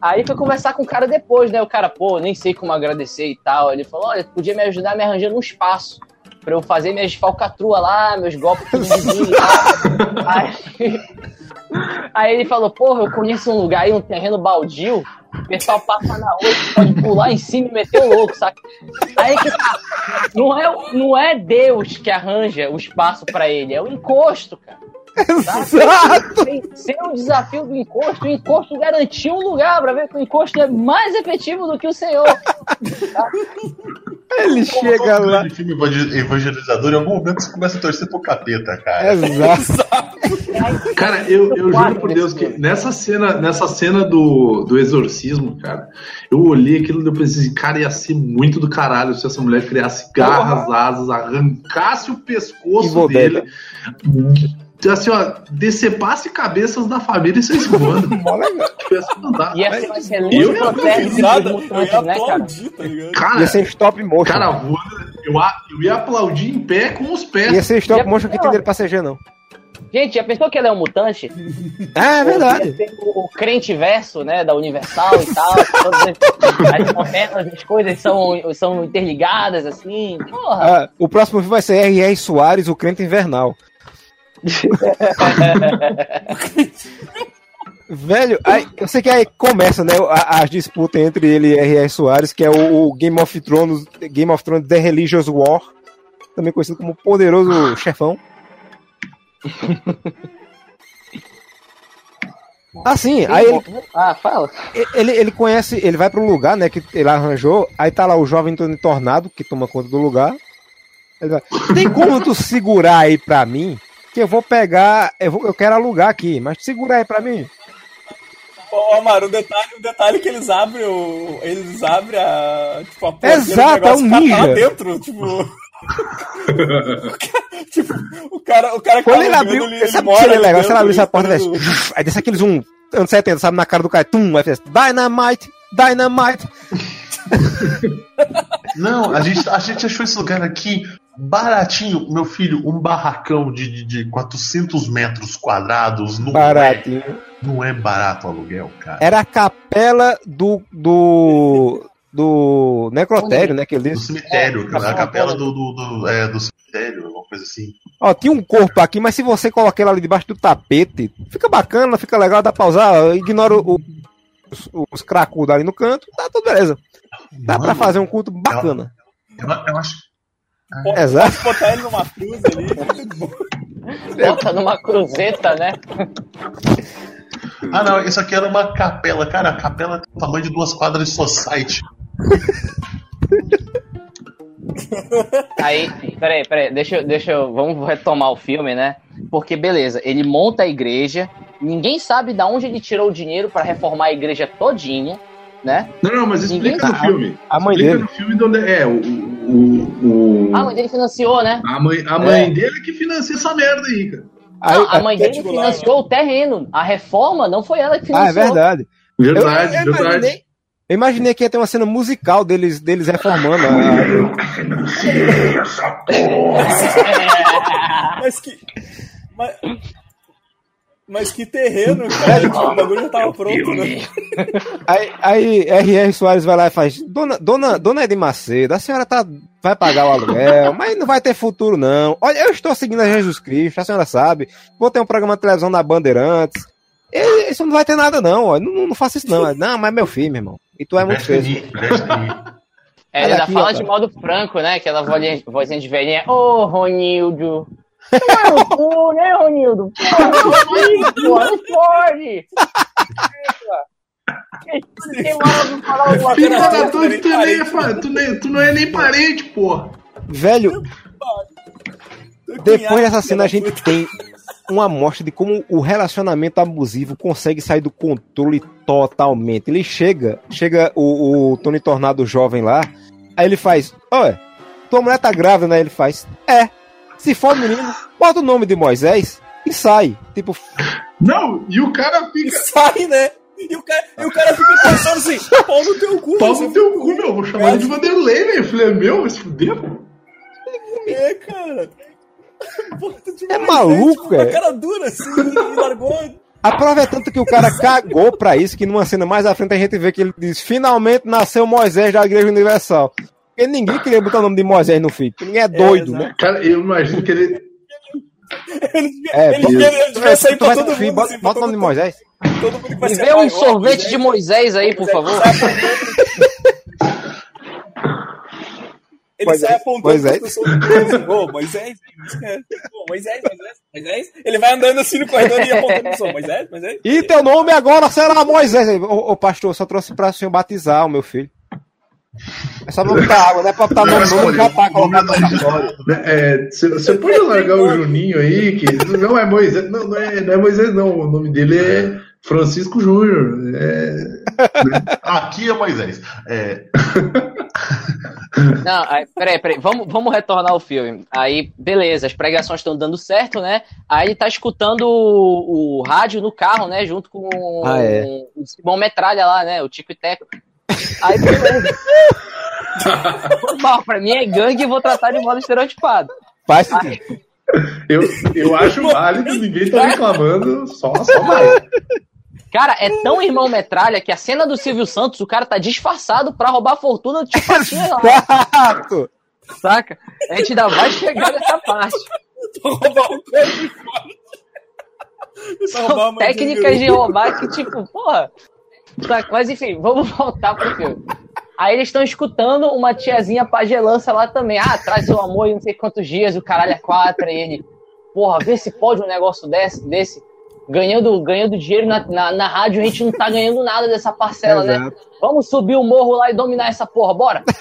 Speaker 4: Aí foi conversar com o cara depois, né? O cara, pô, nem sei como agradecer e tal. Ele falou, olha, podia me ajudar me arranjando um espaço pra eu fazer minhas falcatruas lá, meus golpes de. *laughs* Aí, aí ele falou, porra, eu conheço um lugar aí, um terreno baldio, o pessoal passa na noite, pode pular em cima e meter o louco, saca? Aí que tá. Não é, não é Deus que arranja o espaço pra ele, é o encosto, cara.
Speaker 6: Exato!
Speaker 4: Sem o desafio do encosto, o encosto garantiu um lugar pra ver que o encosto é mais efetivo do que o Senhor. *laughs*
Speaker 6: Ele chega
Speaker 5: Todo
Speaker 6: lá.
Speaker 5: filme evangel- evangelizador, em algum momento você começa a torcer pro capeta, cara.
Speaker 6: Exato.
Speaker 2: Cara, eu, eu juro por Deus que nessa cena, nessa cena do, do exorcismo, cara, eu olhei aquilo e eu pensei, assim, cara, ia ser muito do caralho se essa mulher criasse garras, asas, arrancasse o pescoço dele, assim, ó, decepasse cabeças da família e saísse voando. *laughs* Tipo, ia ser fantástico.
Speaker 4: Ia ser um excelente
Speaker 2: Eu-
Speaker 4: processo de
Speaker 3: Risada, eu
Speaker 4: mutantes,
Speaker 3: ia
Speaker 4: né, cara?
Speaker 3: tá?
Speaker 2: Cara,
Speaker 6: Ia ser stop motion.
Speaker 2: cara voando, eu, eu ia aplaudir em pé com os pés.
Speaker 6: Ia ser stop
Speaker 4: Já
Speaker 6: motion que tem dele pra CG, não.
Speaker 4: Gente, já pensou que ela é um mutante?
Speaker 6: É, é verdade.
Speaker 4: Ia ser O, o crente verso, né, da Universal e tal. todas as, as novelas, as coisas são, são interligadas, assim. Porra.
Speaker 6: Ah, o próximo filme vai ser R.R. Soares, o crente invernal. *laughs* Velho, aí, eu sei que aí começa, né, a- as disputas entre ele e R.R. Soares, que é o, o Game of Thrones, Game of Thrones The Religious War, também conhecido como Poderoso Chefão. *laughs* Assim, aí ele,
Speaker 4: Ah, fala.
Speaker 6: ele, ele conhece, ele vai pro lugar, né, que ele arranjou, aí tá lá o jovem Tony Tornado, que toma conta do lugar. Vai, Tem como tu segurar aí pra mim? Que eu vou pegar, eu, vou- eu quero alugar aqui, mas segura aí pra mim.
Speaker 3: Ô, Amaro, um detalhe, um detalhe que eles abrem o. Eles abrem a. Tipo, a porta
Speaker 6: Exato, é um
Speaker 3: o tá
Speaker 6: ninja.
Speaker 3: dentro, tipo. o *laughs* cara, tipo, o cara, o cara que
Speaker 6: Quando
Speaker 3: tá
Speaker 6: ele
Speaker 3: alugando,
Speaker 6: abriu, sabe o
Speaker 3: mora
Speaker 6: que seria legal? Se ela abrisse a porta,
Speaker 3: ele
Speaker 6: velho,
Speaker 3: faz
Speaker 6: aí desce aqueles um anos 70, sabe, na cara do cara, tum, aí fez Dynamite, Dynamite.
Speaker 5: Não, a gente, a gente achou esse lugar aqui baratinho. Meu filho, um barracão de, de, de 400 metros quadrados. Não
Speaker 6: Baratinho.
Speaker 5: É, não é barato o aluguel, cara.
Speaker 6: Era a capela do. do. do necrotério, né? Que ele
Speaker 5: Do cemitério,
Speaker 4: É,
Speaker 5: a
Speaker 4: a
Speaker 5: capela do, do, do, é, do cemitério, uma coisa assim.
Speaker 6: Ó, tinha um corpo aqui, mas se você colocar ele ali debaixo do tapete, fica bacana, fica legal, dá pra usar, ignora o- os, os cracudos ali no canto, tá tudo beleza. Dá pra fazer um culto bacana.
Speaker 5: Eu, eu acho.
Speaker 6: Exato.
Speaker 3: botar ele numa cruz ali. *laughs*
Speaker 4: Bota numa cruzeta, né?
Speaker 5: Ah, não, isso aqui era uma capela. Cara, a capela tem o tamanho de duas quadras de society.
Speaker 4: Aí, peraí, peraí, deixa, eu- deixa eu. Vamos retomar o filme, né? Porque, beleza, ele monta a igreja, ninguém sabe de onde ele tirou o dinheiro pra reformar a igreja todinha, né?
Speaker 2: Não, não, mas
Speaker 4: Ninguém
Speaker 2: explica no
Speaker 6: sabe.
Speaker 2: filme.
Speaker 6: A mãe
Speaker 2: explica
Speaker 6: dele.
Speaker 2: no filme de onde é. O, o, o-
Speaker 4: A mãe dele financiou, né?
Speaker 2: a mãe, a mãe dele é que financia essa merda aí, cara.
Speaker 6: Aí,
Speaker 4: Não, a mãe dele
Speaker 3: particular,
Speaker 4: financiou o terreno. A reforma não foi ela que
Speaker 6: ah,
Speaker 4: financiou.
Speaker 6: é verdade.
Speaker 2: Verdade,
Speaker 6: eu, eu
Speaker 2: verdade.
Speaker 6: imaginei, eu imaginei que ia ter uma cena musical deles, deles reformando. a- *laughs*
Speaker 3: Mas que. Mas, mas que terreno, cara. Tipo, o bagulho já tava pronto, né?
Speaker 6: Aí, aí R.R. Soares vai lá e faz: Dona, dona, dona Edi Macedo, a senhora tá, vai pagar o aluguel, *laughs* mas não vai ter futuro, não. Olha, eu estou seguindo a Jesus Cristo, a senhora sabe. Vou ter um programa de televisão na Bandeirantes. E- Isso não vai ter nada, não. ó. Não, não faça isso, não. Não, mas meu filho, meu irmão. E tu é muito feio.
Speaker 4: É, ainda
Speaker 6: aqui,
Speaker 4: fala
Speaker 6: ó,
Speaker 4: de modo franco, né? Aquela vozinha, vozinha de velhinha. Ô, Ronildo. Não, pô, né, Ronildo? Pô, pô, não pode. Coisa.
Speaker 2: da tua, tu, nem é, tu, nem, tu não é nem parente, porra.
Speaker 6: Velho, depois dessa cena a gente tem uma amostra de como o relacionamento abusivo consegue sair do controle totalmente. Ele chega, chega o, o Tony Tornado jovem lá, aí ele faz, olha, tua mulher tá grávida, né? Ele faz, é. Se for menino, bota o nome de Moisés e sai. Tipo,
Speaker 2: Não, e o cara
Speaker 3: E
Speaker 2: fica.
Speaker 3: sai, né? E o cara, e o cara fica pensando assim, pau no teu cu.
Speaker 2: Pau no teu cu, meu. Vou chamar ele de Vanderlei, velho. Falei, é meu, vai se fuder, pô.
Speaker 3: É, cara.
Speaker 6: É maluco,
Speaker 3: tipo,
Speaker 6: é.
Speaker 3: Cara dura assim, e largou.
Speaker 6: A prova é tanto que o cara cagou pra isso que numa cena mais à frente a gente vê que ele diz: finalmente nasceu Moisés da Igreja Universal. Porque ninguém queria botar o nome de Moisés no filho. porque Ninguém é doido,
Speaker 3: exato.
Speaker 6: né?
Speaker 2: Cara, eu imagino que ele.
Speaker 3: Ele,
Speaker 6: É,
Speaker 3: ele, devia- ele devia sair pra
Speaker 6: vai
Speaker 3: todo mundo.
Speaker 6: bota,
Speaker 3: assim,
Speaker 6: bota o nome de Moisés.
Speaker 3: todo mundo vai
Speaker 4: Me
Speaker 3: ser
Speaker 4: vê um sorvete de Moisés aí, por favor.
Speaker 3: Ele
Speaker 6: Moisés,
Speaker 3: sai apontando
Speaker 6: Moisés.
Speaker 3: pras pessoas assim, Ô, Moisés, Moisés, Moisés, Moisés. Ele vai andando assim no corredor e apontando pro som, Moisés, Moisés.
Speaker 6: E teu nome agora será Moisés. Ô pastor, eu só trouxe pra senhor batizar o meu filho. É só pra botar água, não é pra botar nome, nome já tá colocado no cartório.
Speaker 2: É, Você pode largar o Juninho aí, que não é Moisés. Não, não é, não é Moisés, não. O nome dele é Francisco Júnior. É, *laughs*
Speaker 5: Aqui é Moisés. É, *laughs*
Speaker 4: Não, aí, peraí, peraí, vamos, vamos retornar ao filme. Aí, beleza, as pregações estão dando certo, né? Aí ele tá escutando o, o rádio no carro, né? Junto com
Speaker 6: Ah, é.
Speaker 4: o Simão Metralha lá, né? O Tico e Teco. Aí, beleza. Bom, pra mim é gangue e vou tratar de modo estereotipado.
Speaker 6: Faz sentido.
Speaker 2: eu, eu acho válido, ninguém tá reclamando, só, só vai.
Speaker 4: Cara, é tão irmão metralha que a cena do Silvio Santos, o cara tá disfarçado pra roubar a fortuna do Tipatinha lá,
Speaker 6: Exato.
Speaker 4: saca? A gente ainda vai chegar nessa parte.
Speaker 3: Roubar o coelho de
Speaker 4: São
Speaker 3: de
Speaker 4: técnicas de roubar que, tipo, porra. Tá, Mas enfim, vamos *laughs* voltar pro filme. Aí eles estão escutando uma tiazinha pagelança lá também. Ah, traz o amor em não sei quantos dias, o caralho é quatro. E ele, porra, vê se pode um negócio desse. desse. Ganhando, ganhando dinheiro na, na, na rádio, a gente não tá ganhando nada dessa parcela, né?
Speaker 6: Exato.
Speaker 4: Vamos subir o morro lá e dominar essa porra, bora? *laughs*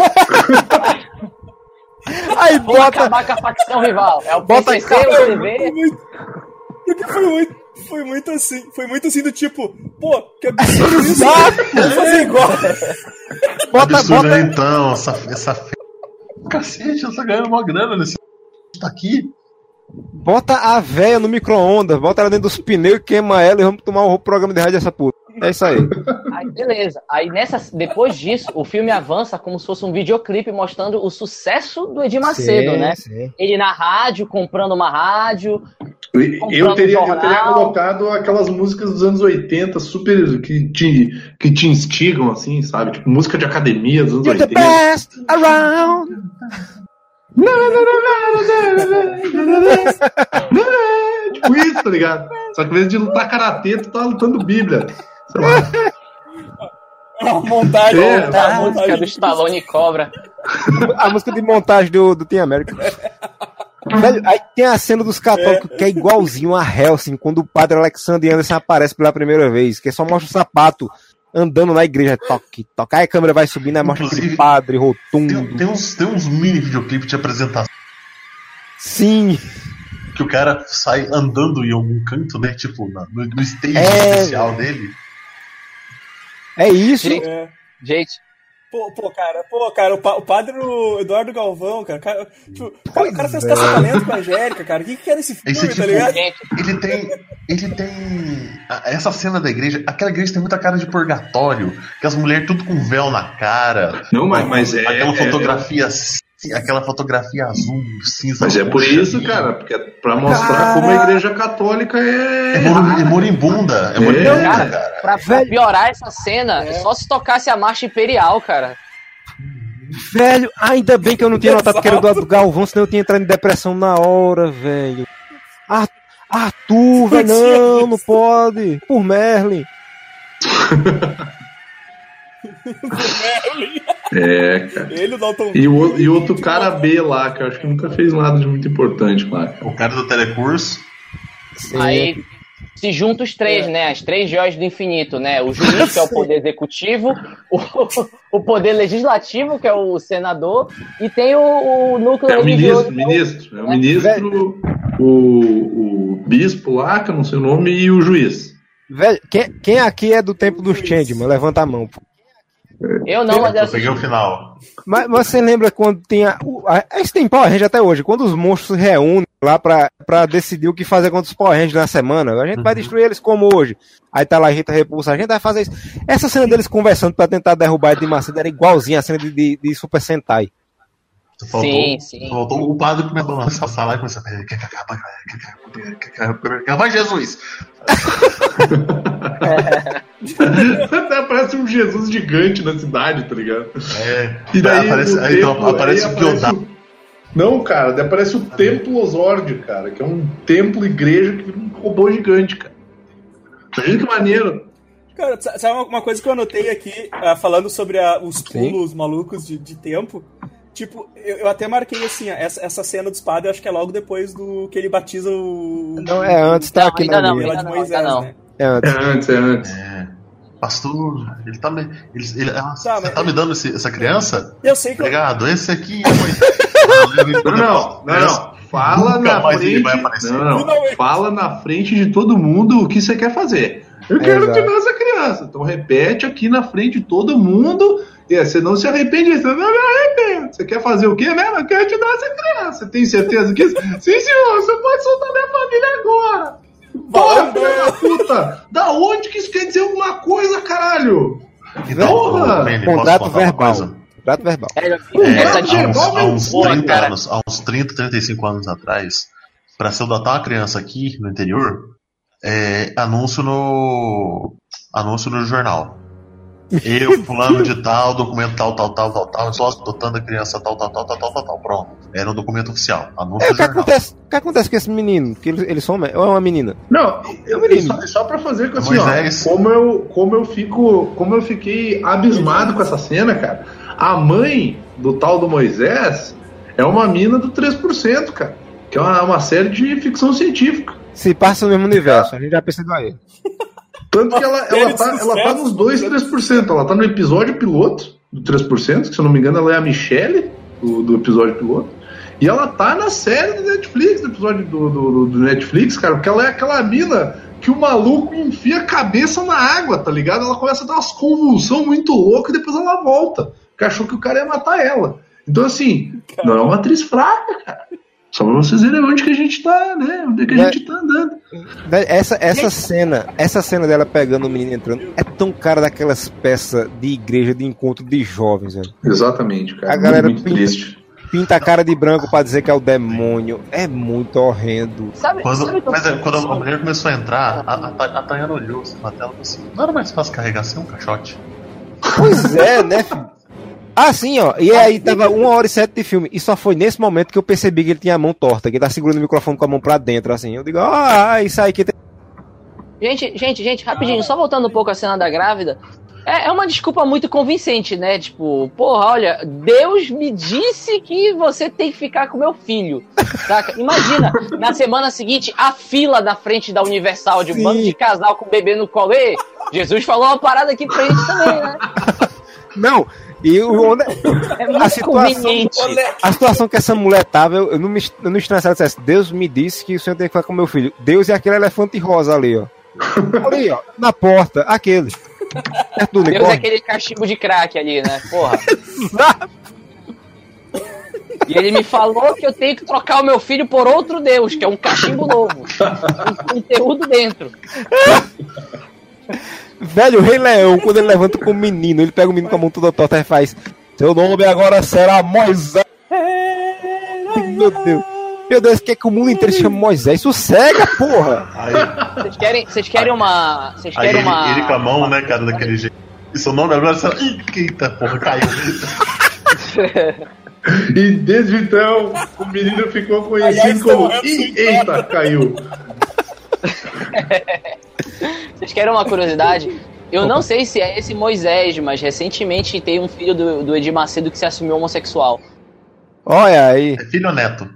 Speaker 6: Aí
Speaker 4: Vamos
Speaker 6: bota.
Speaker 4: acabar com a facção rival. É o
Speaker 6: Bota
Speaker 4: PCC, o
Speaker 3: Foi
Speaker 4: TV.
Speaker 3: muito- Porque foi muito, foi muito assim, foi muito assim do tipo, pô, que absurdo isso. Vamos fazer igual.
Speaker 6: Bota,
Speaker 5: Absurdo,
Speaker 6: bota,
Speaker 5: então, essa, essa Cacete, eu tô ganhando uma grana nesse. Tá aqui.
Speaker 6: bota a véia no micro-ondas, bota ela dentro dos pneus, queima ela e vamos tomar um programa de rádio dessa puta. É isso aí.
Speaker 4: Aí, beleza. Aí nessa, depois disso, o filme avança como se fosse um videoclipe mostrando o sucesso do Edir Macedo,
Speaker 6: Sim,
Speaker 4: né?
Speaker 6: sim.
Speaker 4: Ele na rádio, comprando uma rádio.
Speaker 2: Eu teria, eu teria colocado aquelas músicas dos anos 80 super que te, que te instigam, assim, sabe? Tipo, música de academia dos anos
Speaker 6: You're the
Speaker 2: 80.
Speaker 6: best around.
Speaker 2: tipo isso, tá ligado? Só que em vez de lutar karatê, tu tá lutando Bíblia. Sei lá.
Speaker 3: É uma montagem.
Speaker 2: É,
Speaker 3: é uma
Speaker 4: A música
Speaker 3: montagem
Speaker 4: do Stallone Cobra.
Speaker 6: A música de montagem do, do Team América. Velho, aí tem a cena dos católicos que é igualzinho a Helsing, quando o padre Alexander Anderson aparece pela primeira vez, que só mostra o sapato andando na igreja, toque, toque. Aí a câmera vai subindo, aí mostra aquele padre
Speaker 5: Tem,
Speaker 6: rotundo.
Speaker 5: tem uns, tem uns mini videoclipes de apresentação
Speaker 6: Sim,
Speaker 5: que o cara sai andando em algum canto, né? Tipo, na- no, no stage
Speaker 6: É,
Speaker 5: especial dele.
Speaker 6: é isso.
Speaker 4: Gente,
Speaker 3: É.
Speaker 4: gente,
Speaker 3: Pô, pô, cara, pô, cara, o, pa- o padre Eduardo Galvão, cara, cara, tipo, o cara, fez
Speaker 6: é.
Speaker 3: caça-talento com a Angélica, cara, o que que era esse filme,
Speaker 5: Esse
Speaker 3: tá
Speaker 5: tipo-
Speaker 3: ligado?
Speaker 4: gente,
Speaker 5: Ele tem. Ele tem. Essa cena da igreja. Aquela igreja tem muita cara de purgatório. Que as mulheres tudo com véu na cara.
Speaker 2: Não, mas, mas é.
Speaker 5: aquela
Speaker 2: é-
Speaker 5: fotografia. ci- Aquela fotografia azul, cinza.
Speaker 2: Mas é por isso,
Speaker 5: e-
Speaker 2: cara, porque é pra mostrar
Speaker 6: Cara.
Speaker 2: como a igreja católica
Speaker 5: É,
Speaker 2: é.
Speaker 5: mor- é moribunda. É moribunda,
Speaker 4: cara,
Speaker 5: cara.
Speaker 4: pra, pra piorar essa cena, é só se tocasse a marcha imperial, cara.
Speaker 6: Velho, ainda bem que eu não tinha notado que era do, do Galvão, senão eu tinha entrado em depressão na hora, velho. Ar- Arthur, velho, não, não pode. Por Merlin. *laughs*
Speaker 2: É, cara.
Speaker 3: Ele, o Dalton
Speaker 2: E, o, e outro cara B lá, que eu acho que nunca fez nada de muito importante lá.
Speaker 5: O cara do telecurso.
Speaker 4: Aí se juntam os três, né? As três joias do infinito, né? O juiz, que é o poder executivo, o, o poder legislativo, que é o senador, e tem o, o núcleo
Speaker 2: É o ministro,
Speaker 4: é o-
Speaker 2: ministro. É o ministro, o, o bispo lá, que eu não sei o nome, e o juiz.
Speaker 6: Velho, quem, quem aqui é do tempo dos Changeman? Levanta a mão. pô.
Speaker 4: Eu não, mas eu
Speaker 5: Eu peguei o final.
Speaker 6: Mas, mas você lembra quando tinha. a- Isso tem Power Ranger até hoje. Quando os monstros se reúnem lá pra, pra decidir o que fazer contra os Power Rangers na semana, a gente vai destruir eles como hoje. Aí tá lá a Rita Repulsa, a gente vai fazer isso. Essa cena deles conversando pra tentar derrubar de Macedo era igualzinha a cena de, de, de Super Sentai.
Speaker 5: Faltou,
Speaker 4: Sim, sim.
Speaker 5: Faltou o padre começou a lançar lá e começou a fazer. "Quer que acabe? Quer que acabe? Quer que acabe? Vai, Jesus!
Speaker 2: Até parece um Jesus gigante na cidade, tá ligado?
Speaker 5: É.
Speaker 2: E daí
Speaker 5: aparece, aí, então,
Speaker 2: templo-
Speaker 5: aparece
Speaker 2: aí
Speaker 5: o Piodá.
Speaker 2: o- Não, cara, daí aparece o Templo Osord, cara, que é um templo igreja que vira um robô gigante, cara. Imagina que maneiro.
Speaker 3: Cara, sa- sabe uma- coisa que eu anotei aqui, ah, falando sobre a- os
Speaker 6: Sim.
Speaker 3: pulos malucos de, de tempo? Tipo, eu, eu até marquei assim, ó, essa, essa cena dos padres, eu acho que é logo depois do que ele batiza o.
Speaker 6: Não, é antes, tá
Speaker 4: Não,
Speaker 6: aqui
Speaker 4: ainda
Speaker 6: na
Speaker 4: não,
Speaker 3: lá de
Speaker 4: não,
Speaker 3: Moisés,
Speaker 4: ainda não.
Speaker 3: né?
Speaker 6: É
Speaker 2: É
Speaker 6: antes.
Speaker 2: antes, é antes.
Speaker 5: É. Pastor, ele tá me. Ele, ele, ah,
Speaker 3: Tá,
Speaker 5: você
Speaker 3: mas-
Speaker 5: tá me dando esse- essa criança?
Speaker 3: Eu sei que. eu-
Speaker 5: Obrigado, esse aqui é o *laughs*
Speaker 2: Não, não, não, não. Fala
Speaker 5: Nunca
Speaker 2: na frente.
Speaker 5: vai aparecer.
Speaker 2: Não, não. Fala na frente de todo mundo o que você quer fazer. Eu quero
Speaker 6: Exato.
Speaker 2: te dar essa criança. Então repete aqui na frente de todo mundo. E você não se arrepende. Você não me arrependo. Você quer fazer o quê mesmo? Eu quero te dar essa criança. Você tem certeza que isso? Sim, senhor. Você pode soltar minha família agora. Porra, filha da puta! Da onde que isso quer dizer alguma coisa, caralho?
Speaker 5: Então,
Speaker 2: Porra!
Speaker 5: Posso
Speaker 6: Contrato verbal. Contrato verbal.
Speaker 4: É,
Speaker 5: É,
Speaker 4: essa
Speaker 2: Contrato
Speaker 5: há uns, há uns
Speaker 4: Boa,
Speaker 5: 30
Speaker 4: cara.
Speaker 5: anos, há uns 30, 35 anos atrás, pra se eu adotar uma criança aqui no interior, é, anúncio no. Anúncio no jornal. Eu, fulano de tal, documento tal, tal, tal, tal, tal, só adotando a criança tal, tal, tal, tal, tal, tal, tal. Pronto. Era um documento oficial. Anúncio
Speaker 6: É, o que
Speaker 5: jornal.
Speaker 6: acontece, o que acontece com esse menino? Que ele, eles são homem- ou é uma menina?
Speaker 2: Não, eu,
Speaker 6: menino.
Speaker 2: só, só pra fazer com assim,
Speaker 5: Moisés.
Speaker 2: ó, como eu, como eu fico, como eu fiquei abismado com essa cena, cara. A mãe do tal do Moisés é uma mina do 3%, cara. Que é uma, uma série de ficção científica.
Speaker 6: Se passa no mesmo universo, a gente já percebeu aí.
Speaker 2: Tanto que ela, ela,
Speaker 3: série de
Speaker 2: tá, ela tá nos dois 3%. Ela tá no episódio piloto do 3%, que se eu não me engano ela é a Michelle do, do episódio piloto. E ela tá na série do Netflix, do episódio do, do, do Netflix, cara, porque ela é aquela mina que o maluco enfia a cabeça na água, tá ligado? Ela começa a dar umas convulsões muito loucas e depois ela volta. Porque achou que o cara ia matar ela. Então, assim, não é uma atriz fraca, cara. Só pra vocês verem onde que a gente tá, né? Onde que a gente tá andando.
Speaker 6: Essa, essa cena, essa cena dela pegando o menino entrando é tão cara daquelas peças de igreja de encontro de jovens, velho.
Speaker 2: Exatamente, cara.
Speaker 6: A galera
Speaker 2: muito
Speaker 6: pinta-
Speaker 2: triste.
Speaker 6: Pinta a cara de branco pra dizer que é o demônio. É muito horrendo.
Speaker 4: Sabe,
Speaker 5: Quando,
Speaker 4: sabe que
Speaker 5: mas é, quando a mulher começou a entrar, a, a, a Tayana olhou assim, na tela e falou assim: não era mais fácil carregar sem um caixote?
Speaker 6: Pois é, né, filho? Assim, ó. E aí tava uma hora e sete de filme. E só foi nesse momento que eu percebi que ele tinha a mão torta, que ele tá segurando o microfone com a mão pra dentro, assim. Eu digo, ah, isso aí que tem.
Speaker 4: Gente, gente, gente, rapidinho, só voltando um pouco à cena da grávida. É, é uma desculpa muito convincente, né? Tipo, porra, olha, Deus me disse que você tem que ficar com meu filho. Saca? Imagina, na semana seguinte, a fila na frente da Universal de um
Speaker 6: Sim.
Speaker 4: bando de casal com bebê no colo. Ei, Jesus falou uma parada aqui pra eles também, né?
Speaker 6: Não, e o, onde-
Speaker 4: É *laughs*
Speaker 6: A situação- a situação que essa mulher tava, eu, eu não me eu não dissesse, Deus me disse que o senhor tem que ficar com meu filho. Deus é aquele elefante rosa ali, ó. *laughs* Ali, ó, na porta, aquele. Perto do
Speaker 4: Deus é aquele cachimbo de crack ali, né? Porra. *laughs* E ele me falou que eu tenho que trocar o meu filho por outro Deus, que é um cachimbo novo. Com conteúdo dentro.
Speaker 6: Velho, o Rei Leão, quando ele levanta com o menino, ele pega o menino com a mão toda torta e faz. Seu nome agora será Moisés. Meu Deus. Meu Deus, quer que o mundo inteiro chame Moisés? Sossega, porra!
Speaker 5: Aí,
Speaker 4: Vocês querem, vocês querem uma. Vocês
Speaker 5: aí
Speaker 4: querem
Speaker 5: ele,
Speaker 4: uma.
Speaker 5: ele com a mão, né, cara, daquele jeito. E seu nome agora será. Eita, porra, caiu. *laughs*
Speaker 2: E desde então, o menino ficou
Speaker 3: Aliás,
Speaker 2: conhecido como.
Speaker 3: então,
Speaker 2: Ih, eita, caiu. *laughs*
Speaker 4: Vocês querem uma curiosidade? Eu não sei se é esse Moisés, mas recentemente tem um filho do, do Edir Macedo que se assumiu homossexual.
Speaker 6: Olha aí.
Speaker 5: É filho ou neto?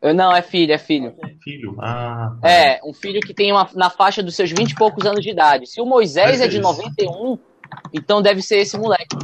Speaker 4: Eu, não, é filho, é filho.
Speaker 5: Filho. Ah.
Speaker 4: É, um filho que tem uma, na faixa dos seus 20 e poucos anos de idade. Se o Moisés
Speaker 5: Deve
Speaker 4: é de
Speaker 5: ser
Speaker 4: 91, então deve ser esse moleque.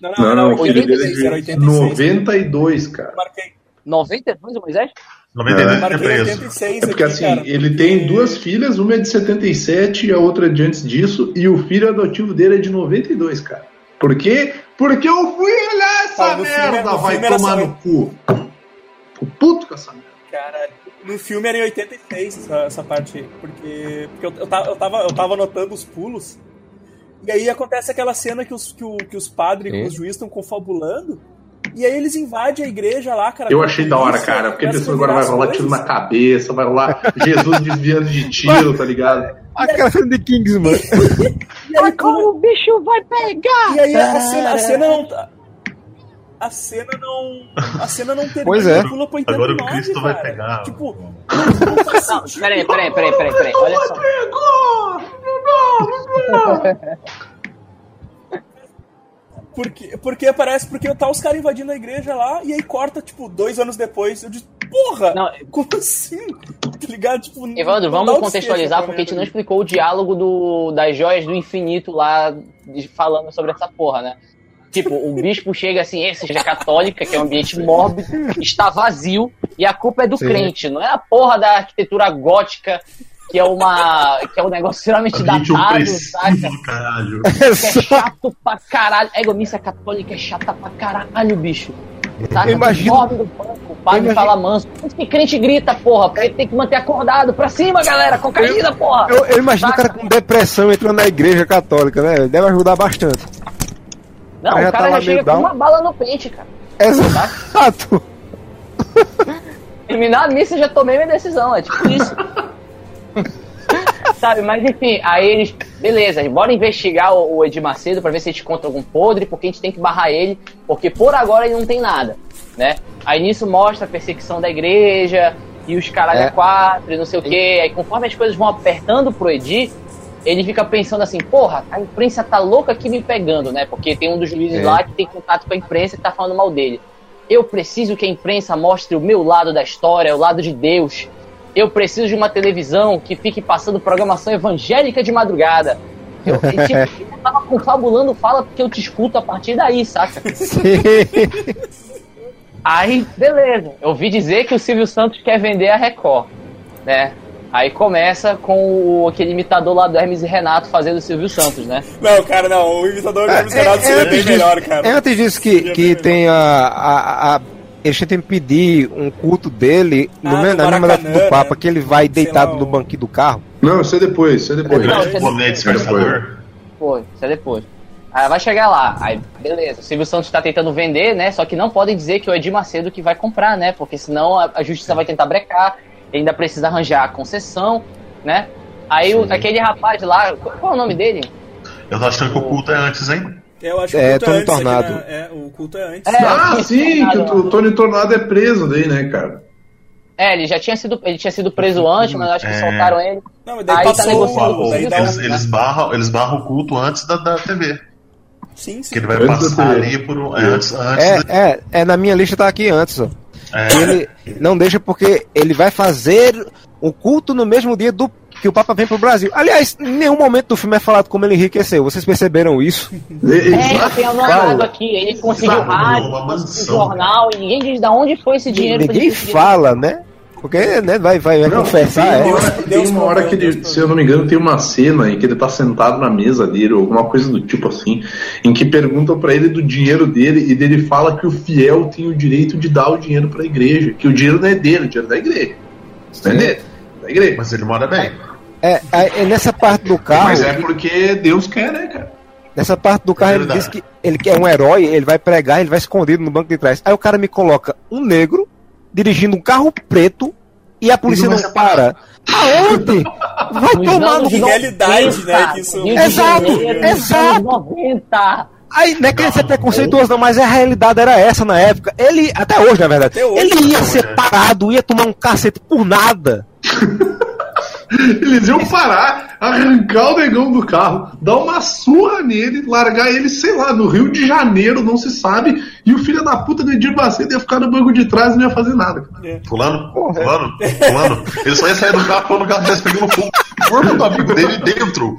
Speaker 3: Não,
Speaker 2: Não, não,
Speaker 3: era
Speaker 2: o filho dele
Speaker 3: 86, era
Speaker 2: é de
Speaker 3: 86.
Speaker 2: 92, cara.
Speaker 3: Marquei,
Speaker 4: 92 o Moisés?
Speaker 5: 92 é preso.
Speaker 3: 86
Speaker 2: É porque
Speaker 3: aqui,
Speaker 2: assim,
Speaker 3: cara.
Speaker 2: ele tem duas filhas, uma é de 77 e a outra é de antes disso, e o filho adotivo dele é de 92, cara. Por quê? Porque eu fui olhar essa
Speaker 3: Ah,
Speaker 2: merda, vai tomar no cu. Tô puto com essa merda.
Speaker 3: Caralho. No filme era em 86 essa, essa parte aí, porque, porque eu, eu, tava, eu, tava, eu tava anotando os pulos, e aí acontece aquela cena que os, que, o- que os padres e os juízes estão confabulando, e aí eles invadem a igreja lá, cara.
Speaker 2: Eu
Speaker 3: a
Speaker 2: achei da hora, cara, porque pensando
Speaker 3: a
Speaker 2: agora vai rolar tiro na cabeça, vai rolar Jesus desviando de tiro, tá ligado?
Speaker 6: Aquela cena de Kingsman.
Speaker 3: E aí, quando-
Speaker 4: o bicho vai pegar!
Speaker 3: E aí a cena, a cena não tá. A cena não. A cena não termina.
Speaker 6: Pois é.
Speaker 3: pula pro
Speaker 5: Agora o
Speaker 3: 89,
Speaker 5: Cristo vai
Speaker 3: cara.
Speaker 5: pegar.
Speaker 3: Tipo, não, não faz
Speaker 4: Não,
Speaker 3: sentido.
Speaker 4: peraí, peraí, peraí, peraí. Olha só.
Speaker 3: Porque, porque parece, porque tá os caras invadindo a igreja lá e aí corta, tipo, dois anos depois. Eu disse, porra!
Speaker 4: Não,
Speaker 3: Como assim? Tá ligado? Tipo,
Speaker 4: Evandro, vamos contextualizar porque a gente não explicou o diálogo do, das joias do infinito lá de- falando sobre essa porra, né? Tipo, o *laughs* bispo chega assim, essa igreja católica, que é um ambiente mórbido, está vazio, e a culpa é do
Speaker 6: Sim.
Speaker 4: crente, não é a porra da arquitetura gótica, que é uma. que é um negócio extremamente
Speaker 5: Ambiente
Speaker 4: datado, saca?
Speaker 5: opressivo do caralho.
Speaker 4: Que é chato pra caralho. A missa católica é chata pra caralho, bicho. Saca?
Speaker 6: Eu imagino-
Speaker 4: Dorme no banco, o padre
Speaker 6: imagino-
Speaker 4: fala manso. Por que crente grita, porra, porque tem que manter acordado. Pra cima, galera, cocaína, porra.
Speaker 6: Eu, eu imagino o cara com depressão entrando na igreja católica, né? Deve ajudar bastante.
Speaker 4: Não,
Speaker 6: já
Speaker 4: o
Speaker 6: tá
Speaker 4: cara
Speaker 6: lá
Speaker 4: já chega com
Speaker 6: down.
Speaker 4: uma bala no pente, cara.
Speaker 6: Exato.
Speaker 4: Terminar a missa, já tomei minha decisão, é tipo isso. *laughs* *laughs* Sabe, mas enfim, aí eles. beleza, bora investigar o, o Edir Macedo pra ver se a gente encontra algum podre, porque a gente tem que barrar ele, porque por agora ele não tem nada, né? Aí nisso mostra a perseguição da igreja e os caralho
Speaker 6: É.
Speaker 4: quatro e não sei o quê. Aí conforme as coisas vão apertando pro Edir, ele fica pensando assim, porra, a imprensa tá louca aqui me pegando, né? Porque tem um dos juízes
Speaker 6: É.
Speaker 4: lá que tem contato com a imprensa que tá falando mal dele. Eu preciso que a imprensa mostre o meu lado da história, o lado de Deus. Eu preciso de uma televisão que fique passando programação evangélica de madrugada. Eu, e, tipo, *laughs* eu tava confabulando fala porque eu te escuto a partir daí, saca? Aí, beleza. Eu ouvi dizer que o Silvio Santos quer vender a Record, né? Aí começa com o, aquele imitador lá do Hermes e Renato fazendo o Silvio Santos, né?
Speaker 3: Não, cara, não. O imitador do Hermes Renato
Speaker 6: É,
Speaker 3: seria bem
Speaker 6: antes disso,
Speaker 3: melhor, cara.
Speaker 6: é antes disso que, que tem a, a, a- Eles tentam pedir um culto dele no
Speaker 3: Ah, no
Speaker 6: na mesma data
Speaker 3: Maracanã,
Speaker 6: do Papa,
Speaker 3: né?
Speaker 6: que ele vai deitado
Speaker 3: lá,
Speaker 6: no banquinho do carro.
Speaker 2: Não, isso é depois, isso é depois.
Speaker 4: Não,
Speaker 5: O
Speaker 4: isso é
Speaker 5: boné disfarçador.
Speaker 4: Pô, isso é depois. Aí vai chegar lá, aí beleza, o Silvio Santos tá tentando vender, né? Só que não podem dizer que é o Edir Macedo que vai comprar, né? Porque senão a, a justiça vai tentar brecar, ainda precisa arranjar a concessão, né? Aí o- aquele rapaz lá, qual, qual é o nome dele?
Speaker 5: Eu tô achando que o culto é antes, hein?
Speaker 3: Eu acho que
Speaker 6: É,
Speaker 3: o culto
Speaker 6: Tony
Speaker 3: é antes. aqui,
Speaker 6: Tornado.
Speaker 3: né? É, o culto é antes.
Speaker 4: É.
Speaker 2: Ah, sim, que o Tony Tornado é preso daí, né, cara?
Speaker 4: É, ele já tinha sido, ele tinha sido preso antes, mas acho que
Speaker 5: É.
Speaker 4: soltaram ele.
Speaker 3: Não, mas daí
Speaker 4: Aí tá
Speaker 3: passou
Speaker 4: negociando
Speaker 3: o... Daí
Speaker 4: o
Speaker 3: dá
Speaker 5: Eles, eles, barram, eles barram o culto antes da, da TV.
Speaker 3: Sim, sim.
Speaker 5: Que ele vai
Speaker 2: Antes
Speaker 5: passar
Speaker 2: TV.
Speaker 5: ali por um. É, antes, antes
Speaker 6: É,
Speaker 5: da-
Speaker 6: é, é, na minha lista tá aqui antes, ó.
Speaker 5: é.
Speaker 6: Ele não deixa porque ele vai fazer o culto no mesmo dia do que o Papa vem pro Brasil. Aliás, em nenhum momento do filme é falado como ele enriqueceu. Vocês perceberam isso?
Speaker 4: É, eu tenho anotado
Speaker 2: Fala.
Speaker 4: aqui, ele conseguiu rádio, conseguiu jornal, e ninguém diz de onde foi esse dinheiro.
Speaker 6: Ninguém fala, né? Porque né, vai, vai, vai
Speaker 2: Não,
Speaker 6: confessar.
Speaker 2: tem
Speaker 6: É.
Speaker 2: uma hora,
Speaker 3: Deus
Speaker 2: tem uma hora que ele, se eu não me engano, tem uma cena em que ele tá sentado na mesa dele, ou alguma coisa do tipo assim, em que perguntam pra ele do dinheiro dele e dele fala que o fiel tem o direito de dar o dinheiro pra igreja, que o dinheiro não é dele, o dinheiro é da igreja. Não é dele, é da igreja.
Speaker 5: Mas ele mora bem.
Speaker 6: É, é, é nessa parte do carro,
Speaker 2: Mas é porque Deus quer, né, cara?
Speaker 6: nessa parte do carro,
Speaker 5: É
Speaker 6: ele diz que ele quer um herói, ele vai pregar, ele vai escondido no banco de trás. Aí o cara me coloca um negro dirigindo um carro preto e a polícia
Speaker 5: não
Speaker 6: não, para. Aonde? Vai
Speaker 4: Nos
Speaker 6: tomar no
Speaker 3: Que realidade, né, que isso-
Speaker 6: Exato, exato.
Speaker 4: anos 90.
Speaker 6: Aí, não é querendo ser preconceituoso, não, mas a realidade era essa na época. Ele, até hoje, na verdade,
Speaker 3: hoje.
Speaker 6: ele ia ser
Speaker 5: é.
Speaker 6: parado, ia tomar um cacete por nada. *laughs*
Speaker 2: Eles iam parar, arrancar o negão do carro, dar uma surra nele, largar ele, sei lá, no Rio de Janeiro, não se sabe, e o filho da puta do Edir Macedo ia ficar no banco de trás e não ia fazer nada. cara.
Speaker 5: Fulano, fulano, fulano. Ele só ia sair do carro quando o carro estivesse pegando fogo. O corpo do amigo dele dentro.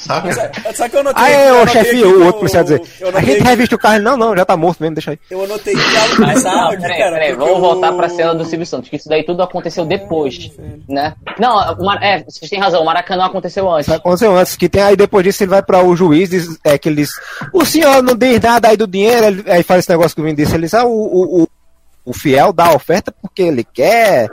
Speaker 5: Saca?
Speaker 3: Só que eu notei.
Speaker 6: Aí
Speaker 3: eu
Speaker 6: o
Speaker 3: anotei
Speaker 6: chefe, o
Speaker 3: que
Speaker 6: outro policial dizer,
Speaker 3: eu
Speaker 6: a
Speaker 3: anotei
Speaker 6: gente
Speaker 3: que-
Speaker 6: reviste o carro, não, não, já tá morto mesmo, deixa aí.
Speaker 3: Eu anotei diálogo bizarro
Speaker 4: Não,
Speaker 3: aqui,
Speaker 4: peraí,
Speaker 3: cara.
Speaker 4: peraí, vamos voltar
Speaker 3: o-
Speaker 4: pra cena do Silvio Santos, que isso daí tudo aconteceu depois, né? Não, é, vocês têm razão, o Maracanã aconteceu antes.
Speaker 6: Aconteceu antes, que tem aí depois disso ele vai pra o juiz, diz, é, que ele diz, o senhor não diz nada aí do dinheiro, ele- aí faz esse negócio que o Vin disse, ele diz, ah, o, o, o, o fiel dá a oferta porque ele quer.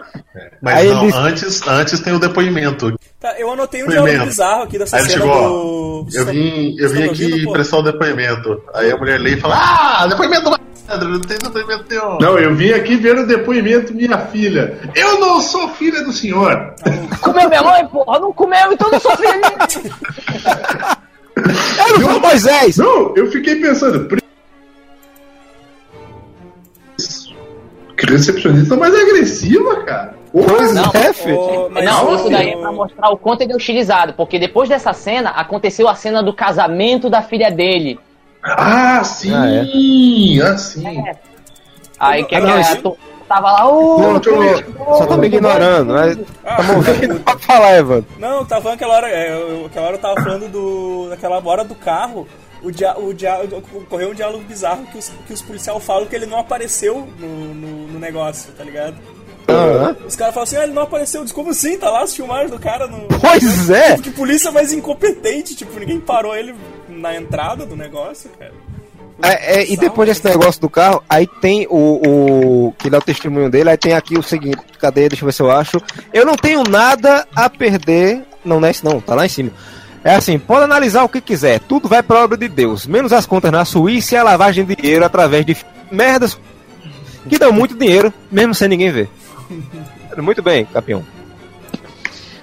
Speaker 5: Mas
Speaker 6: Aí
Speaker 5: não,
Speaker 6: ele-
Speaker 5: antes, antes tem o depoimento.
Speaker 3: Tá, eu anotei um
Speaker 5: Foi
Speaker 3: diálogo bizarro aqui dessa
Speaker 5: Aí
Speaker 3: cena
Speaker 5: chegou,
Speaker 3: do.
Speaker 5: Eu vim, eu vim aqui
Speaker 3: ouvindo, pô?
Speaker 5: prestar o depoimento. Aí a mulher lê e fala: Ah, depoimento do Pedro, não tem depoimento nenhum.
Speaker 2: Não, eu vim aqui ver o depoimento minha filha. Eu não sou filha do senhor.
Speaker 4: Comeu minha mãe, porra? Não comeu, então não sou filho.
Speaker 6: Eu não sou *laughs* Moisés!
Speaker 2: Não, eu fiquei pensando. Que recepcionista mais agressiva, cara.
Speaker 6: Pois
Speaker 4: Não,
Speaker 6: é, filho.
Speaker 3: Mas
Speaker 4: Não,
Speaker 3: o-
Speaker 4: isso daí é pra mostrar o quanto ele é utilizado, porque depois dessa cena, aconteceu a cena do casamento da filha dele.
Speaker 2: Ah, sim!
Speaker 6: Ah,
Speaker 2: Ah, sim.
Speaker 4: Aí que
Speaker 6: Ah, não,
Speaker 4: a-
Speaker 6: isso-
Speaker 4: tu- tava lá, ô,
Speaker 6: Não, tô- só tá me ignorando, né?
Speaker 3: Ah,
Speaker 6: Tá ouvindo? Pode falar, Evandro.
Speaker 3: Não, tava falando aquela hora. É, eu- aquela hora eu tava falando do. daquela hora do carro. O dia, o dia, ocorreu um diálogo bizarro que os, que os policiais falam que ele não apareceu no, no, no negócio, tá ligado?
Speaker 6: Aham.
Speaker 3: Os caras falam assim, ah, ele não apareceu. Eu disse, como assim? Tá lá as filmagens do cara no.
Speaker 6: Pois é!
Speaker 3: Que polícia mais incompetente, tipo, ninguém parou ele na entrada do negócio, cara.
Speaker 6: É, é, e depois desse negócio do carro, aí tem o, o. que dá o testemunho dele, aí tem aqui o seguinte, cadê? Deixa eu ver se eu acho. Eu não tenho nada a perder. Não, não é isso não, tá lá em cima. É assim, pode analisar o que quiser, tudo vai pra obra de Deus, menos as contas na Suíça e a lavagem de dinheiro através de merdas que dão muito dinheiro, mesmo sem ninguém ver. Muito bem, campeão.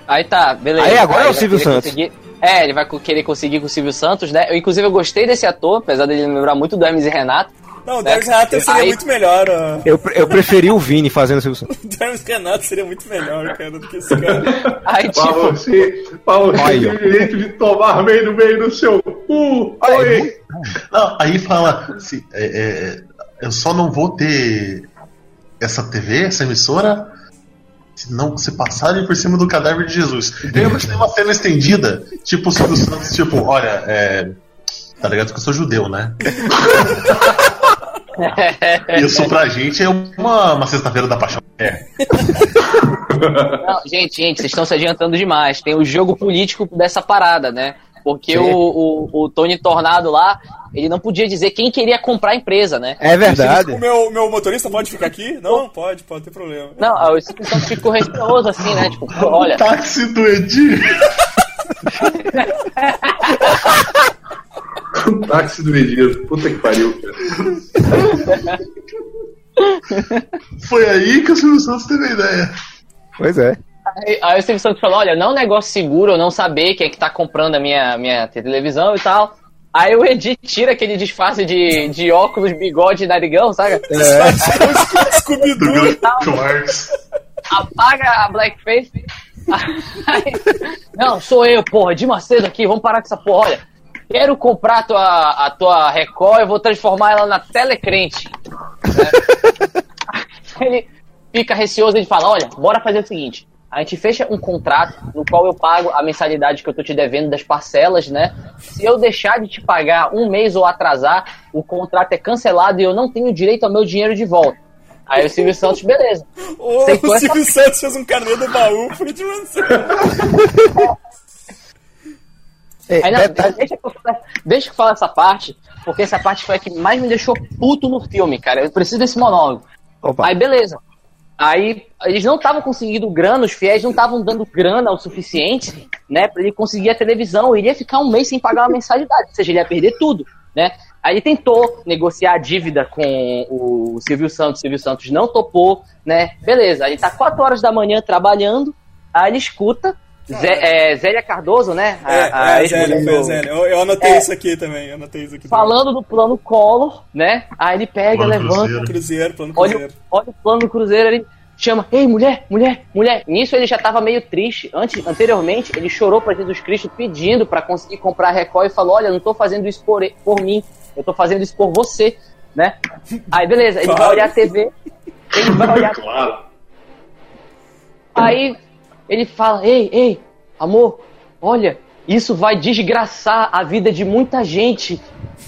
Speaker 4: Aí tá, beleza.
Speaker 6: Aí agora é o Silvio Santos.
Speaker 4: conseguir- É, ele vai querer conseguir com o Silvio Santos, né? Eu, inclusive, eu gostei desse ator, apesar dele me lembrar muito do Hermes e Renato.
Speaker 3: Não, o
Speaker 4: né?
Speaker 3: Darius Renato seria
Speaker 4: Aí-
Speaker 3: muito melhor. ó.
Speaker 6: Eu, eu preferi o Vini fazendo *laughs* o Silvio Santos.
Speaker 3: O Darius Renato seria muito melhor, cara, do que esse cara. *laughs*
Speaker 4: Aí,
Speaker 2: Pra
Speaker 4: tipo,
Speaker 2: você, pra você
Speaker 6: Aí,
Speaker 2: tem o direito de tomar meio no meio do seu cu.
Speaker 5: Não, aí fala assim, é, é, eu só não vou ter essa TV, essa emissora, se não se passarem por cima do cadáver de Jesus. Que tem uma cena estendida, tipo o Silvio Santos, tipo, olha, é, tá ligado que eu sou judeu, né? *laughs* Isso pra gente é uma, uma sexta-feira da paixão. É.
Speaker 4: Não, gente, gente, vocês estão se adiantando demais. Tem o jogo político dessa parada, né? Porque o, o, o Tony Tornado lá, ele não podia dizer quem queria comprar a empresa, né?
Speaker 6: É verdade.
Speaker 3: O meu, meu motorista pode ficar aqui? Não, pode, pode ter problema.
Speaker 4: Não, o Silvio Santos ficou receoso assim, né? Tipo, olha,
Speaker 5: Táxi do Edir.
Speaker 2: O *laughs* táxi do Edir. Puta que pariu, cara. *laughs*
Speaker 5: Foi aí que o Silvio Santos teve a ideia.
Speaker 6: Pois é.
Speaker 4: Aí, aí o Silvio Santos falou, olha, não é um negócio seguro eu não saber quem é que tá comprando a minha, minha televisão e tal. Aí o Edi tira aquele disfarce de, de óculos, bigode e narigão, sabe?
Speaker 3: Scooby-Doo.
Speaker 5: Groucho Marx.
Speaker 4: Apaga a blackface. Aí, não, sou eu, porra, de Macedo aqui, vamos parar com essa porra. Olha, quero comprar a tua, a tua Record, eu vou transformar ela na Telecrente. Né? Ele fica receoso e fala, olha, bora fazer o seguinte, a gente fecha um contrato no qual eu pago a mensalidade que eu tô te devendo das parcelas, né? Se eu deixar de te pagar um mês ou atrasar, o contrato é cancelado e eu não tenho direito ao meu dinheiro de volta. Aí o Silvio Santos, beleza.
Speaker 3: Ô, o
Speaker 4: essa-
Speaker 3: Silvio Santos fez um carnê do baú pro de Mancini.
Speaker 6: É,
Speaker 4: Aí, não,
Speaker 6: detalhe-
Speaker 4: deixa, eu fale- deixa eu fale essa parte, porque essa parte foi a que mais me deixou puto no filme, cara. Eu preciso desse monólogo.
Speaker 6: Opa.
Speaker 4: Aí, beleza. Aí, eles não estavam conseguindo grana, os fiéis não estavam dando grana o suficiente, né, pra ele conseguir a televisão. Ele ia ficar um mês sem pagar uma mensalidade, ou seja, ele ia perder tudo, né. Aí ele tentou negociar a dívida com o Silvio Santos, o Silvio Santos não topou, né, beleza. Ele tá 4 horas da manhã trabalhando, aí ele escuta Zé, é, Zélia Cardoso, né, a-
Speaker 3: É,
Speaker 4: a
Speaker 3: é, Zélia, foi a Zélia. Eu, eu anotei
Speaker 4: É.
Speaker 3: isso aqui também, eu anotei isso aqui
Speaker 4: falando do plano Collor, né? Aí ele pega,
Speaker 5: Plano
Speaker 4: levanta,
Speaker 5: Cruzeiro.
Speaker 3: também. Cruzeiro, plano
Speaker 4: olha,
Speaker 3: Cruzeiro.
Speaker 4: o- olha o plano do Cruzeiro, ele chama, ei, mulher, mulher, mulher. Nisso ele já tava meio triste. Antes, anteriormente, ele chorou pra Jesus Cristo pedindo pra conseguir comprar a Record e falou, olha, não tô fazendo isso por, por mim, eu tô fazendo isso por você, né? Aí, beleza, ele vai
Speaker 3: Claro.
Speaker 4: olhar a TV, ele vai olhar
Speaker 2: Claro.
Speaker 4: Aí ele fala: Ei, ei, amor, olha, isso vai desgraçar a vida de muita gente,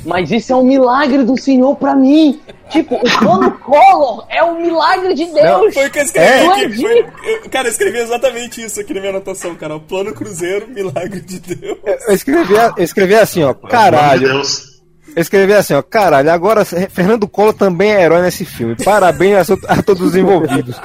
Speaker 4: mas isso é um milagre do Senhor pra mim. Tipo, o plano *laughs* Collor é um milagre de Deus.
Speaker 3: Foi o que eu escrevi
Speaker 4: É,
Speaker 3: aqui. Foi- eu- cara, eu escrevi exatamente isso aqui na minha anotação, cara. O plano Cruzeiro, milagre de Deus.
Speaker 6: Eu escrevi, eu escrevi assim, ó, caralho.
Speaker 5: Deus.
Speaker 6: Eu escrevi assim, ó, caralho, agora Fernando Collor também é herói nesse filme. Parabéns a, a todos os envolvidos.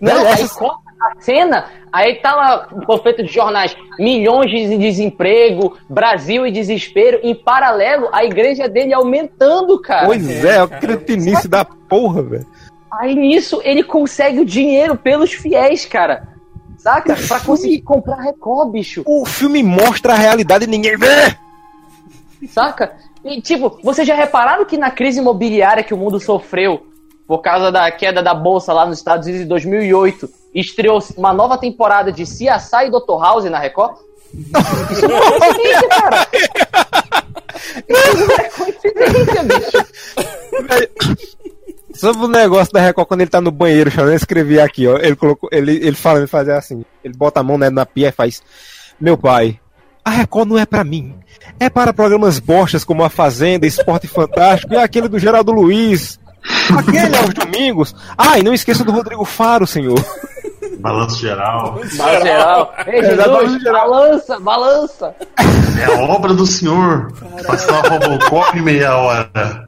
Speaker 4: Não,
Speaker 6: Né,
Speaker 4: aí
Speaker 6: essas-
Speaker 4: corta a cena, aí tá lá o panfleto de jornais, milhões de desemprego, Brasil e desespero, em paralelo, a igreja dele aumentando, cara.
Speaker 6: Pois é, o cretinice da porra, velho.
Speaker 4: Aí nisso ele consegue o dinheiro pelos fiéis, cara. Saca? Pra conseguir comprar Record, bicho.
Speaker 6: O filme mostra a realidade e ninguém vê.
Speaker 4: Saca? E tipo, vocês já repararam que na crise imobiliária que o mundo sofreu por causa da queda da bolsa lá nos Estados Unidos em 2008, estreou uma nova temporada de CSI e Dr. House na Record? Isso não é coincidência, cara. Isso não é coincidência, bicho.
Speaker 6: Sobre o negócio da Record, quando ele tá no banheiro, eu escrevi aqui, ó. Ele colocou, ele, ele fala, ele assim, ele bota a mão né, na pia e faz. Meu pai, a Record não é pra mim. É para programas bostas como A Fazenda, Esporte Fantástico e aquele do Geraldo Luiz. Aquele aos domingos. Ah, e não esqueça do Rodrigo Faro, senhor.
Speaker 5: Balanço geral.
Speaker 4: Balança geral. Ei,
Speaker 6: É, balança
Speaker 4: Jesus,
Speaker 6: geral.
Speaker 4: balança, balança.
Speaker 5: É a obra do senhor. Passar uma Robocop em meia hora.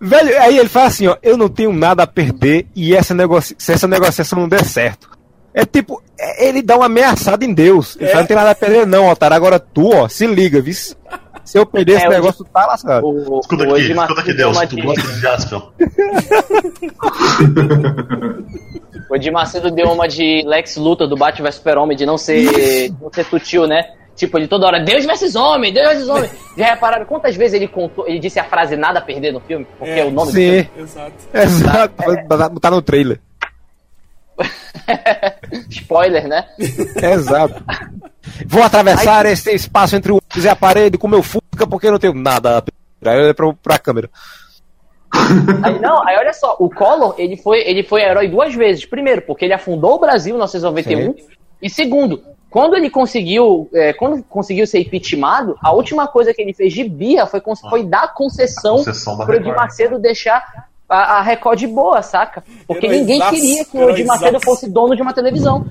Speaker 6: Velho, aí ele fala assim, ó, eu não tenho nada a perder e essa negocia se essa negociação não der certo. É tipo, é- ele dá uma ameaçada em Deus. Ele
Speaker 3: É.
Speaker 6: fala, não tem nada a perder não, otário. Agora tu, ó, se liga, viu? Se eu perder esse
Speaker 4: É, o-
Speaker 6: negócio, tá lascado.
Speaker 4: O,
Speaker 5: Escuta
Speaker 4: o
Speaker 5: aqui, escuta aqui,
Speaker 4: deu
Speaker 5: Deus. Tu
Speaker 4: de-
Speaker 5: gosta de Jaspion?
Speaker 4: O Edir Macedo deu uma de Lex Luthor do Batman vs Super-Homem, de não ser, não ser sutil, né? Tipo, ele toda hora, Deus versus homem, Deus versus homem. *laughs* Já repararam quantas vezes ele contou, ele disse a frase nada a perder no filme? Porque é,
Speaker 3: É,
Speaker 4: o nome do
Speaker 6: Sim,
Speaker 3: Exato.
Speaker 6: exato. Vai botar no trailer.
Speaker 4: filme. *laughs* Spoiler, né?
Speaker 6: Exato. Vou atravessar esse espaço entre o e a parede com meu Fusca porque eu não tenho nada. Aí olha pra, pra câmera.
Speaker 4: Aí, não, aí olha só, o Collor, ele foi, ele foi herói duas vezes. Primeiro, porque ele afundou o Brasil em 1991. E segundo, quando ele conseguiu, é, quando conseguiu ser impeachmentado, a última coisa que ele fez de birra foi, foi dar concessão,
Speaker 5: concessão da
Speaker 4: pro Edir. Macedo deixar a, a Record de boa, saca? Porque
Speaker 3: Heróizaço,
Speaker 4: ninguém queria que o Edir Macedo fosse dono de uma televisão.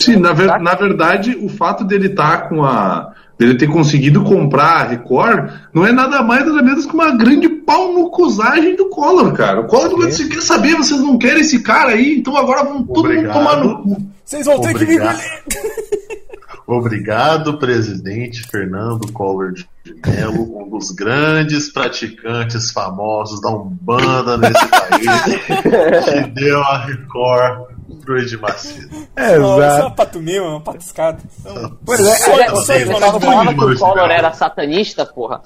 Speaker 2: Sim, na, ver- na verdade, o fato dele estar com a. dele ter conseguido comprar a Record não é nada mais nada menos que uma grande pau no cusagem do Collor, cara. O Collor falou, você quer saber, vocês não querem esse cara aí, então agora vão todo mundo
Speaker 5: Obrigado.
Speaker 2: tomar no cu.
Speaker 3: Vocês vão ter que me
Speaker 5: Obrigado.
Speaker 3: engolir. *laughs*
Speaker 5: Obrigado, presidente Fernando Collor de Mello, um dos grandes praticantes famosos da Umbanda nesse país, *laughs* que deu a Record pro Edir Macedo.
Speaker 3: Não, isso é uma
Speaker 6: Exato.
Speaker 3: patumil, é uma patuscada. Então,
Speaker 6: Pois é,
Speaker 3: só-
Speaker 4: Olha,
Speaker 3: só
Speaker 4: você
Speaker 3: isso,
Speaker 4: não
Speaker 3: mano.
Speaker 4: falava que o Collor era satanista, porra?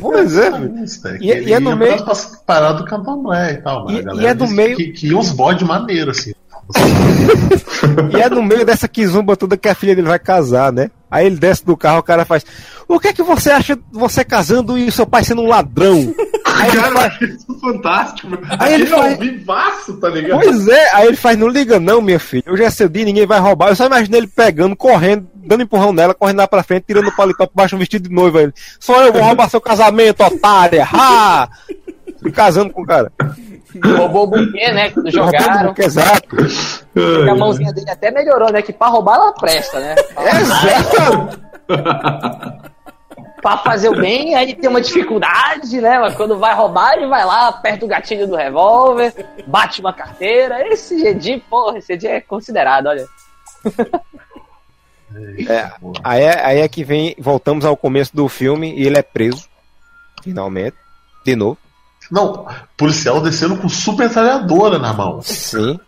Speaker 6: Pois é.
Speaker 5: é,
Speaker 6: E-
Speaker 5: que
Speaker 6: e é
Speaker 5: ele
Speaker 6: no meio-
Speaker 5: paradas do candomblé e tal, mas
Speaker 6: E- e é do meio-
Speaker 5: Que, que uns bode maneiro, assim.
Speaker 6: E é no meio dessa quizumba toda que a filha dele vai casar, né? Aí ele desce do carro, o cara faz. O que é que você acha de você casando e seu pai sendo um ladrão? Aí ele
Speaker 2: Cara, eu
Speaker 6: faz, *laughs*
Speaker 2: isso fantástico.
Speaker 6: Aí ele faz-
Speaker 2: ao vivaço, tá ligado?
Speaker 6: Pois é, aí ele faz, não liga não, minha filha. É seu dia, ninguém vai roubar. Eu só imagino ele pegando, correndo, dando empurrão nela, correndo lá pra frente, tirando o paletó por baixo do vestido de noiva. Ele, só eu vou roubar seu casamento, otária! Ha! E casando com o cara.
Speaker 4: Roubou o buquê, né? Quando jogaram.
Speaker 6: Exato.
Speaker 4: E a mãozinha dele até melhorou, né? Que pra roubar ela presta, né? *laughs*
Speaker 6: Exato. *laughs*
Speaker 4: Pra fazer o bem, aí tem uma dificuldade, né? Mas quando vai roubar, ele vai lá, aperta o gatilho do revólver, bate uma carteira. Esse Jedi, porra, esse Jedi é considerado, olha.
Speaker 6: É, aí, é, aí é que vem, voltamos ao começo do filme e ele é preso. Finalmente. De novo.
Speaker 5: Não, policial descendo com super metralhadora na mão.
Speaker 6: Sim.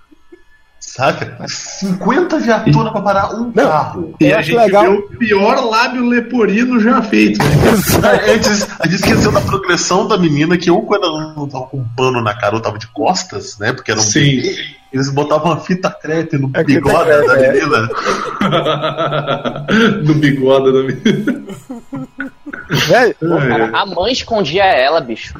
Speaker 5: Saca? 50 viaturas pra parar um
Speaker 6: Não.
Speaker 5: carro.
Speaker 2: E
Speaker 6: Eu
Speaker 2: a gente
Speaker 6: legal.
Speaker 2: vê o pior lábio leporino já feito. *laughs* né?
Speaker 5: A gente, a gente esqueceu da progressão da menina que ou quando ela não tava com um pano na cara ou tava de costas, né? Porque era um
Speaker 2: Sim.
Speaker 5: bebê, eles botavam uma fita crepe no
Speaker 6: É
Speaker 5: bigode
Speaker 6: crepe,
Speaker 5: da
Speaker 6: é.
Speaker 5: menina. *laughs*
Speaker 2: no bigode da menina. *laughs*
Speaker 6: Velho, *laughs*
Speaker 2: É.
Speaker 4: A mãe escondia ela, bicho.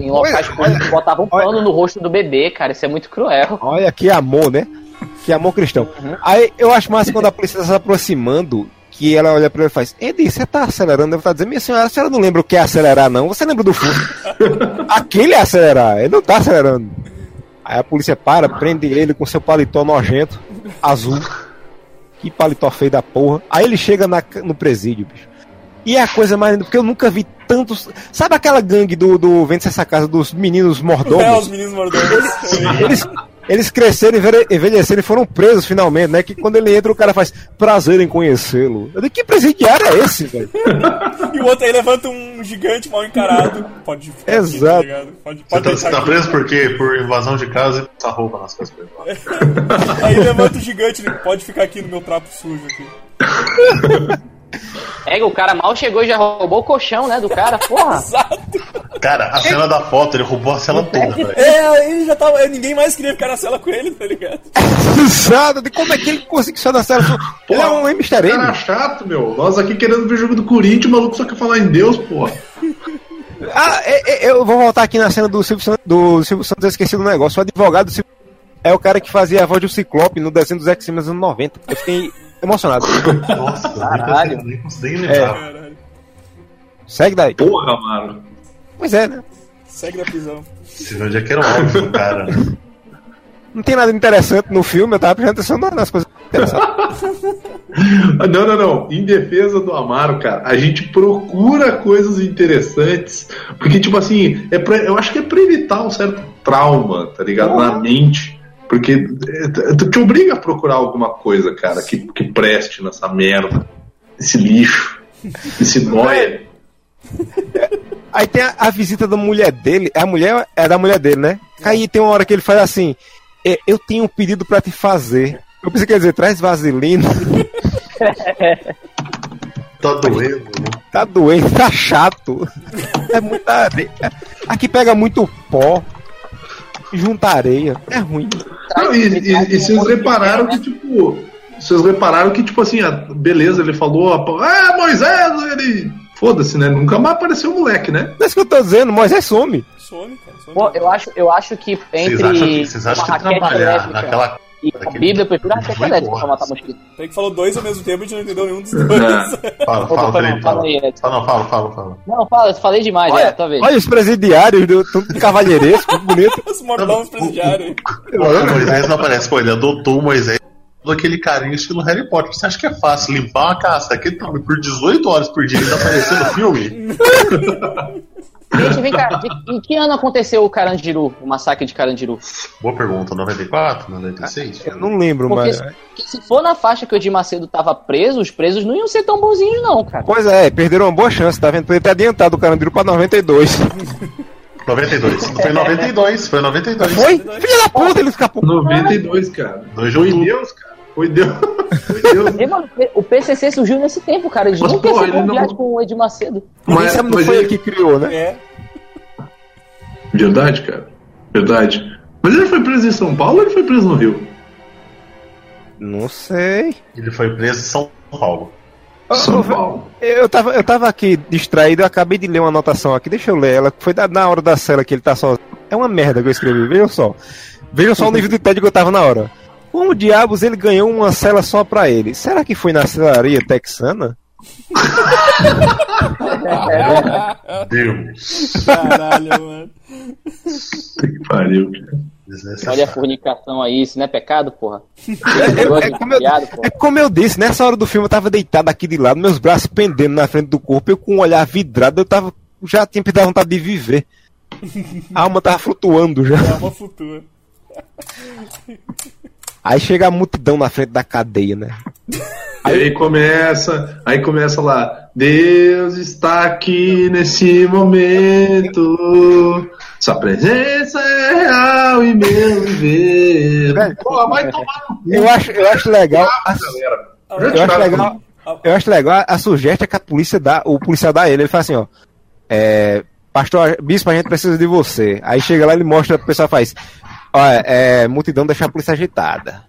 Speaker 4: Em locais
Speaker 6: Olha,
Speaker 4: públicos, botava um
Speaker 6: olha.
Speaker 4: pano no rosto do bebê, cara. Isso é muito cruel.
Speaker 6: olha que amor, né? Que amor cristão. Aí eu acho massa quando a polícia tá se aproximando, que ela olha pra ele e faz: Edi, você tá acelerando? Ele tá dizendo: Minha senhora, a senhora não lembra o que é acelerar, não? Você lembra do Fusca? *laughs* Aquele é acelerar, ele não tá acelerando. Aí a polícia para, prende ele com seu paletó nojento, azul. Que paletó feio da porra. Aí ele chega na- no presídio, bicho. E é a coisa mais linda, porque eu nunca vi tantos. Sabe aquela gangue do, do Vende essa casa dos meninos mordomos?
Speaker 3: É, os meninos mordomos. *laughs*
Speaker 6: Eles, eles cresceram, envelhe- envelheceram e foram presos finalmente, né? Que quando ele entra, o cara faz prazer em conhecê-lo. Eu digo, Que presidiário é esse, velho? *laughs*
Speaker 3: E o outro aí levanta um gigante mal encarado. Pode ficar aqui,
Speaker 6: Exato.
Speaker 3: tá ligado? Pode,
Speaker 5: Você
Speaker 3: pode
Speaker 5: tá, você tá
Speaker 3: aqui.
Speaker 5: preso por quê? Por invasão de casa e passar roupa nas costas. *laughs*
Speaker 3: Aí levanta o gigante, ele pode ficar aqui no meu trapo sujo aqui.
Speaker 4: É, o cara mal chegou e já roubou o colchão, né, do cara. Porra.
Speaker 5: Cara, a cena da foto, ele roubou a cela toda, velho.
Speaker 3: É, aí já tava. Ninguém mais queria ficar na cela com ele, tá ligado?
Speaker 6: Exato, de como é que ele conseguiu sair da série? Ele é um Mr.
Speaker 2: Cara chato, meu. Nós aqui querendo ver o jogo do Corinthians, o maluco só quer falar em Deus, porra.
Speaker 6: Ah, é- é- eu vou voltar aqui na cena do Silvio Santos, do Silvio Santos, eu esqueci do negócio. O advogado do Silvio é o cara que fazia a voz do Ciclope no desenho dos X-Men dos anos 90. Eu fiquei emocionado.
Speaker 5: Nossa, eu nem
Speaker 4: Caralho.
Speaker 5: consegui- nem consegui lembrar.
Speaker 3: Caralho.
Speaker 6: Segue daí.
Speaker 2: Porra, mano.
Speaker 6: Pois é, né?
Speaker 3: Segue da prisão.
Speaker 5: Vê onde é que era o óbvio do cara. *laughs*
Speaker 6: Não tem nada interessante no filme, eu tava prestando atenção na- nas coisas interessantes. *laughs*
Speaker 2: Não, não, não. Em defesa do Amaro, cara, a gente procura coisas interessantes. Porque, tipo assim, é pra, eu acho que é pra evitar um certo trauma, tá ligado? Na mente. Porque é, tu te obriga a procurar alguma coisa, cara, que, que preste nessa merda. Esse lixo. Esse *laughs* nóia. *laughs*
Speaker 6: Aí tem a, a visita da mulher dele. A mulher é da mulher dele, né? Aí tem uma hora que ele faz assim. é, eu tenho um pedido pra te fazer. Eu pensei que ia dizer, traz vaselina. *laughs*
Speaker 5: Tá doendo, né?
Speaker 6: Tá doente, tá chato. É muita areia. Aqui pega muito pó. Junta areia. É ruim.
Speaker 2: Não, e, e- e vocês repararam que, tipo. Vocês repararam que, tipo assim, a- beleza, ele falou, ah, Moisés, ele. Foda-se, né? Nunca mais apareceu o moleque, né?
Speaker 6: Não é isso que eu tô dizendo, Moisés some.
Speaker 3: Some, cara. Some.
Speaker 4: Pô, eu acho, eu acho que
Speaker 5: Vocês
Speaker 4: entre
Speaker 5: acham que, vocês acham que trabalhar
Speaker 4: elétrica
Speaker 5: naquela.
Speaker 4: E a Bíblia, eu prefiro a elétrica pra matar mosquito.
Speaker 3: Tem que falou dois ao mesmo tempo e a gente não entendeu nenhum dos dois.
Speaker 5: Fala, fala, Felipe.
Speaker 4: fala
Speaker 5: Fala. Fala, não, fala, fala, fala.
Speaker 4: Não, fala, eu falei demais, já, tá vendo?
Speaker 6: Olha os presidiários, do, tudo cavalheiresco, bonito. *laughs*
Speaker 3: Os mordomos presidiários.
Speaker 5: O Moisés não aparece, pô, ele adotou o Moisés todo aquele carinho estilo Harry Potter. Você acha que é fácil limpar uma casa daquele tamanho por 18 horas por dia e ainda aparecer no filme? *laughs*
Speaker 4: Gente, vem cá, de- em que ano aconteceu o Carandiru, o massacre de Carandiru?
Speaker 5: Boa pergunta, 94, 96?
Speaker 6: Eu não lembro,
Speaker 4: Porque
Speaker 6: mas.
Speaker 4: se, se for na faixa que o Edir Macedo tava preso, os presos não iam ser tão bonzinhos, não, cara.
Speaker 6: Pois é, perderam uma boa chance, tá vendo? Podia ter adiantado o Carandiru pra 92.
Speaker 5: 92. *laughs* Foi em 92, foi em 92.
Speaker 6: Foi? Filha da puta, ele escapou.
Speaker 2: 92, cara.
Speaker 5: 2 de
Speaker 2: Foi
Speaker 5: outubro.
Speaker 2: Deus, cara. Foi Deus. Foi Deus.
Speaker 4: E, mano, o PCC surgiu nesse tempo, cara. Eles
Speaker 2: Mas,
Speaker 4: pensam
Speaker 2: ele não-
Speaker 4: com o Edir Macedo.
Speaker 2: Mas-
Speaker 6: sabe não
Speaker 2: mas
Speaker 6: foi
Speaker 2: ele-
Speaker 6: ele que criou, né?
Speaker 3: É.
Speaker 2: Verdade, cara. Verdade. Mas ele foi preso em São Paulo ou ele foi preso no Rio?
Speaker 6: Não sei.
Speaker 5: Ele foi preso em São Paulo.
Speaker 2: São Paulo.
Speaker 6: Eu tava, eu tava aqui distraído, eu acabei de ler uma anotação aqui, deixa eu ler ela. Foi da, na hora da cela que ele tá só. É uma merda que eu escrevi, vejam só. Vejam só o *laughs* nível de tédio que eu tava na hora. Como diabos ele ganhou uma cela só pra ele? Será que foi na celaria texana?
Speaker 5: Deus.
Speaker 3: Caralho, mano.
Speaker 2: Que pariu, cara.
Speaker 4: Olha a fornicação aí, isso não é pecado, porra?
Speaker 6: É, é como eu,
Speaker 4: porra.
Speaker 6: é como eu disse, nessa hora do filme eu tava deitado aqui de lado, meus braços pendendo na frente do corpo, eu com um olhar vidrado, eu tava. Já tinha me dado vontade de viver. A alma tava flutuando já.
Speaker 3: É uma futura.
Speaker 6: Aí chega a multidão na frente da cadeia, né? *laughs*
Speaker 2: Aí começa, aí começa lá, Deus está aqui nesse momento, sua presença é real e meu viver.
Speaker 6: Velho,
Speaker 2: Pô, vai tomar no cu,
Speaker 6: Eu acho, eu acho legal. a-
Speaker 2: galera.
Speaker 6: eu acho legal. Eu acho legal a sugestão que a polícia dá, o policial dá a ele. Ele fala assim, ó. É, pastor, bispo, a gente precisa de você. Aí chega lá, ele mostra, o pessoal faz. Olha, é, multidão deixa a polícia agitada.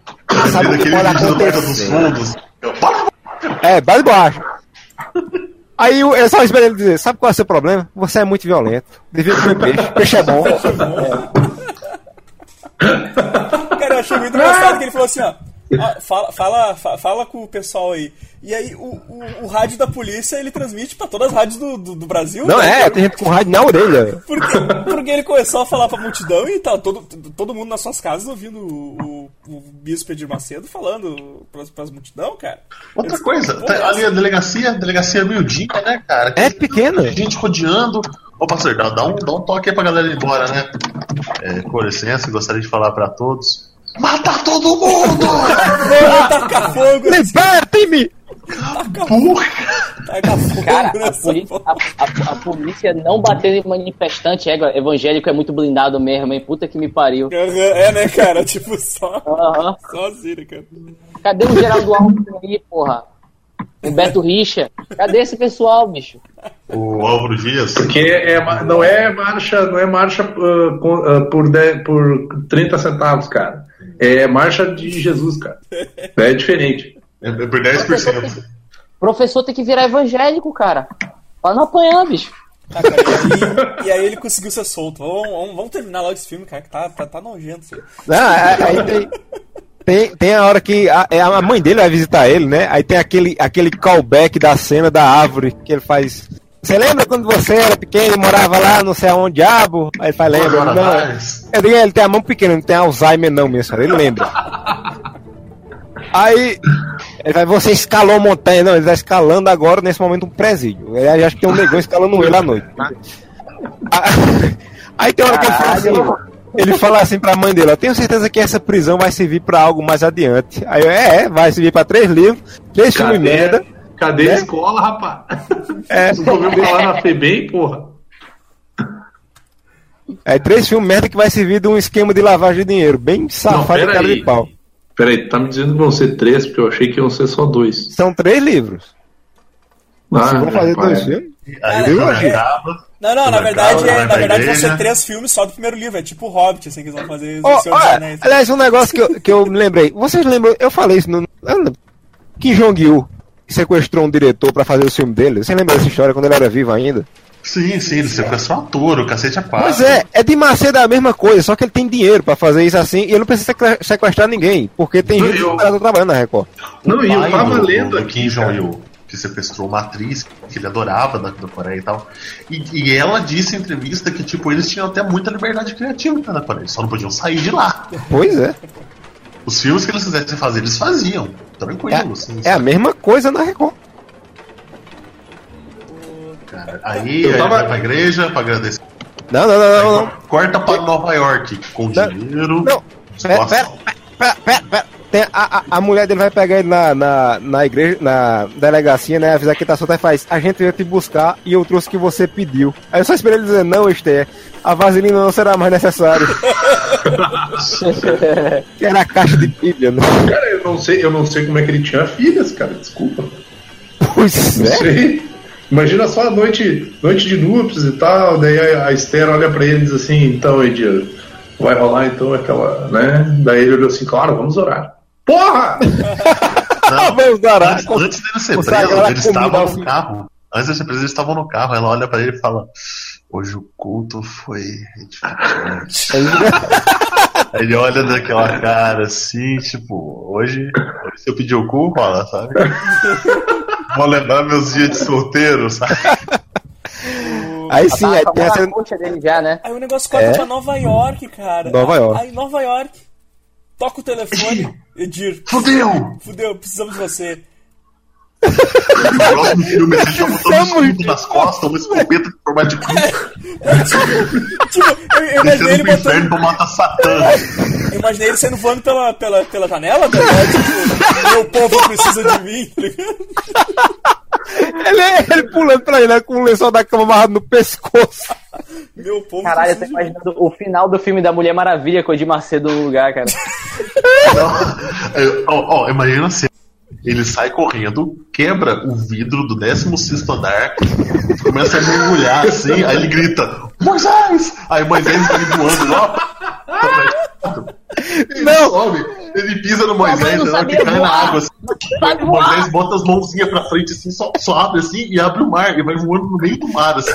Speaker 6: Sabe o que pode acontecer?
Speaker 5: Eu,
Speaker 6: É, base baixo. Aí o- eu só espero ele dizer, sabe qual é o seu problema? Você é muito violento. Devia comer peixe. Peixe é bom. *laughs*
Speaker 3: Cara, eu achei muito engraçado que ele falou assim, ó. "Ah, fala, fala, fa- fala com o pessoal aí. E aí, o, o, o rádio da polícia ele transmite pra todas as rádios do, do, do Brasil.
Speaker 6: Não
Speaker 3: né?
Speaker 6: é, tem gente com rádio na orelha.
Speaker 3: Porque, porque ele começou a falar pra multidão e tá todo, todo mundo nas suas casas ouvindo o, o, o Bispo Edir Macedo falando pras, pras multidão, cara.
Speaker 5: Outra
Speaker 3: Eles-
Speaker 5: coisa,
Speaker 3: Pô,
Speaker 5: tá ali a delegacia, a delegacia miudinha, né, cara?
Speaker 6: É pequena.
Speaker 5: Gente rodeando. Ô, pastor, dá, dá um, dá um toque aí pra galera ir embora, né? É, com licença, gostaria de falar pra todos. Matar todo mundo!
Speaker 3: Taca fogo,
Speaker 6: Libertem-me!
Speaker 5: Porra!
Speaker 3: taca fogo
Speaker 4: Cara, a polícia,
Speaker 3: porra.
Speaker 4: a, a- a polícia não batendo em manifestante é, evangélico é muito blindado mesmo, hein? Puta que me pariu.
Speaker 3: É, né, cara? *laughs* Tipo, só, assim, né, cara?
Speaker 4: Cadê o Geraldo Alves aí, porra? O Beto Richa? Cadê esse pessoal, bicho?
Speaker 5: O Álvaro Dias.
Speaker 2: Porque é, não é marcha, não é marcha ah, com- ah, por, 10 por 30 centavos, cara. É marcha de Jesus, cara. É diferente.
Speaker 5: É é por 10%.
Speaker 4: Professor tem que virar evangélico, cara. Pra não apanhar, bicho.
Speaker 3: Ah, cara, e, aí, e aí ele conseguiu ser solto. Vamos, vamos, vamos terminar logo esse filme, cara, que tá, tá, tá nojento. aí.
Speaker 6: Não, é- aí tem, tem, tem a hora que a, é a mãe dele vai visitar ele, né? Aí tem aquele, aquele callback da cena da árvore que ele faz. Você lembra quando você era pequeno e morava lá, não sei aonde, diabo? Aí ele faz, lembra? Não.
Speaker 5: mais.
Speaker 6: Eu digo, ele tem a mão pequena, não tem Alzheimer não, minha senhora, ele lembra. Aí, ele vai, você escalou a montanha, não, ele tá escalando agora, nesse momento, um presídio. Ele acha que tem um negão escalando ele à noite. *laughs* Aí tem uma hora que ele fala assim, ele fala assim pra mãe dele, eu tenho certeza que essa prisão vai servir pra algo mais adiante. Aí eu, é, é, vai servir pra três livros, três filmes merda.
Speaker 2: Cadê a
Speaker 6: né?
Speaker 2: escola, rapaz?
Speaker 6: É,
Speaker 2: Vocês não ouviram falar na FEBEM, porra?
Speaker 6: É três filmes merda que vai servir de um esquema de lavagem de dinheiro, bem safado
Speaker 2: pera
Speaker 6: cara
Speaker 2: aí.
Speaker 6: de pau.
Speaker 2: Peraí, tá me dizendo que vão ser três, porque eu achei que iam ser só dois.
Speaker 6: São três livros.
Speaker 2: Ah,
Speaker 6: Se vão fazer
Speaker 2: rapaz.
Speaker 6: dois filmes?
Speaker 5: Aí
Speaker 6: Eu achei.
Speaker 3: Não, não, na verdade, é, na verdade vão ser três filmes só do primeiro livro. É tipo Hobbit, assim, que eles vão fazer
Speaker 6: Ó,
Speaker 3: o Senhor dos
Speaker 6: ó,
Speaker 3: Anéis.
Speaker 6: aliás, um negócio que eu, que eu me lembrei. Vocês lembram? Eu falei isso no. não- Kim Jong-il sequestrou um diretor pra fazer o filme dele. Você lembra dessa história quando ele era vivo ainda?
Speaker 5: Sim, sim, ele sequestrou um ator, o cacete a quatro.
Speaker 6: Pois é, é de Macedo a mesma coisa, só que ele tem dinheiro pra fazer isso assim e ele não precisa sequ- sequestrar ninguém, porque tem gente
Speaker 2: eu-
Speaker 6: que tá trabalhando na Record.
Speaker 2: Não, e eu tava
Speaker 5: do,
Speaker 2: lendo
Speaker 5: do
Speaker 2: aqui,
Speaker 5: Kim
Speaker 2: cara.
Speaker 5: Jong-il, que sequestrou uma atriz que ele adorava da, da Coreia e tal. E, e ela disse em entrevista que, tipo, eles tinham até muita liberdade criativa né, na Coreia, só não podiam sair de lá.
Speaker 6: Pois é.
Speaker 5: Os filmes que eles quisessem fazer, eles faziam. Tranquilo,
Speaker 6: É,
Speaker 5: assim.
Speaker 6: é a mesma coisa na Record.
Speaker 5: cara. Aí,
Speaker 2: Eu
Speaker 5: aí
Speaker 2: tava-
Speaker 5: vai pra igreja pra agradecer.
Speaker 6: Não, não, não, não, não.
Speaker 5: Corta para Nova York com
Speaker 6: Não,
Speaker 5: dinheiro.
Speaker 6: Não, pera, pera, pera, pera, pera. Tem a, a, a mulher dele vai pegar ele na, na, na igreja, na delegacia, né? Avisar que tá solto e faz. A gente veio te buscar e eu trouxe o que você pediu. Aí eu só esperei ele dizer, não, Esther, a vaselina não será mais necessária. *laughs* que era a caixa de Bíblia, né?
Speaker 2: Cara, eu não sei, eu não sei como é que ele tinha filhas, cara, desculpa.
Speaker 6: Pois
Speaker 2: Não
Speaker 6: é.
Speaker 2: sei. Imagina só a noite, noite de núpcias e tal, daí a, a Esther olha pra ele e diz assim, então, Edir, vai rolar então aquela, né? Daí ele olhou assim, claro, vamos orar. Porra!
Speaker 5: Não, *laughs* antes, antes dele ser preso, eles estavam no carro. Antes de ser preso, eles estavam no carro. Ela olha pra ele e fala: Hoje o culto foi edificante. Aí *laughs* ele olha daquela cara assim, tipo, hoje, hoje se eu pedir o cu, rola, sabe? *laughs* Vou lembrar meus dias de solteiro, sabe?
Speaker 6: Aí sim, aí
Speaker 4: Tá
Speaker 6: tem
Speaker 4: a
Speaker 6: essa.
Speaker 4: dele já, né?
Speaker 3: Aí o negócio corta
Speaker 6: É?
Speaker 3: pra Nova York, cara.
Speaker 6: Nova York.
Speaker 3: Aí Nova York. Toca o telefone, Edir.
Speaker 5: Fudeu!
Speaker 3: Fudeu, precisamos de você.
Speaker 5: No próximo filme, eles já botam um escudo nas costas, uma escopeta em formato de *laughs* cu,
Speaker 3: Tipo, eu, eu imaginei ele botando.
Speaker 5: pra matar Satã.
Speaker 3: Eu imaginei ele saindo voando pela, pela, pela janela, tá ligado? Tipo, meu povo precisa de mim, tá ligado?
Speaker 6: Ele, ele pulando pra ele, né? Com o lençol da cama amarrado no pescoço.
Speaker 3: Meu povo
Speaker 4: Caralho, eu tô imaginando o final do filme da Mulher Maravilha com o Edir Macedo no lugar, cara.
Speaker 5: Não, *laughs* Ó, ó, imagina assim. Ele sai correndo, quebra o vidro do 16 andar, começa a mergulhar assim, aí ele grita: Moisés! Aí Moisés vem voando, ó. Ele
Speaker 6: Não.
Speaker 5: sobe, ele pisa no Moisés,
Speaker 4: não
Speaker 5: na hora que cai na
Speaker 4: voar.
Speaker 5: água. Assim,
Speaker 4: sabe
Speaker 5: o. Moisés bota as mãozinhas pra frente assim, só, só abre assim e abre o mar, e vai voando no meio do mar, assim,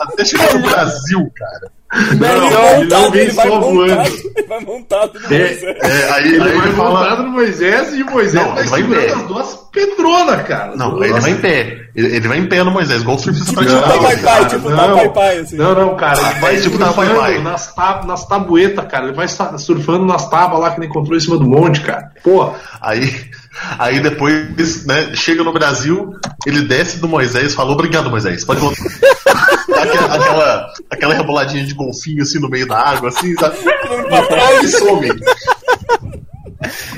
Speaker 5: até chegar no Brasil, cara.
Speaker 3: Não, ele,
Speaker 2: Não,
Speaker 3: vai
Speaker 2: não
Speaker 3: montado,
Speaker 2: vem
Speaker 3: ele vai montado,
Speaker 2: voando.
Speaker 3: ele vai montado no
Speaker 2: É,
Speaker 3: Moisés.
Speaker 5: É, aí,
Speaker 2: Ele
Speaker 5: aí
Speaker 2: vai
Speaker 5: ele fala.
Speaker 2: montado no Moisés e o Moisés
Speaker 5: Não,
Speaker 2: vai
Speaker 5: ele vai em pé.
Speaker 2: as duas pedronas, cara.
Speaker 5: Não, ele vai em pé. Ele, ele vai em pé no Moisés, igual o surfista
Speaker 3: Tipo, tá pai pai, tipo,
Speaker 2: não.
Speaker 3: tá pai pai, assim.
Speaker 2: Não, não, cara, ele vai
Speaker 5: É tipo
Speaker 2: surfando
Speaker 5: tá, vai, vai.
Speaker 2: nas, tab nas tabuetas, cara. Ele vai surfando nas tábuas lá que ele encontrou em cima do monte, cara. Pô,
Speaker 5: Aí, aí depois, né, chega no Brasil, ele desce do Moisés e fala, obrigado, Moisés, pode voltar. *laughs* Aquela, aquela, aquela reboladinha de golfinho assim no meio da água, assim, sabe? Ele some.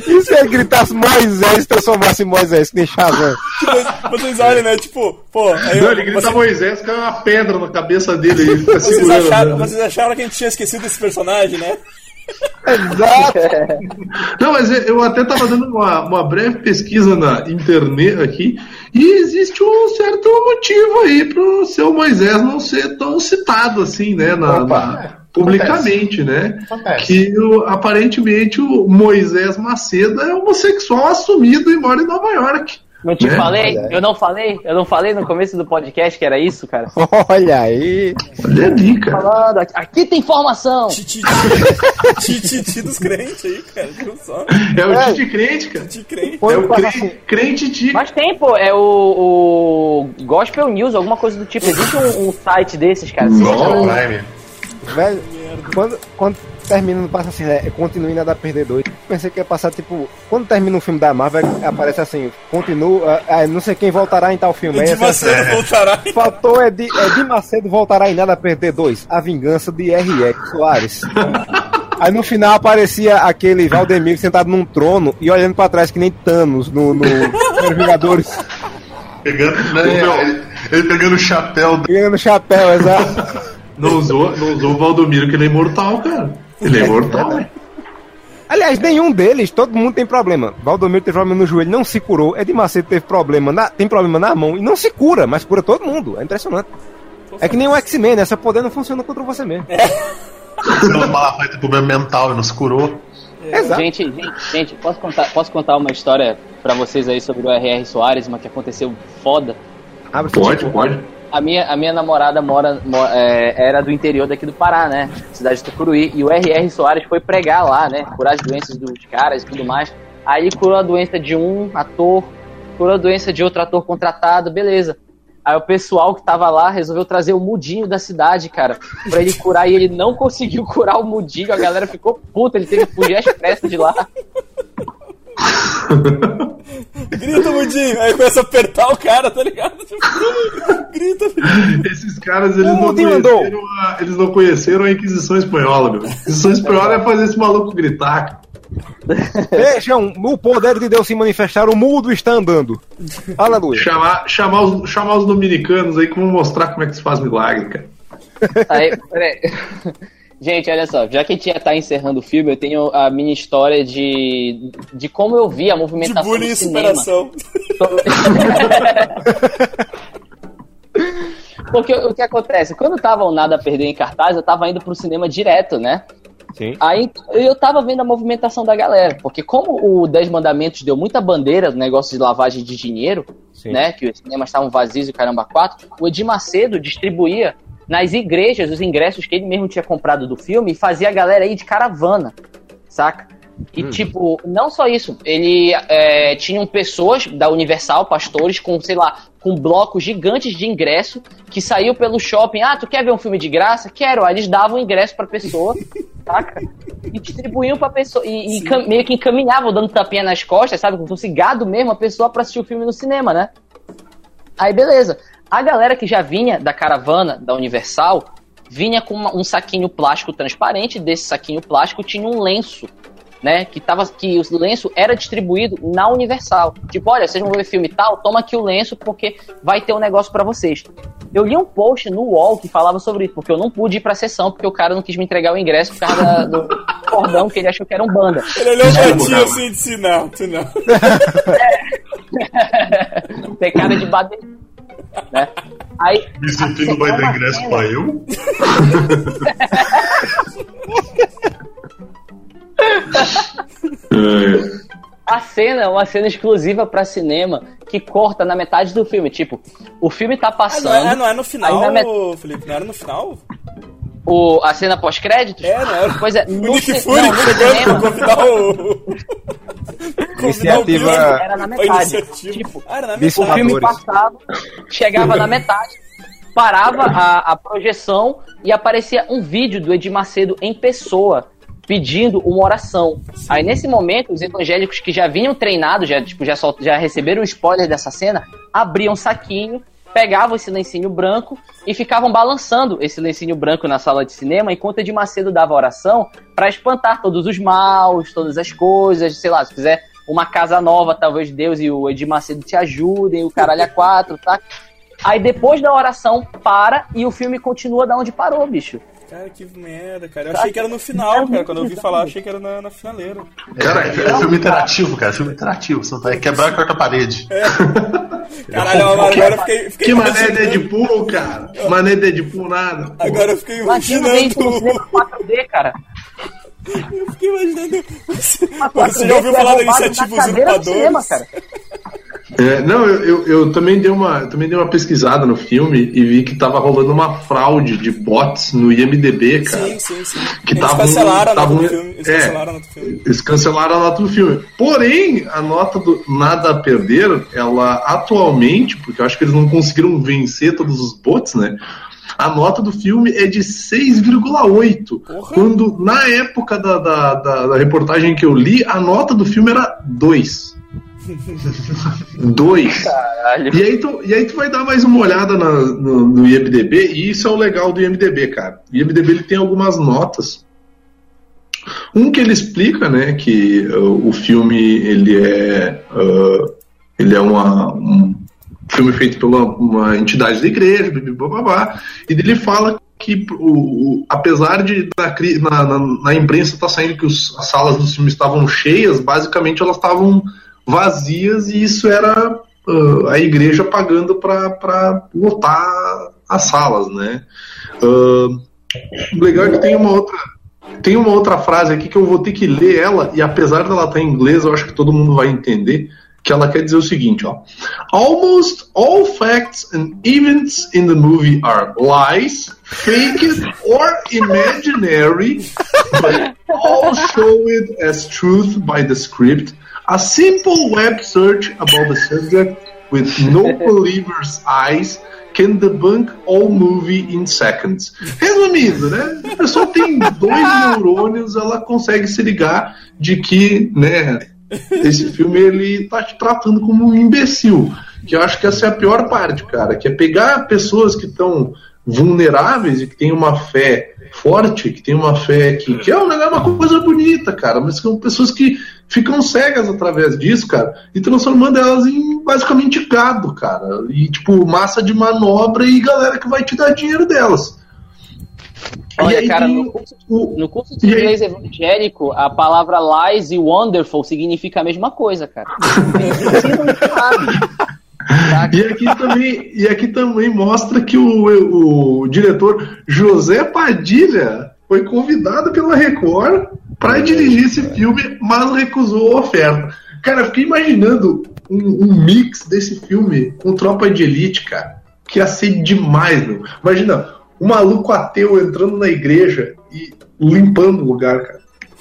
Speaker 6: E se ele gritasse Moisés, transformasse em Moisés, que nem Shazam?
Speaker 3: Tipo, vocês olham, né? Tipo, pô, aí
Speaker 2: não, ele grita
Speaker 3: você-
Speaker 2: Moisés, cai uma pedra na cabeça dele e ele fica
Speaker 3: vocês,
Speaker 2: segurando.
Speaker 3: acharam,
Speaker 2: né?
Speaker 3: vocês acharam que a gente tinha esquecido desse personagem, né?
Speaker 6: Exato. *laughs*
Speaker 2: Não, mas eu até tava dando uma, uma breve pesquisa na internet aqui e existe um certo motivo aí pro seu Moisés não ser tão citado assim, né? Na,
Speaker 6: Opa.
Speaker 2: na- publicamente, né?
Speaker 5: Acontece.
Speaker 2: Que o- aparentemente o Moisés Macedo é homossexual assumido e mora em Nova York.
Speaker 4: Não te
Speaker 2: Né?
Speaker 4: falei?
Speaker 6: Olha.
Speaker 4: Eu não falei? Eu não falei no começo do podcast que era isso, cara? *laughs*
Speaker 6: Olha aí.
Speaker 2: Olha ali, cara.
Speaker 4: Falando, aqui- tem informação!
Speaker 3: Titi, titi, titi dos crentes aí, cara.
Speaker 2: É o
Speaker 6: É.
Speaker 2: Tite crente, cara.
Speaker 3: Titi crente.
Speaker 2: É o
Speaker 6: assim.
Speaker 2: crente, crente Tite.
Speaker 4: Mas tem, pô, é o, o Gospel News, alguma coisa do tipo. Existe um, um site desses, cara. No-
Speaker 5: Prime.
Speaker 6: Velho, quando, quando termina, não passa assim, né? Continue nada a perder dois. Pensei que ia passar, tipo, quando termina um filme da Marvel, aparece assim, continua, ah, não sei quem voltará em tal filme. Aí
Speaker 3: De Macedo voltará.
Speaker 6: Faltou é de, é de Macedo voltará em nada a perder dois. A vingança de R.X. Soares. Aí no final aparecia aquele Valdemiro sentado num trono e olhando pra trás que nem Thanos no, no, Vingadores.
Speaker 5: Pegando, né, ele, ele pegando o chapéu.
Speaker 6: Pegando chapéu, exato.
Speaker 2: Não usou, não usou o Valdomiro, que ele é imortal, cara. Ele é imortal.
Speaker 6: Aliás, nenhum deles, todo mundo tem problema. Valdomiro teve problema no joelho, não se curou. Ed Macedo teve problema, na- tem problema na mão e não se cura, mas cura todo mundo. É impressionante. É que nem o X-Men, né? Essa poder não funciona contra você mesmo.
Speaker 5: Ela Malafaia tem problema mental e não se curou.
Speaker 6: Exato.
Speaker 4: Gente, gente, gente, posso contar, posso contar uma história pra vocês aí sobre o R.R. Soares, uma que aconteceu foda?
Speaker 6: Abre
Speaker 2: Pode, pode.
Speaker 4: A minha, a minha namorada mora, mo- é, era do interior daqui do Pará, né? Cidade de Tucuruí. E o R.R. Soares foi pregar lá, né? Curar as doenças dos caras e tudo mais. Aí ele curou a doença de um ator, curou a doença de outro ator contratado, beleza. Aí o pessoal que tava lá resolveu trazer o mudinho da cidade, cara, pra ele curar. E ele não conseguiu *laughs* curar o mudinho. A galera ficou puta, ele teve que fugir às pressas de lá.
Speaker 3: Grita, Mudinho. Aí começa a apertar o cara, tá ligado? Tipo, grita,
Speaker 2: Esses caras, eles não, conheceram a, eles não conheceram a Inquisição Espanhola, meu. A Inquisição Espanhola é fazer esse maluco gritar.
Speaker 6: Vejam, o poder de Deus se manifestar, o mudo está andando. Aleluia.
Speaker 2: Chamar, chamar, os, chamar os dominicanos aí que vão mostrar como é que se faz milagre, cara.
Speaker 4: Aí, peraí. Gente, olha só, já que a gente já tá encerrando o filme, eu tenho a minha história de, de como eu vi a
Speaker 3: De
Speaker 4: movimentação
Speaker 3: bullying
Speaker 4: do
Speaker 3: e
Speaker 4: cinema.
Speaker 3: superação. *laughs*
Speaker 4: Porque o que acontece? Quando tava o Nada a Perder em cartaz, eu tava indo pro cinema direto, né?
Speaker 6: Sim.
Speaker 4: Aí eu tava vendo a movimentação da galera, porque como o Dez Mandamentos deu muita bandeira no negócio de lavagem de dinheiro,
Speaker 6: Sim.
Speaker 4: né, que os cinemas estavam vazios e caramba quatro, o Edir Macedo distribuía nas igrejas os ingressos que ele mesmo tinha comprado do filme fazia a galera ir de caravana, saca? E tipo, não só isso, ele é, tinham pessoas da Universal, pastores, com, sei lá, com blocos gigantes de ingresso que saíam pelo shopping. Ah, tu quer ver um filme de graça? Quero. Aí eles davam ingresso pra pessoa, *laughs* saca? E distribuíam pra pessoa. E, e meio que encaminhavam, dando tapinha nas costas, sabe? Como se fosse gado mesmo, a pessoa pra assistir o filme no cinema, né? Aí beleza. A galera que já vinha da caravana da Universal vinha com uma- um saquinho plástico transparente. Desse saquinho plástico tinha um lenço, né? Que tava que o lenço era distribuído na Universal. Tipo, olha, vocês vão ver filme tal, toma aqui o lenço porque vai ter um negócio pra vocês. Eu li um post no UOL que falava sobre isso, porque eu não pude ir pra sessão porque o cara não quis me entregar o ingresso por causa da- do cordão que ele achou que era um banda.
Speaker 3: Ele olhou pra ti assim e disse: Não, tu não. *laughs* *laughs*
Speaker 4: Tem cara de bater. Né? Aí,
Speaker 5: Me sentindo vai dar ingresso pra eu.
Speaker 2: É. *laughs*
Speaker 4: A cena é uma cena exclusiva pra cinema que corta na metade do filme. Tipo, o filme tá
Speaker 3: Ah,
Speaker 4: passando.
Speaker 3: não, é, não é no final,
Speaker 4: Aí na met-
Speaker 3: Felipe? Não era no final?
Speaker 4: O, a cena pós-créditos?
Speaker 3: É, não era.
Speaker 4: Pois é,
Speaker 3: O *laughs*
Speaker 4: no,
Speaker 3: Nick Fury
Speaker 4: não, no *laughs* cinema
Speaker 3: convidar o. *laughs*
Speaker 6: Iniciativa-
Speaker 4: era na metade.
Speaker 3: iniciativa.
Speaker 4: Tipo,
Speaker 3: Ah, era na
Speaker 6: Bis-
Speaker 4: o
Speaker 3: metade.
Speaker 4: filme passava, chegava na metade, parava a, a projeção e aparecia um vídeo do Edir Macedo em pessoa pedindo uma oração. Aí nesse momento, os evangélicos que já vinham treinados, já, tipo, já, sol- já receberam o spoiler dessa cena, abriam um saquinho, pegavam esse lencinho branco e ficavam balançando esse lencinho branco na sala de cinema enquanto Edir Macedo dava oração para espantar todos os maus, todas as coisas, sei lá, se quiser uma casa nova, talvez Deus e o Edir Macedo te ajudem, o caralho a quatro, tá? Aí depois da oração para e o filme continua da onde parou, bicho.
Speaker 3: Cara, que merda, cara. Eu achei que era no final, cara. Quando eu ouvi falar, eu achei que era na, na finaleira.
Speaker 5: Cara, é, é filme interativo, cara. Filme interativo. Você não tá é quebrar a quarta parede. *laughs*
Speaker 3: Caralho, Amaro, agora eu fiquei, fiquei
Speaker 2: Que mané
Speaker 3: imaginando-
Speaker 2: Deadpool, cara. Mané Deadpool nada.
Speaker 3: Agora eu fiquei
Speaker 4: Imagina
Speaker 3: imaginando.
Speaker 4: cinema 4D, cara.
Speaker 3: Eu fiquei imaginando. Você, você já ouviu
Speaker 4: é
Speaker 3: falar da iniciativa
Speaker 4: na
Speaker 2: É, não, eu, eu, eu também dei uma, também dei uma pesquisada no filme e vi que tava rolando uma fraude de bots no IMDB, cara.
Speaker 3: Sim, sim, sim.
Speaker 2: Que
Speaker 3: Eles
Speaker 2: tavam-
Speaker 3: cancelaram a nota do filme. Eles
Speaker 2: é.
Speaker 3: cancelaram a nota do filme.
Speaker 2: Eles cancelaram a nota do filme. Porém, a nota do Nada a Perder, ela atualmente, porque eu acho que eles não conseguiram vencer todos os bots, né? A nota do filme é de 6,8.
Speaker 3: Porra.
Speaker 2: Quando, na época da, da, da, da reportagem que eu li, a nota do filme era 2. 2.
Speaker 4: Caralho.
Speaker 2: E aí, tu, e aí tu vai dar mais uma olhada na- no, no IMDB, e isso é o legal do IMDB, cara. O IMDB ele tem algumas notas. Um que ele explica, né, que uh, o filme ele é uh, ele é uma, um filme feito pela uma entidade da igreja, blá, blá, blá, e ele fala que, o, o- apesar de na, na, na, imprensa estar saindo que os- as salas dos filmes estavam cheias, basicamente elas estavam vazias e isso era ah, a igreja pagando para lotar as salas, né? O legal é que tem uma outra tem uma outra frase aqui que eu vou ter que ler ela e apesar dela estar em inglês, eu acho que todo mundo vai entender que ela quer dizer o seguinte, ó. Almost all facts and events in the movie are lies, faked or imaginary, but all showed as truth by the script. A simple web search about the subject with no *laughs* believer's eyes can debunk all movie in seconds. Resumindo, né? A pessoa tem dois *laughs* neurônios, ela consegue se ligar de que, né, esse filme ele tá te tratando como um imbecil. Que eu acho que essa é a pior parte, cara, que é pegar pessoas que estão vulneráveis e que têm uma fé forte, que tem uma fé que, que é um- é uma coisa bonita, cara, mas são pessoas que ficam cegas através disso, cara, e transformando elas em basicamente gado, cara, e tipo, massa de manobra e galera que vai te dar dinheiro delas.
Speaker 4: Olha,
Speaker 2: aí
Speaker 4: cara, no curso,
Speaker 2: o-
Speaker 4: no curso de
Speaker 2: E aí?
Speaker 4: inglês evangélico, a palavra lies e wonderful significa a mesma coisa, cara. *laughs*
Speaker 2: E aqui também, e aqui também mostra que o, o diretor José Padilha foi convidado pela Record para dirigir esse filme, mas recusou a oferta. Cara, eu fiquei imaginando um, um mix desse filme com Tropa de Elite, cara, que ia ser demais, meu. Imagina, um maluco ateu entrando na igreja e limpando o lugar, cara.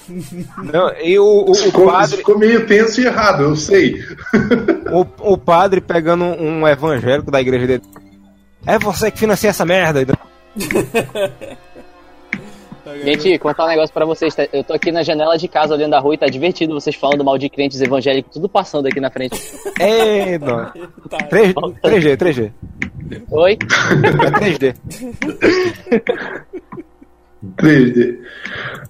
Speaker 2: *laughs*
Speaker 6: Não, e o, o- o padre,
Speaker 2: ficou meio tenso e errado, eu sei. *laughs*
Speaker 6: o, o padre pegando um evangélico da igreja dele. É você que financia essa merda. *laughs*
Speaker 4: Gente, contar um negócio pra vocês. tá? Eu tô aqui na janela de casa olhando a rua e tá divertido vocês falando mal de crentes evangélicos, tudo passando aqui na frente.
Speaker 6: É, não. *laughs*
Speaker 3: Tá.
Speaker 6: 3, 3G, 3G.
Speaker 4: Oi?
Speaker 6: É 3D.
Speaker 2: 3D.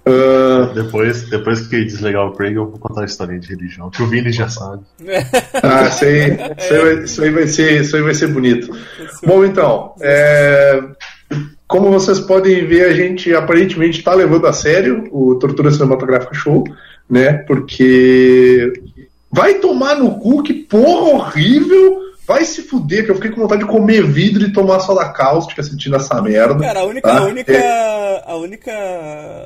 Speaker 2: Ah,
Speaker 5: Depois, depois que desligar o Craig, eu vou contar a história de religião, que o Vini já sabe.
Speaker 2: Ah, isso aí, isso aí, vai, isso aí vai ser, isso aí vai ser bonito. Bom, então, é, como vocês podem ver, a gente aparentemente está levando a sério o Tortura Cinematográfica Show, né? Porque vai tomar no cu, que porra horrível! Vai se fuder, que eu fiquei com vontade de comer vidro e tomar soda cáustica assistindo essa merda.
Speaker 3: Cara, a única,
Speaker 2: tá?
Speaker 3: a única,
Speaker 2: É,
Speaker 3: a única,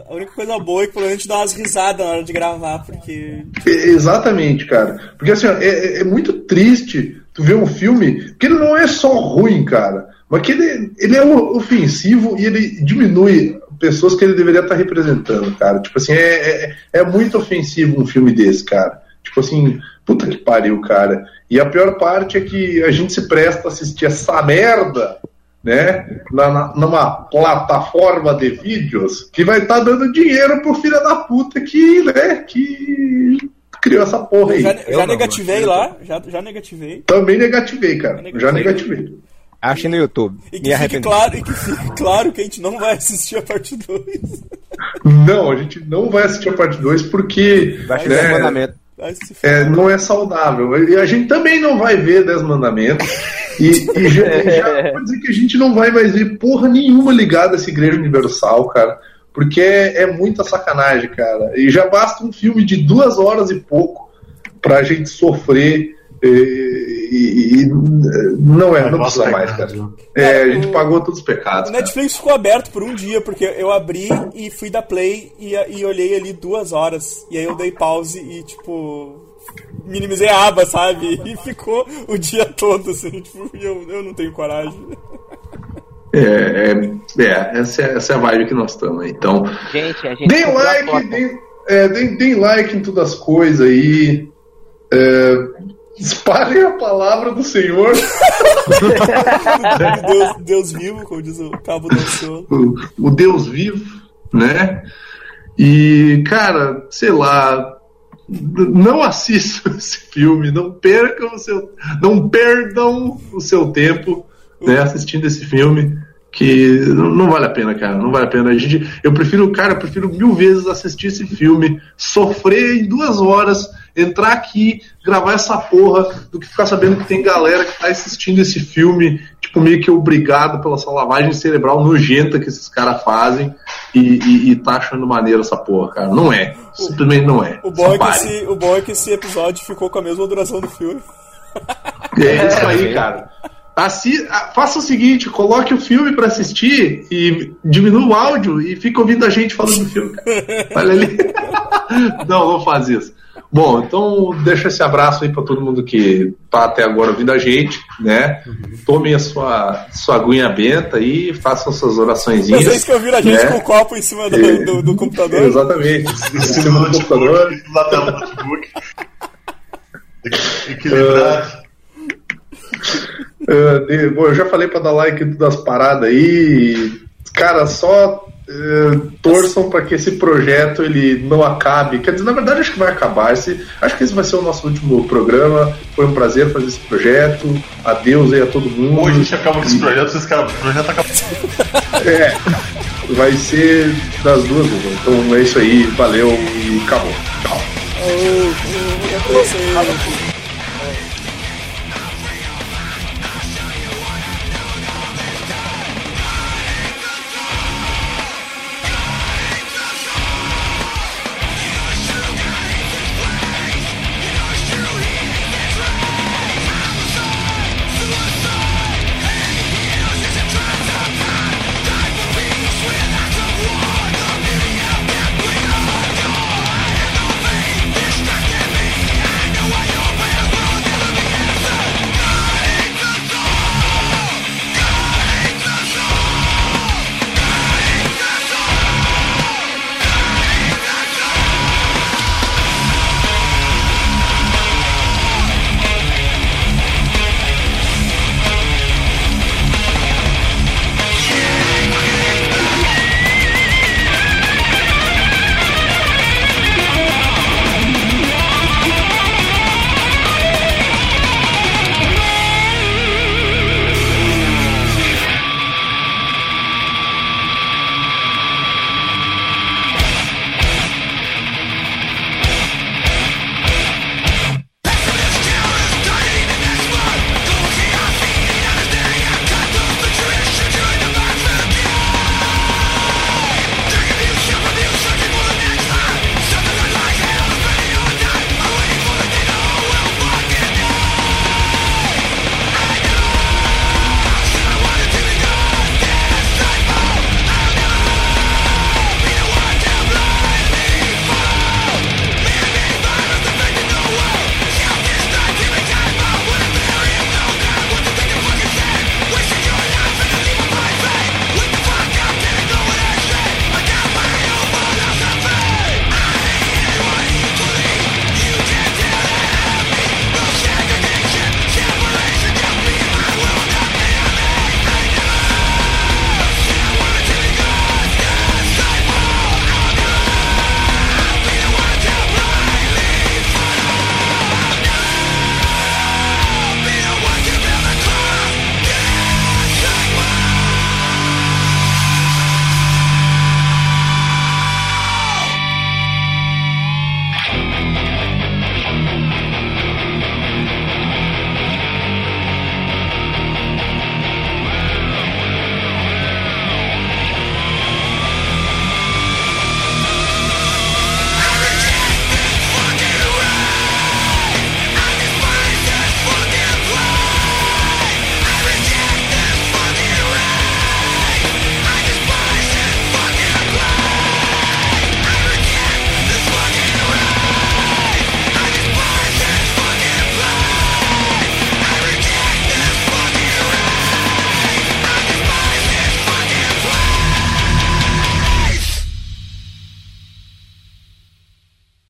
Speaker 3: a única coisa boa é que provavelmente dá umas risadas na hora de gravar, porque
Speaker 2: É, Exatamente, cara. Porque assim, ó, é, é- é muito triste tu ver um filme que ele não é só ruim, cara, mas que ele, ele é ofensivo e ele diminui pessoas que ele deveria estar representando, cara. Tipo assim, é, é, é muito ofensivo um filme desse, cara. Tipo assim, puta que pariu, cara. E a pior parte é que a gente se presta a assistir essa merda, né? Na, na- numa plataforma de vídeos que vai estar dando dinheiro pro filho da puta que, né, que criou essa porra aí.
Speaker 3: já,
Speaker 6: eu
Speaker 3: já negativei lá, já, já negativei.
Speaker 2: Também negativei, cara. Já negativei.
Speaker 6: Ache no YouTube.
Speaker 3: E que fique claro, e que fique claro que a gente não vai assistir a parte 2.
Speaker 2: Não, a gente não vai assistir a parte 2 porque
Speaker 6: Vai
Speaker 2: né,
Speaker 6: mandamento.
Speaker 2: É, não é saudável. E a gente também não vai ver 10 mandamentos. E, e já, já *laughs* vou dizer que a gente não vai mais ver porra nenhuma ligada a essa Igreja Universal, cara. Porque é, é muita sacanagem, cara. E já basta um filme de duas horas e pouco pra gente sofrer. E, e- não é, não precisa mais, cara. É, a gente pagou todos os pecados.
Speaker 3: O
Speaker 2: cara.
Speaker 3: Netflix ficou aberto por um dia, porque eu abri e fui dar play e, e olhei ali duas horas. E aí eu dei pause e, tipo, minimizei a aba, sabe? *laughs* E ficou o dia todo, assim, tipo, eu, eu não tenho coragem.
Speaker 2: É, é, é, essa, é, essa é a vibe que nós estamos. Então,
Speaker 4: Gente, a gente.
Speaker 2: deem like, deem, é, deem, deem like em todas as coisas aí. É, espalhem a palavra do Senhor. *laughs*
Speaker 3: Deus, Deus vivo, como diz o Cabo do Oceano.
Speaker 2: o, o Deus vivo, né? E, cara, sei lá, não assistam *laughs* esse filme, não percam o seu, não perdam o seu tempo, né, assistindo esse filme, que não, não vale a pena, cara, não vale a pena. A gente, eu prefiro, cara, eu prefiro mil vezes assistir esse filme, sofrer em duas horas, entrar aqui, gravar essa porra, do que ficar sabendo que tem galera que tá assistindo esse filme, tipo meio que obrigado pela essa lavagem cerebral nojenta que esses caras fazem e, e, e tá achando maneiro essa porra, cara. Não é. Simplesmente não é.
Speaker 3: O bom é, que esse, o bom é que esse episódio ficou com a mesma duração do filme.
Speaker 2: É isso aí, cara. Assi a- faça o seguinte, coloque o filme pra assistir e diminua o áudio e fica ouvindo a gente falando do filme. cara. *laughs* Olha ali. não, não faz isso. Bom, então deixa esse abraço aí pra todo mundo que tá até agora ouvindo a gente, né? Tomem a sua, sua aguinha benta aí, façam suas oraçõezinhas.
Speaker 3: Vocês que ouviram a gente
Speaker 2: né?
Speaker 3: com o copo em cima do,
Speaker 2: É.
Speaker 3: do, do computador.
Speaker 2: Exatamente. Em cima do computador.
Speaker 5: Na tela do notebook. Equilibrado.
Speaker 2: De- bom, eu já falei pra dar like em todas as paradas aí. Cara, só é, torçam pra que esse projeto ele não acabe. Quer dizer, na verdade, acho que vai acabar. Esse, acho que esse vai ser o nosso último programa. Foi um prazer fazer esse projeto. Adeus aí a todo mundo.
Speaker 5: Hoje a gente acaba com esse projeto, esses caras, o projeto acaba. *laughs*
Speaker 2: É, vai ser das duas. Então é isso aí. Valeu e acabou. Tchau.